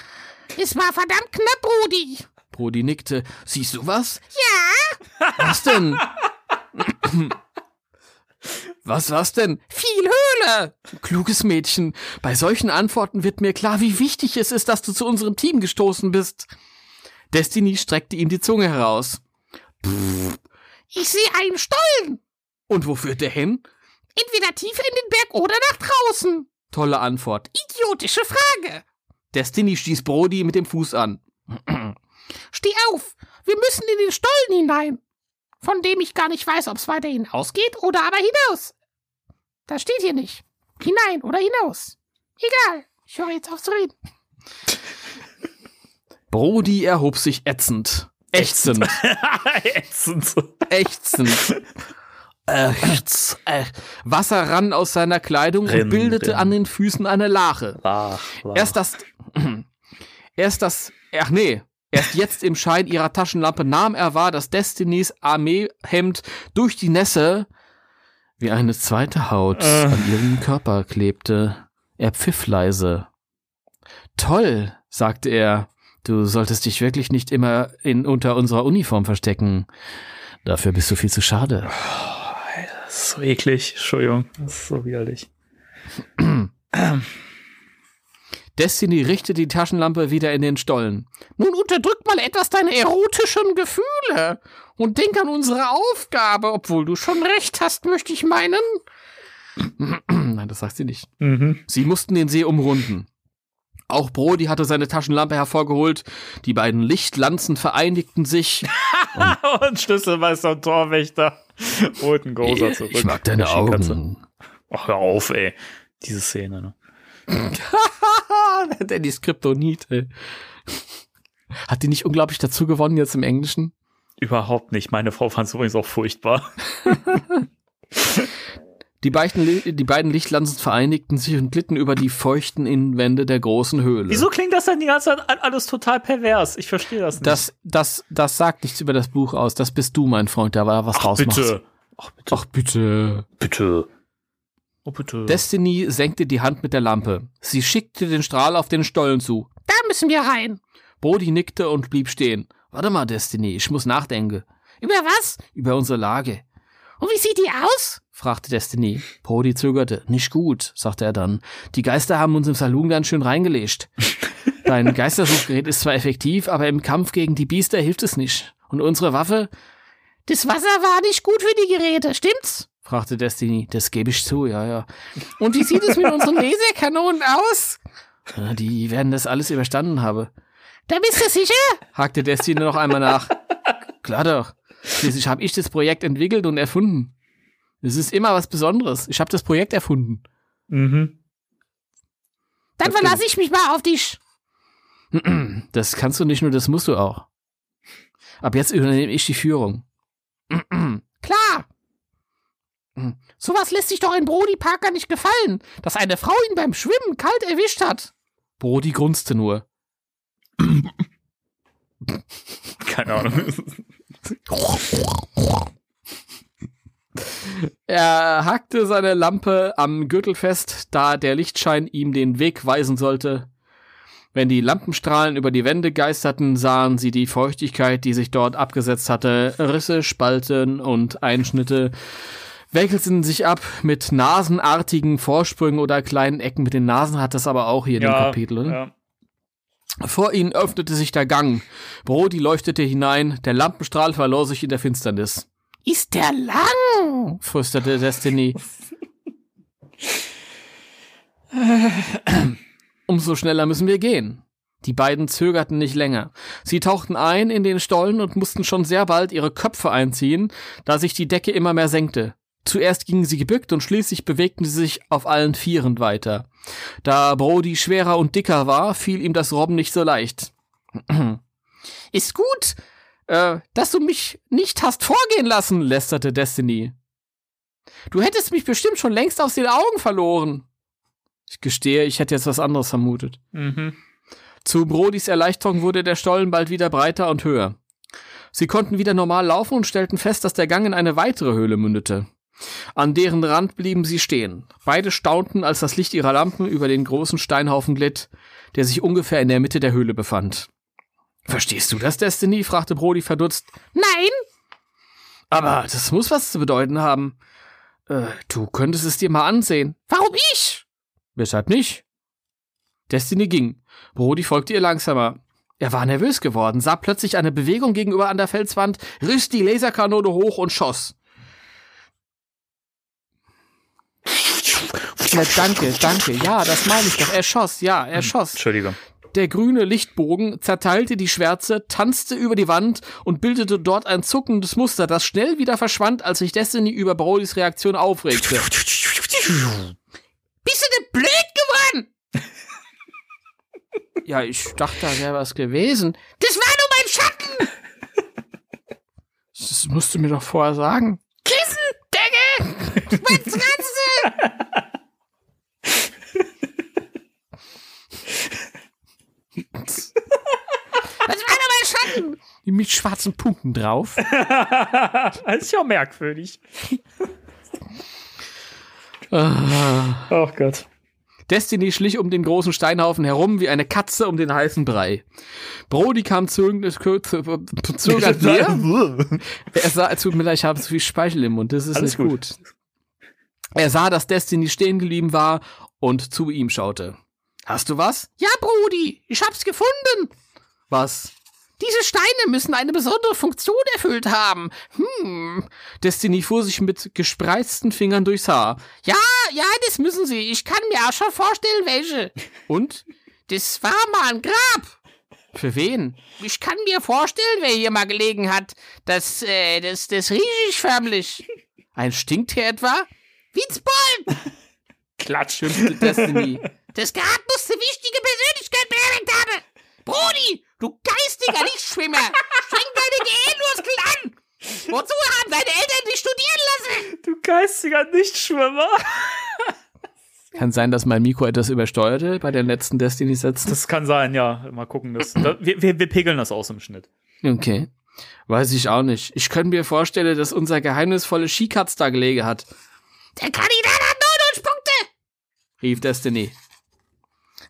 es war verdammt knapp, Brody. Brody nickte. Siehst du was? Ja, Was denn? Was, was denn? viel Höhle. Kluges Mädchen. Bei solchen Antworten wird mir klar, wie wichtig es ist, dass du zu unserem Team gestoßen bist. Destiny streckte ihm die Zunge heraus. Ich sehe einen Stollen. Und wo führt der hin? Entweder tiefer in den Berg oder nach draußen. Tolle Antwort. Idiotische Frage. Destiny stieß Brody mit dem Fuß an. Steh auf. Wir müssen in den Stollen hinein. Von dem ich gar nicht weiß, ob es weiter hinausgeht oder aber hinaus. Das steht hier nicht. Hinein oder hinaus. Egal. Ich höre jetzt auf zu reden. Brody erhob sich ätzend. Ächzend. Ätzend. Ächzend. Ächz, äh. Wasser rann aus seiner Kleidung Rinn, und bildete rinn. an den Füßen eine Lache. Lach, lach. Erst das. Erst das. Ach nee. Erst jetzt im Schein ihrer Taschenlampe nahm er wahr, dass Destinys Armeehemd durch die Nässe wie eine zweite Haut Äh. an ihrem Körper klebte. Er pfiff leise. Toll, sagte er. Du solltest dich wirklich nicht immer in, unter unserer Uniform verstecken. Dafür bist du viel zu schade. Das ist so eklig. Entschuldigung. Das ist so widerlich. Destiny richtete die Taschenlampe wieder in den Stollen. Nun unterdrück mal etwas deine erotischen Gefühle und denk an unsere Aufgabe, obwohl du schon recht hast, möchte ich meinen. Nein, das sagt sie nicht. Mhm. Sie mussten den See umrunden. Auch Brody hatte seine Taschenlampe hervorgeholt. Die beiden Lichtlanzen vereinigten sich. und Schlüsselmeister und Torwächter holten Gozer zurück. Ich mag deine. Augen. Ach, hör auf, ey. Diese Szene, ne? Danny Skriptonit, ey. Hat die nicht unglaublich dazu gewonnen jetzt im Englischen? Überhaupt nicht. Meine Frau fand es übrigens auch furchtbar. Die beiden, die beiden Lichtlanzen vereinigten sich und glitten über die feuchten Innenwände der großen Höhle. Wieso klingt das denn die ganze Zeit alles total pervers? Ich verstehe das nicht. Das, das, das sagt nichts über das Buch aus. Das bist du, mein Freund, der da was Ach, draus bitte. Ach, bitte. Ach, bitte. Bitte. Oh, bitte. Destiny senkte die Hand mit der Lampe. Sie schickte den Strahl auf den Stollen zu. Da müssen wir rein. Brody nickte und blieb stehen. Warte mal, Destiny, ich muss nachdenken. Über was? Über unsere Lage. Und wie sieht die aus? fragte Destiny. Brody zögerte. Nicht gut, sagte er dann. Die Geister haben uns im Saloon ganz schön reingelegt. Dein Geistersuchgerät ist zwar effektiv, aber im Kampf gegen die Biester hilft es nicht. Und unsere Waffe? Das Wasser war nicht gut für die Geräte, stimmt's? Fragte Destiny. Das gebe ich zu, ja, ja. Und wie sieht es mit unseren Laserkanonen aus? Ja, Die werden das alles überstanden haben. Da bist du sicher? hakte Destiny noch einmal nach. Klar doch. Schließlich habe ich das Projekt entwickelt und erfunden. Es ist immer was Besonderes. Ich habe das Projekt erfunden. mhm. Dann verlasse ich mich mal auf dich. Das kannst du nicht nur, das musst du auch. Ab jetzt übernehme ich die Führung. Klar. Sowas lässt sich doch in Brody Parker nicht gefallen, dass eine Frau ihn beim Schwimmen kalt erwischt hat. Brody grunzte nur. Keine Ahnung. Er hakte seine Lampe am Gürtel fest, da der Lichtschein ihm den Weg weisen sollte. Wenn die Lampenstrahlen über die Wände geisterten, sahen sie die Feuchtigkeit, die sich dort abgesetzt hatte. Risse, Spalten und Einschnitte wechselten sich ab mit nasenartigen Vorsprüngen oder kleinen Ecken. Mit den Nasen hat das aber auch hier in dem Kapitel. Oder? ja. Vor ihnen öffnete sich der Gang. Brody leuchtete hinein, der Lampenstrahl verlor sich in der Finsternis. Ist der lang? flüsterte Destiny. Umso schneller müssen wir gehen. Die beiden zögerten nicht länger. Sie tauchten ein in den Stollen und mussten schon sehr bald ihre Köpfe einziehen, da sich die Decke immer mehr senkte. Zuerst gingen sie gebückt und schließlich bewegten sie sich auf allen Vieren weiter. Da Brody schwerer und dicker war, fiel ihm das Robben nicht so leicht. Ist gut. Äh, dass du mich nicht hast vorgehen lassen, lästerte Destiny. Du hättest mich bestimmt schon längst aus den Augen verloren. Ich gestehe, ich hätte jetzt was anderes vermutet. Mhm. Zu Brodis Erleichterung wurde der Stollen bald wieder breiter und höher. Sie konnten wieder normal laufen und stellten fest, dass der Gang in eine weitere Höhle mündete. An deren Rand blieben sie stehen. Beide staunten, als das Licht ihrer Lampen über den großen Steinhaufen glitt, der sich ungefähr in der Mitte der Höhle befand. Verstehst du das, Destiny? fragte Brody verdutzt. Nein? Aber das muss was zu bedeuten haben. Äh, du könntest es dir mal ansehen. Warum ich? Weshalb nicht? Destiny ging. Brody folgte ihr langsamer. Er war nervös geworden, sah plötzlich eine Bewegung gegenüber an der Felswand, riss die Laserkanone hoch und schoss. Ja, danke, danke. Ja, das meine ich doch. Er schoss, ja, er schoss. Entschuldigung. Der grüne Lichtbogen zerteilte die Schwärze, tanzte über die Wand und bildete dort ein zuckendes Muster, das schnell wieder verschwand, als sich Destiny über Brodys Reaktion aufregte. Bist du denn blöd geworden? Ja, ich dachte, da wäre was gewesen. Das war nur mein Schatten. Das musst du mir doch vorher sagen. Kissen, Decke, Matratze. Das war nur mein Schatten. Mit schwarzen Punkten drauf. das ist ja merkwürdig. Ah. Oh Gott. Destiny schlich um den großen Steinhaufen herum wie eine Katze um den heißen Brei. Brody kam zögernd zögernd näher. Er sah, tut mir leid, ich habe zu viel Speichel im Mund, das ist Alles nicht gut. gut. Er sah, dass Destiny stehen geblieben war und zu ihm schaute. Hast du was? Ja, Brody, ich hab's gefunden. Was? Diese Steine müssen eine besondere Funktion erfüllt haben. Hm. Destiny fuhr sich mit gespreizten Fingern durchs Haar. Ja, ja, das müssen sie. Ich kann mir auch schon vorstellen, welche. Und? Das war mal ein Grab. Für wen? Ich kann mir vorstellen, wer hier mal gelegen hat. Das, äh, das, das riech ich förmlich. Ein Stinktier etwa? Witzbold! Klatsch. Schimpfte Destiny. Das Grab muss eine wichtige Persönlichkeit beerdigt haben. Brody, du geistiger Lichtschwimmer, streng deine Gehirnmuskeln an. Wozu haben deine Eltern dich studieren lassen? Du geistiger Nichtschwimmer. Kann sein, dass mein Mikro etwas übersteuerte bei den letzten Destiny-Sätzen. Das kann sein, ja. Mal gucken. Das, da, wir, wir, wir pegeln das aus im Schnitt. Okay. Weiß ich auch nicht. Ich könnte mir vorstellen, dass unser geheimnisvolle Skikatz da gelegen hat, Der Kandidat hat 99 Punkte. rief Destiny.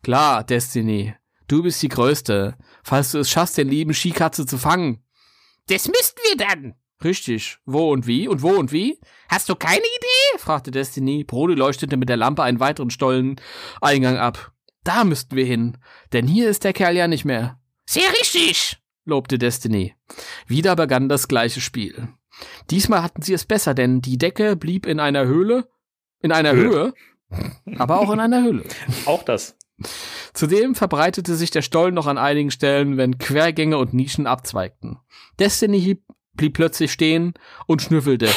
Klar, Destiny. Du bist die Größte. Falls du es schaffst, den lieben Skikatze zu fangen. Das müssten wir dann. Richtig. Wo und wie? Und wo und wie? Hast du keine Idee? fragte Destiny. Brody leuchtete mit der Lampe einen weiteren Stolleneingang ab. Da müssten wir hin. Denn hier ist der Kerl ja nicht mehr. Sehr richtig. lobte Destiny. Wieder begann das gleiche Spiel. Diesmal hatten sie es besser, denn die Decke blieb in einer Höhle, in einer Höhe, aber auch in einer Höhle. Auch das. Zudem verbreitete sich der Stollen noch an einigen Stellen, wenn Quergänge und Nischen abzweigten. Destiny blieb plötzlich stehen und schnüffelte.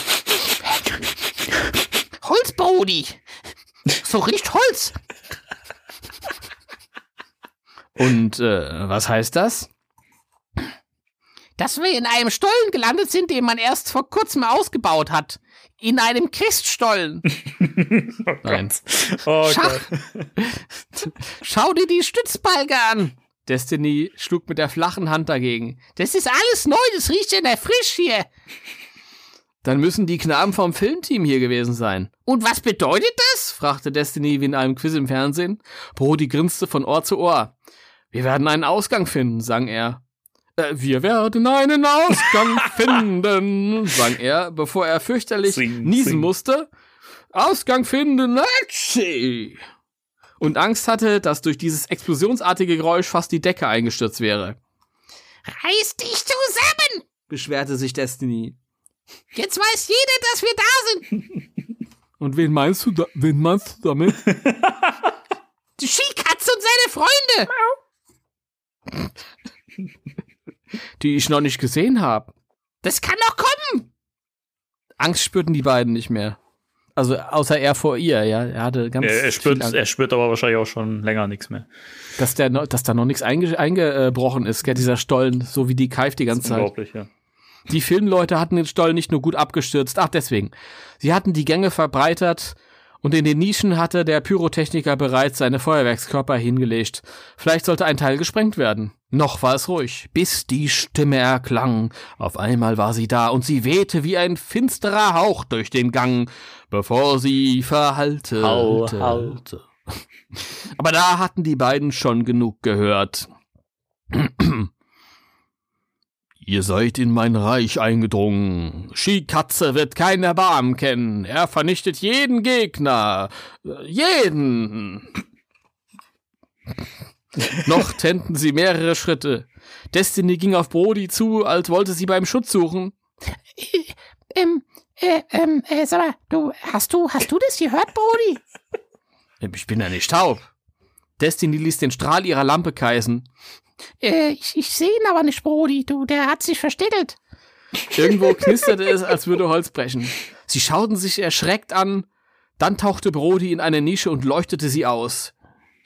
Holz, Brody. So riecht Holz. Und äh, was heißt das? Dass wir in einem Stollen gelandet sind, den man erst vor kurzem ausgebaut hat. In einem Christstollen. Nein. Oh Schach. Gott. Schau dir die Stützbalge an. Destiny schlug mit der flachen Hand dagegen. Das ist alles neu, das riecht ja nach frisch hier. Dann müssen die Knaben vom Filmteam hier gewesen sein. Und was bedeutet das? fragte Destiny wie in einem Quiz im Fernsehen. Brody grinste von Ohr zu Ohr. Wir werden einen Ausgang finden, sang er. Äh, wir werden einen Ausgang finden, sang er, bevor er fürchterlich Sing, niesen sing. musste. Ausgang finden, Atschi! Und Angst hatte, dass durch dieses explosionsartige Geräusch fast die Decke eingestürzt wäre. Reiß dich zusammen. Beschwerte sich Destiny. Jetzt weiß jeder, dass wir da sind. Und wen meinst du, da wen meinst du damit? Die Skikatze und seine Freunde. Die ich noch nicht gesehen habe. Das kann doch kommen. Angst spürten die beiden nicht mehr. Also außer er vor ihr, ja. Er hatte ganz Er, er, spürt, er spürt aber wahrscheinlich auch schon länger nichts mehr. dass, der, dass da noch nichts einge, eingebrochen ist, gell, dieser Stollen, so wie die keift die ganze Zeit. Unglaublich, ja. Die Filmleute hatten den Stollen nicht nur gut abgestürzt, ach deswegen. Sie hatten die Gänge verbreitert und in den Nischen hatte der Pyrotechniker bereits seine Feuerwerkskörper hingelegt. Vielleicht sollte ein Teil gesprengt werden. Noch war es ruhig, bis die Stimme erklang. Auf einmal war sie da und sie wehte wie ein finsterer Hauch durch den Gang, bevor sie verhallte. Hau, hau. Aber da hatten die beiden schon genug gehört. Ihr seid in mein Reich eingedrungen. Skikatze wird kein Erbarmen kennen. Er vernichtet jeden Gegner. Jeden. Noch trennten sie mehrere Schritte. Destiny ging auf Brody zu, als wollte sie beim Schutz suchen. Ähm, äh, ähm, äh, sag mal, du, hast du, hast du das gehört, Brody? Ich bin ja nicht taub. Destiny ließ den Strahl ihrer Lampe kreisen. Äh, ich, ich sehe ihn aber nicht, Brody. Du, der hat sich versteckelt. Irgendwo knisterte es, als würde Holz brechen. Sie schauten sich erschreckt an. Dann tauchte Brody in eine Nische und leuchtete sie aus.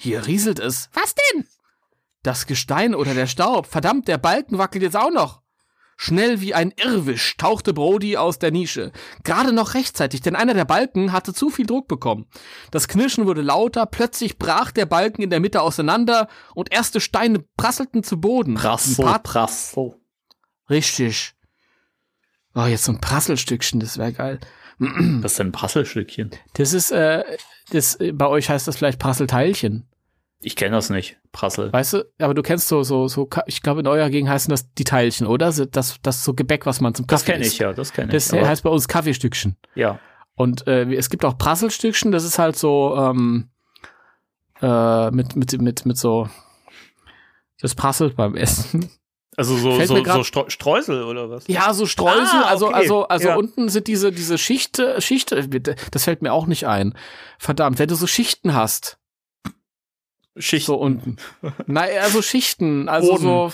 Hier rieselt es. Was denn? Das Gestein oder der Staub. Verdammt, der Balken wackelt jetzt auch noch. Schnell wie ein Irrwisch tauchte Brody aus der Nische. Gerade noch rechtzeitig, denn einer der Balken hatte zu viel Druck bekommen. Das Knirschen wurde lauter, plötzlich brach der Balken in der Mitte auseinander und erste Steine prasselten zu Boden. Prassel, Prassel. Richtig. Oh, jetzt so ein Prasselstückchen, das wäre geil. Was ist denn ein Prasselstückchen? Das ist, äh, das, bei euch heißt das vielleicht Prasselteilchen. Ich kenne das nicht. Prassel. Weißt du, aber du kennst so, so, so, ich glaube, in eurer Gegend heißen das die Teilchen, oder? Das, das so Gebäck, was man zum Das Kaffee kenne ich, ja, das kenne ich. Das aber- heißt bei uns Kaffeestückchen. ja. Und äh, es gibt auch Prasselstückchen, das ist halt so, ähm, äh, mit, mit, mit, mit so, das prasselt beim Essen. Also so, Fällt so, so Streu- Streusel oder was? Ja, so Streusel, Ah, also, okay. also, also Ja. unten sind diese, diese Schicht, äh, Schicht, äh, das fällt mir auch nicht ein. Verdammt, wenn du so Schichten hast, Schicht, so unten. Nein, also Schichten, also Boden. so,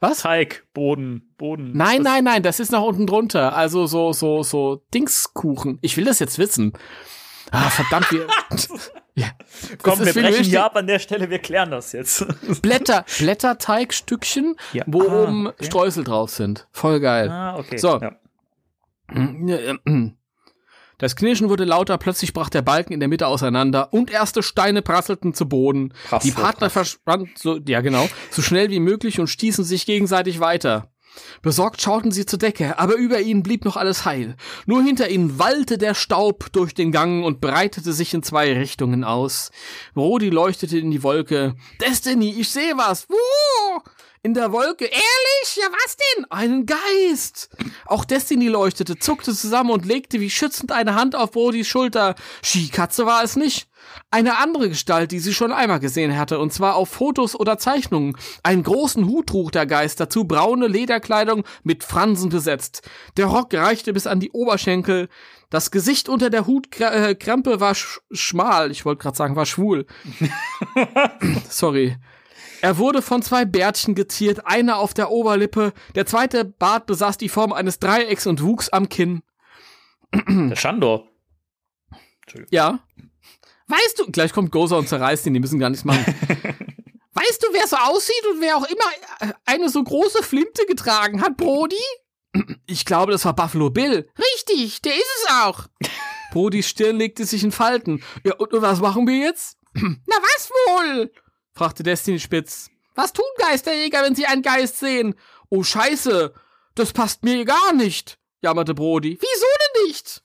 was? Teig, Boden, Boden. Nein, nein, nein, das ist nach unten drunter. Also so, so, so Dingskuchen. Ich will das jetzt wissen. Ah, verdammt, wir. ja. Komm, wir brechen hier ab an der Stelle, wir klären das jetzt. Blätter, Blätterteigstückchen, Ja. wo Ah, oben okay. Streusel drauf sind. Voll geil. ah, okay. So. Ja. Das Knirschen wurde lauter, plötzlich brach der Balken in der Mitte auseinander und erste Steine prasselten zu Boden. Prassel, Die Partner verschwanden so, ja genau, so schnell wie möglich und stießen sich gegenseitig weiter. Besorgt schauten sie zur Decke, aber über ihnen blieb noch alles heil. Nur hinter ihnen wallte der Staub durch den Gang und breitete sich in zwei Richtungen aus. Brody leuchtete in die Wolke. Destiny, ich sehe was. Wo? In der Wolke. Ehrlich? Ja, was denn? Einen Geist. Auch Destiny leuchtete, zuckte zusammen und legte wie schützend eine Hand auf Brodys Schulter. Skikatze war es nicht. Eine andere Gestalt, die sie schon einmal gesehen hatte, und zwar auf Fotos oder Zeichnungen. Einen großen Hut trug der Geist, dazu braune Lederkleidung mit Fransen besetzt. Der Rock reichte bis an die Oberschenkel. Das Gesicht unter der Hutkrempe war sch schmal. Ich wollte gerade sagen, war schwul. Sorry. Er wurde von zwei Bärtchen geziert, einer auf der Oberlippe, der zweite Bart besaß die Form eines Dreiecks und wuchs am Kinn. Der Shandor. Ja. Weißt du, gleich kommt Gozer und zerreißt ihn, die müssen gar nichts machen. weißt du, wer so aussieht und wer auch immer eine so große Flinte getragen hat, Brody? Ich glaube, das war Buffalo Bill. Richtig, der ist es auch. Brodys Stirn legte sich in Falten. Ja, und, und was machen wir jetzt? Na, was wohl? Fragte Destiny spitz. Was tun Geisterjäger, wenn sie einen Geist sehen? Oh, scheiße, das passt mir gar nicht, jammerte Brody. Wieso denn nicht?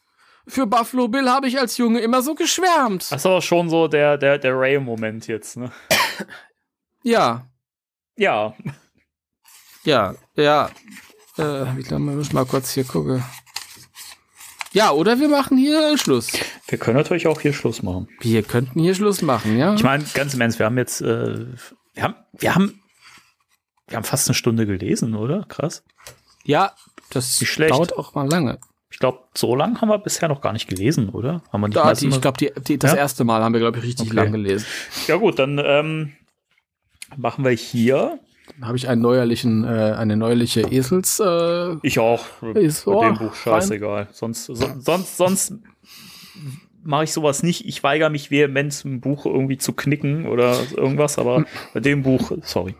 Für Buffalo Bill habe ich als Junge immer so geschwärmt. Das ist aber schon so der, der, der Ray-Moment jetzt, ne? Ja, Ja. ja, ja. Äh, ich glaube, wir müssen mal kurz hier gucken. Ja, oder wir machen hier Schluss. Wir können natürlich auch hier Schluss machen. Wir könnten hier Schluss machen, ja? Ich meine, ganz im Ernst, wir haben jetzt, äh, wir haben, wir haben, wir haben fast eine Stunde gelesen, oder? Krass. ja, das schlecht. dauert auch mal lange. Ich glaube, so lang haben wir bisher noch gar nicht gelesen, oder? Haben wir nicht Ja, meistens die, ich glaube, das Ja? erste Mal haben wir, glaube ich, richtig Okay. lang gelesen. Ja gut, dann ähm, machen wir hier. Habe ich einen neuerlichen, äh, eine neuerliche Esels. Äh, Ich auch. Ist Bei so, dem Buch scheißegal. Sonst, so, sonst, sonst mache ich sowas nicht. Ich weigere mich vehement, ein Buch irgendwie zu knicken oder irgendwas, aber bei dem Buch, sorry.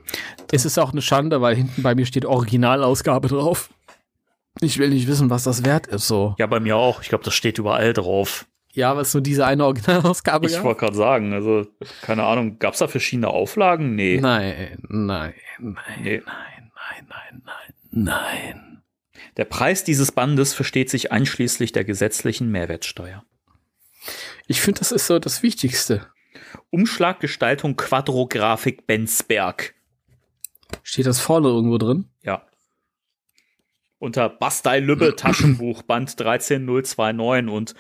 es ist auch eine Schande, weil hinten bei mir steht Originalausgabe drauf. Ich will nicht wissen, was das wert ist. So. Ja, bei mir auch. Ich glaube, das steht überall drauf. Ja, was nur diese eine Originalausgabe Ich wollte gerade sagen, also, keine Ahnung, gab es da verschiedene Auflagen? Nee. Nein, nein, nein, Nee. nein, nein, nein, nein, nein. Der Preis dieses Bandes versteht sich einschließlich der gesetzlichen Mehrwertsteuer. Ich finde, das ist so das Wichtigste. Umschlaggestaltung Quadrografik Benzberg. Steht das vorne irgendwo drin? Ja. Unter Bastei Lübbe Taschenbuch Band 13029 und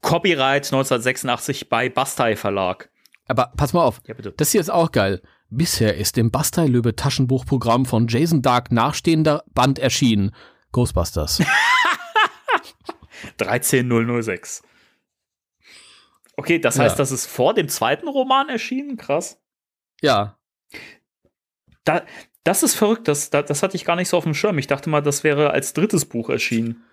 Copyright 1986 bei Bastei Verlag. Aber pass mal auf. Ja, bitte. Das hier ist auch geil. Bisher ist dem Bastei Löbe Taschenbuchprogramm von Jason Dark nachstehender Band erschienen. Ghostbusters. 13006. Okay, das heißt, Ja. das ist vor dem zweiten Roman erschienen? Krass. ja. Da, das ist verrückt, das, das, das hatte ich gar nicht so auf dem Schirm. Ich dachte mal, das wäre als drittes Buch erschienen.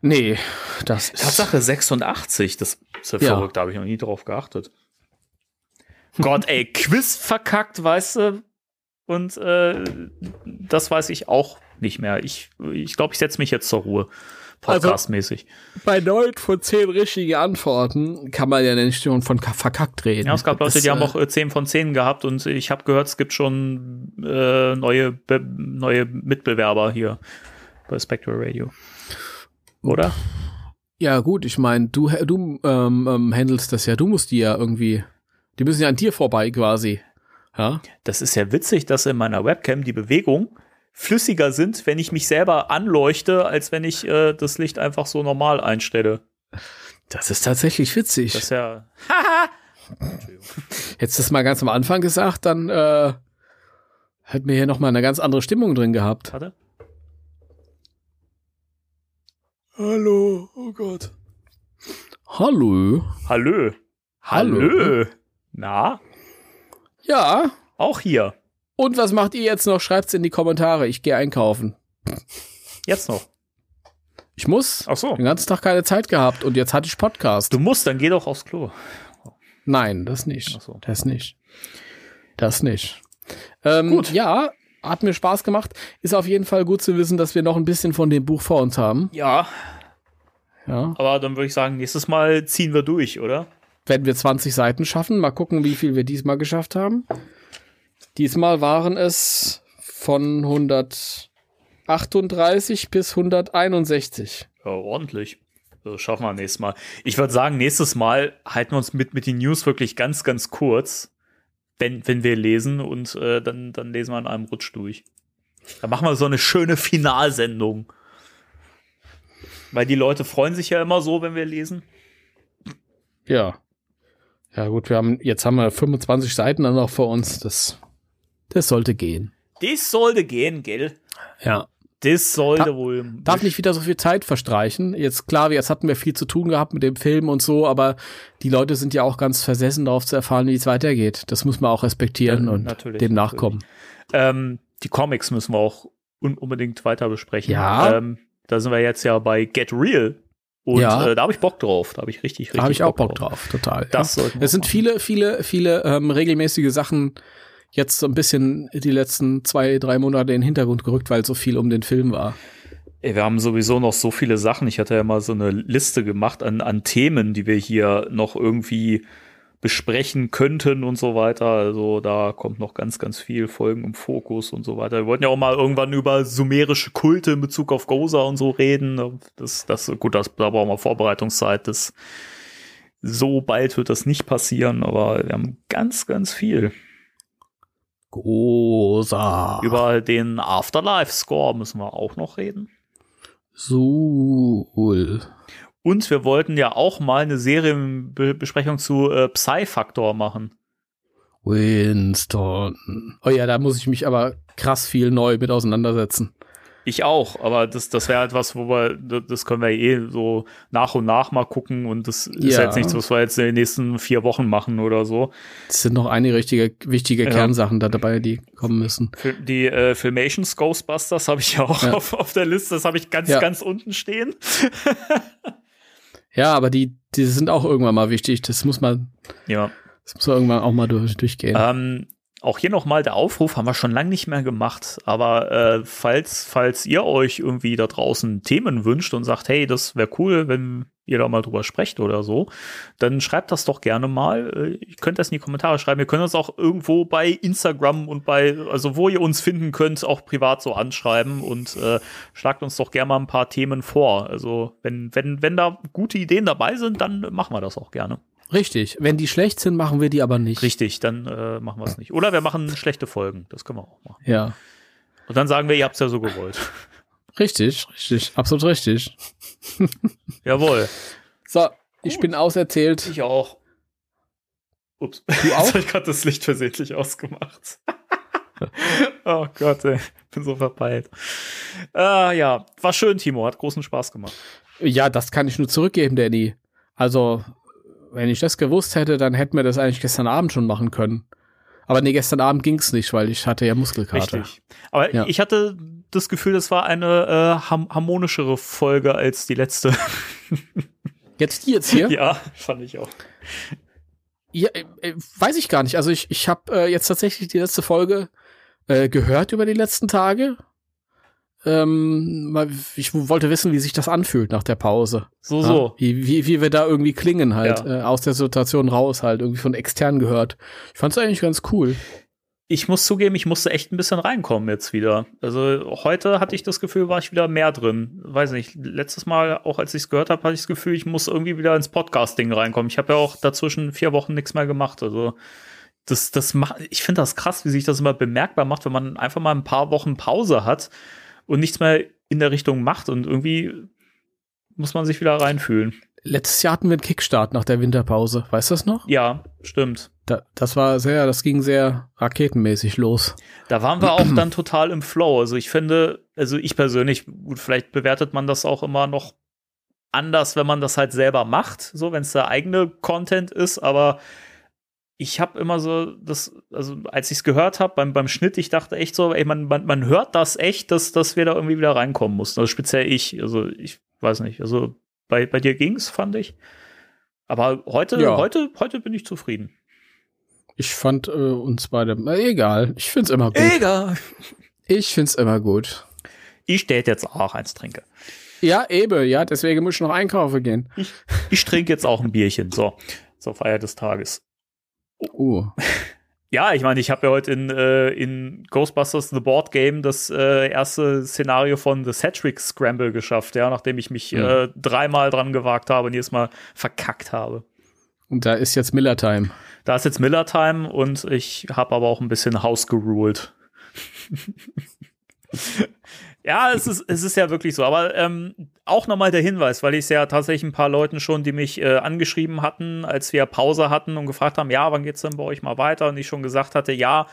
Nee, das ist. Tatsache 86, das ist ja Ja. verrückt, da habe ich noch nie drauf geachtet. Gott, ey, Quiz verkackt, weißt du? Und äh, das weiß ich auch nicht mehr. Ich ich, glaube, ich setze mich jetzt zur Ruhe. Also- Podcastmäßig. Bei neun von zehn richtigen Antworten kann man ja nicht schon von ka- verkackt reden. ja, es gab Leute, Das, die haben äh, auch äh, 10 von 10 gehabt und ich habe gehört, es gibt schon äh, neue, neue Mitbewerber hier bei Spectral Radio. Oder? Ja, gut, ich meine, du, du ähm, ähm, handelst das ja, du musst die ja irgendwie, die müssen ja an dir vorbei quasi. Ja, Das ist ja witzig, dass in meiner Webcam die Bewegung flüssiger sind, wenn ich mich selber anleuchte, als wenn ich äh, das Licht einfach so normal einstelle. das ist tatsächlich witzig. Das ist ja. Hättest du das mal ganz am Anfang gesagt, dann äh, hätten wir hier noch mal eine ganz andere Stimmung drin gehabt. Warte. Hallo, oh Gott. Hallo. Hallo. Hallo. Na, Ja. auch hier. Und was macht ihr jetzt noch? Schreibt's in die Kommentare. Ich gehe einkaufen. Jetzt noch. Ich muss. Ach so. Den ganzen Tag keine Zeit gehabt und jetzt hatte ich Podcast. Du musst, dann geh doch aufs Klo. Nein, das nicht. Ach so. Das nicht. Das nicht. Ähm, Gut. Ja, hat mir Spaß gemacht. Ist auf jeden Fall gut zu wissen, dass wir noch ein bisschen von dem Buch vor uns haben. Ja, Ja. aber dann würde ich sagen, nächstes Mal ziehen wir durch, oder? Wenn wir 20 Seiten schaffen, mal gucken, wie viel wir diesmal geschafft haben. Diesmal waren es von 138 bis 161. Ja, ordentlich. Das schaffen wir nächstes Mal. Ich würde sagen, nächstes Mal halten wir uns mit, mit den News wirklich ganz, ganz kurz, wenn, wenn wir lesen und äh, dann, dann lesen wir in einem Rutsch durch. Dann machen wir so eine schöne Finalsendung. Weil die Leute freuen sich ja immer so, wenn wir lesen. Ja. Ja, gut, wir haben, jetzt haben wir 25 Seiten dann noch vor uns. Das, das sollte gehen. Das sollte gehen, gell? Ja. Das sollte Da- wohl. Darf nicht wieder so viel Zeit verstreichen. Jetzt klar, jetzt hatten wir viel zu tun gehabt mit dem Film und so, aber die Leute sind ja auch ganz versessen darauf zu erfahren, wie es weitergeht. Das muss man auch respektieren Ja, und natürlich, dem natürlich. nachkommen. Ähm, die Comics müssen wir auch un unbedingt weiter besprechen. Ja. Ähm, da sind wir jetzt ja bei Get Real. Und Ja. äh, da habe ich Bock drauf. Da habe ich richtig, richtig Da habe ich auch Bock drauf, total. Das ja. sollten wir Es sind machen. viele, viele, viele ähm, regelmäßige Sachen jetzt so ein bisschen die letzten zwei, drei Monate in den Hintergrund gerückt, weil so viel um den Film war. Ey, wir haben sowieso noch so viele Sachen. Ich hatte ja mal so eine Liste gemacht an, an Themen, die wir hier noch irgendwie besprechen könnten und so weiter. Also da kommt noch ganz, ganz viel Folgen im Fokus und so weiter. Wir wollten ja auch mal irgendwann über sumerische Kulte in Bezug auf Goza und so reden. Das, das, gut, das, da brauchen wir Vorbereitungszeit. Das, so bald wird das nicht passieren, aber wir haben ganz, ganz viel. Gosa. Über den Afterlife-Score müssen wir auch noch reden. Suhl. Und wir wollten ja auch mal eine Serienbesprechung zu äh, Psy-Factor machen. Winston. Oh ja, da muss ich mich aber krass viel neu mit auseinandersetzen. Ich auch, aber das, das wäre halt was, wo wir, das können wir eh so nach und nach mal gucken und das ist Ja. jetzt nichts, was wir jetzt in den nächsten vier Wochen machen oder so. Es sind noch einige richtige, wichtige Ja. Kernsachen da dabei, die kommen müssen. Die äh, Filmations Ghostbusters habe ich ja auch Ja. Auf, auf der Liste, das habe ich ganz, ganz unten stehen. Ja, aber die, die sind auch irgendwann mal wichtig. Das muss man, Ja. das muss man irgendwann auch mal durch, durchgehen. Ähm, auch hier nochmal der Aufruf, haben wir schon lange nicht mehr gemacht, aber äh, falls, falls ihr euch irgendwie da draußen Themen wünscht und sagt, hey, das wäre cool, wenn ihr da mal drüber sprecht oder so, dann schreibt das doch gerne mal. Äh, Ihr könnt das in die Kommentare schreiben. Ihr könnt uns auch irgendwo bei Instagram und bei, also wo ihr uns finden könnt, auch privat so anschreiben und äh, schlagt uns doch gerne mal ein paar Themen vor. Also wenn, wenn, wenn da gute Ideen dabei sind, dann machen wir das auch gerne. Richtig. Wenn die schlecht sind, machen wir die aber nicht. Richtig, dann äh, machen wir es nicht. Oder wir machen schlechte Folgen. Das können wir auch machen. Ja. Und dann sagen wir, ihr habt es ja so gewollt. Richtig, richtig. Absolut richtig. Jawohl. So, ich bin auserzählt. Ich auch. Ups. Du Jetzt auch? habe ich gerade das Licht versehentlich ausgemacht. oh Gott, ey. Bin so verpeilt. Ah, ja, war schön, Timo. Hat großen Spaß gemacht. Ja, das kann ich nur zurückgeben, Danny. Also, wenn ich das gewusst hätte, dann hätten wir das eigentlich gestern Abend schon machen können. Aber nee, gestern Abend ging's nicht, weil ich hatte ja Muskelkater. Richtig. Aber Ja. ich hatte das Gefühl, das war eine äh, harmonischere Folge als die letzte. Jetzt die jetzt hier? ja, fand ich auch. Ja, äh, äh, weiß ich gar nicht. Also ich, ich habe äh, jetzt tatsächlich die letzte Folge äh, gehört über die letzten Tage. Ähm, ich wollte wissen, wie sich das anfühlt nach der Pause. So, Ja? so. Wie, wie, wie wir da irgendwie klingen halt, Ja. äh, aus der Situation raus halt, irgendwie von extern gehört. Ich fand's eigentlich ganz cool. Ich muss zugeben, ich musste echt ein bisschen reinkommen jetzt wieder. Also heute hatte ich das Gefühl, war ich wieder mehr drin. Weiß nicht, letztes Mal, auch als ich es gehört habe, hatte ich das Gefühl, ich muss irgendwie wieder ins Podcasting reinkommen. Ich habe ja auch dazwischen vier Wochen nichts mehr gemacht. Also das, das macht, ich finde das krass, wie sich das immer bemerkbar macht, wenn man einfach mal ein paar Wochen Pause hat und nichts mehr in der Richtung macht und irgendwie muss man sich wieder reinfühlen. Letztes Jahr hatten wir einen Kickstart nach der Winterpause. Weißt du das noch? Ja, stimmt. Da, das war sehr, das ging sehr raketenmäßig los. Da waren wir auch dann total im Flow. Also ich finde, also ich persönlich, gut, vielleicht bewertet man das auch immer noch anders, wenn man das halt selber macht, so wenn es der eigene Content ist, aber ich habe immer so das, also als ich es gehört habe beim, beim Schnitt, ich dachte echt so, ey, man, man, man hört das echt, dass, dass wir da irgendwie wieder reinkommen mussten. Also speziell ich, also ich weiß nicht, also bei, bei dir ging's, fand ich. Aber heute, Ja. heute, heute bin ich zufrieden. Ich fand äh, uns beide, äh, egal, ich find's immer gut. Egal. Ich find's immer gut. Ich stät jetzt auch eins trinke. Ja, eben, ja, deswegen muss ich noch einkaufen gehen. Ich trinke jetzt auch ein Bierchen, so, zur Feier des Tages. Uh, Ja, ich meine, ich habe ja heute in, äh, in Ghostbusters The Board Game das äh, erste Szenario von The Cedric Scramble geschafft, ja, nachdem ich mich Mhm. äh, dreimal dran gewagt habe und jedes Mal verkackt habe. und da ist jetzt Miller Time. Da ist jetzt Miller Time und ich habe aber auch ein bisschen House geruled. ja, es ist, es ist ja wirklich so. Aber ähm, auch nochmal der Hinweis, weil ich es ja tatsächlich ein paar Leuten schon, die mich äh, angeschrieben hatten, als wir Pause hatten und gefragt haben, ja, wann geht's denn bei euch mal weiter? Und ich schon gesagt hatte, ja,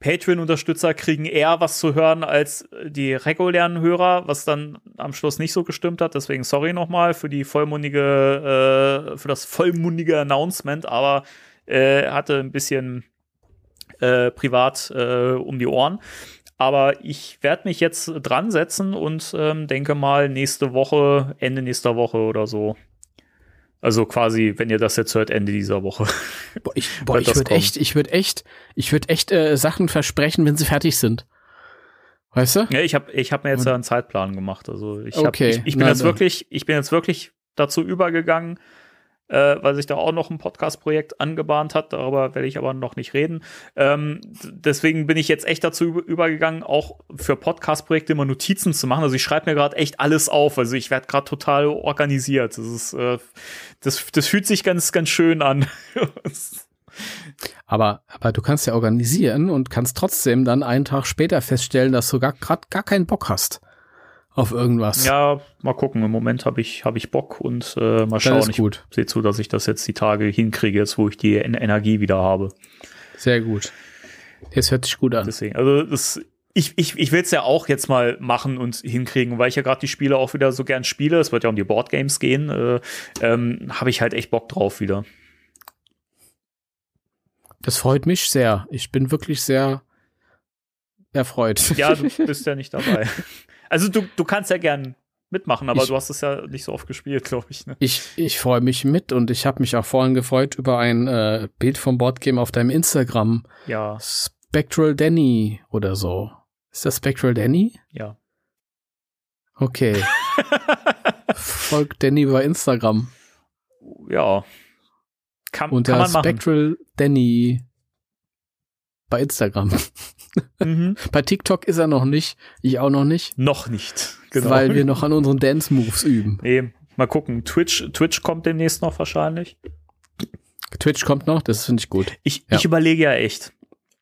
Patreon-Unterstützer kriegen eher was zu hören als die regulären Hörer, was dann am Schluss nicht so gestimmt hat. Deswegen sorry nochmal für die vollmundige, äh, für das vollmundige Announcement, aber äh, hatte ein bisschen äh, privat äh, um die Ohren. Aber ich werde mich jetzt dran setzen und ähm, denke mal nächste Woche, Ende nächster Woche oder so. Also quasi, wenn ihr das jetzt hört, Ende dieser Woche. Boah, ich, boah, ich würde echt, ich würde echt, ich würde echt äh, Sachen versprechen, wenn sie fertig sind. Weißt du? Ja, ich habe ich hab mir jetzt ja einen Zeitplan gemacht. Also ich, hab, Okay, ich, ich bin na jetzt wirklich, ich bin jetzt wirklich dazu übergegangen, äh, weil sich da auch noch ein Podcast-Projekt angebahnt hat. Darüber werde ich aber noch nicht reden. Ähm, deswegen bin ich jetzt echt dazu über- übergegangen, auch für Podcast-Projekte immer Notizen zu machen. Also ich schreibe mir gerade echt alles auf. Also ich werde gerade total organisiert. Das ist, äh, das, das fühlt sich ganz, ganz schön an. Aber, aber du kannst ja organisieren und kannst trotzdem dann einen Tag später feststellen, dass du gar, grad gar keinen Bock hast auf irgendwas. ja, mal gucken. Im Moment habe ich, hab ich Bock und äh, mal schauen. Ich gut. sehe zu, dass ich das jetzt die Tage hinkriege, jetzt wo ich die En Energie wieder habe. Sehr gut. Das hört sich gut an. Deswegen, also das, ich, ich, ich will es ja auch jetzt mal machen und hinkriegen, weil ich ja gerade die Spiele auch wieder so gern spiele. Es wird ja um die Boardgames gehen. Äh, ähm, habe ich halt echt Bock drauf wieder. Das freut mich sehr. Ich bin wirklich sehr erfreut. Ja, du bist ja nicht dabei. Also du, du kannst ja gern mitmachen, aber Ich- du hast es ja nicht so oft gespielt, glaube ich. Ne? Ich, ich freue mich mit und ich habe mich auch vorhin gefreut über ein äh, Bild vom Boardgame auf deinem Instagram. Ja, Spectral Danny oder so. Ist das Spectral Danny? ja. Okay. Folgt Danny bei Instagram. Ja. Kann, Unter kann man machen. Spectral Danny bei Instagram. Mhm. Bei TikTok ist er noch nicht. Ich auch noch nicht. Noch nicht. Genau. Weil wir noch an unseren Dance Moves üben. Nee, mal gucken. Twitch, Twitch kommt demnächst noch wahrscheinlich. Twitch kommt noch, das finde ich gut. Ich, Ja. ich überlege ja echt,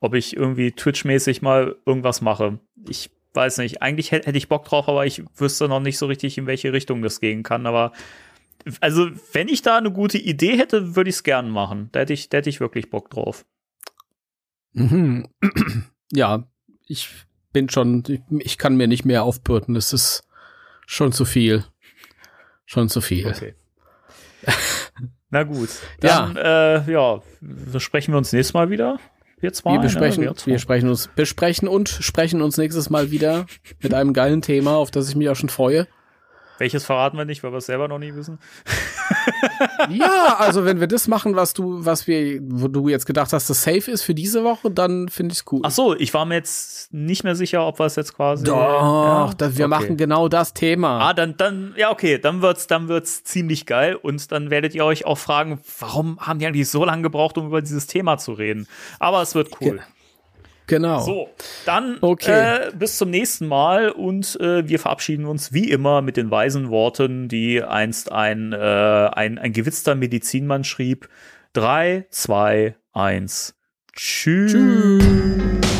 ob ich irgendwie Twitch-mäßig mal irgendwas mache. Ich weiß nicht, eigentlich hätte hätte ich Bock drauf, aber ich wüsste noch nicht so richtig, in welche Richtung das gehen kann. Aber also, wenn ich da eine gute Idee hätte, würde ich es gern machen. Da hätte ich, da hätte ich wirklich Bock drauf. Mhm. Ja, ich bin schon, ich, ich kann mir nicht mehr aufbürden. Das ist schon zu viel. Schon zu viel. Okay. Na gut. Dann, ja, äh, ja besprechen wir uns nächstes Mal wieder. Wir zwei. Wir besprechen, ne? zwei. wir sprechen uns, besprechen und sprechen uns nächstes Mal wieder mit einem geilen Thema, auf das ich mich auch schon freue. Welches verraten wir nicht, weil wir es selber noch nie wissen. ja, also wenn wir das machen, was du, was wir, wo du jetzt gedacht hast, das safe ist für diese Woche, dann finde ich es cool. Ach so, ich war mir jetzt nicht mehr sicher, ob wir es jetzt quasi. Doch, Ja, da, wir okay. machen genau das Thema. Ah, dann, dann, ja, okay, dann wird's, dann wird's ziemlich geil und dann werdet ihr euch auch fragen, warum haben die eigentlich so lange gebraucht, um über dieses Thema zu reden? Aber es wird cool. Genau. So, dann Okay. äh, bis zum nächsten Mal und äh, wir verabschieden uns wie immer mit den weisen Worten, die einst ein, äh, ein, ein gewitzter Medizinmann schrieb. Drei, zwei, eins. Tschüss. Tschüss.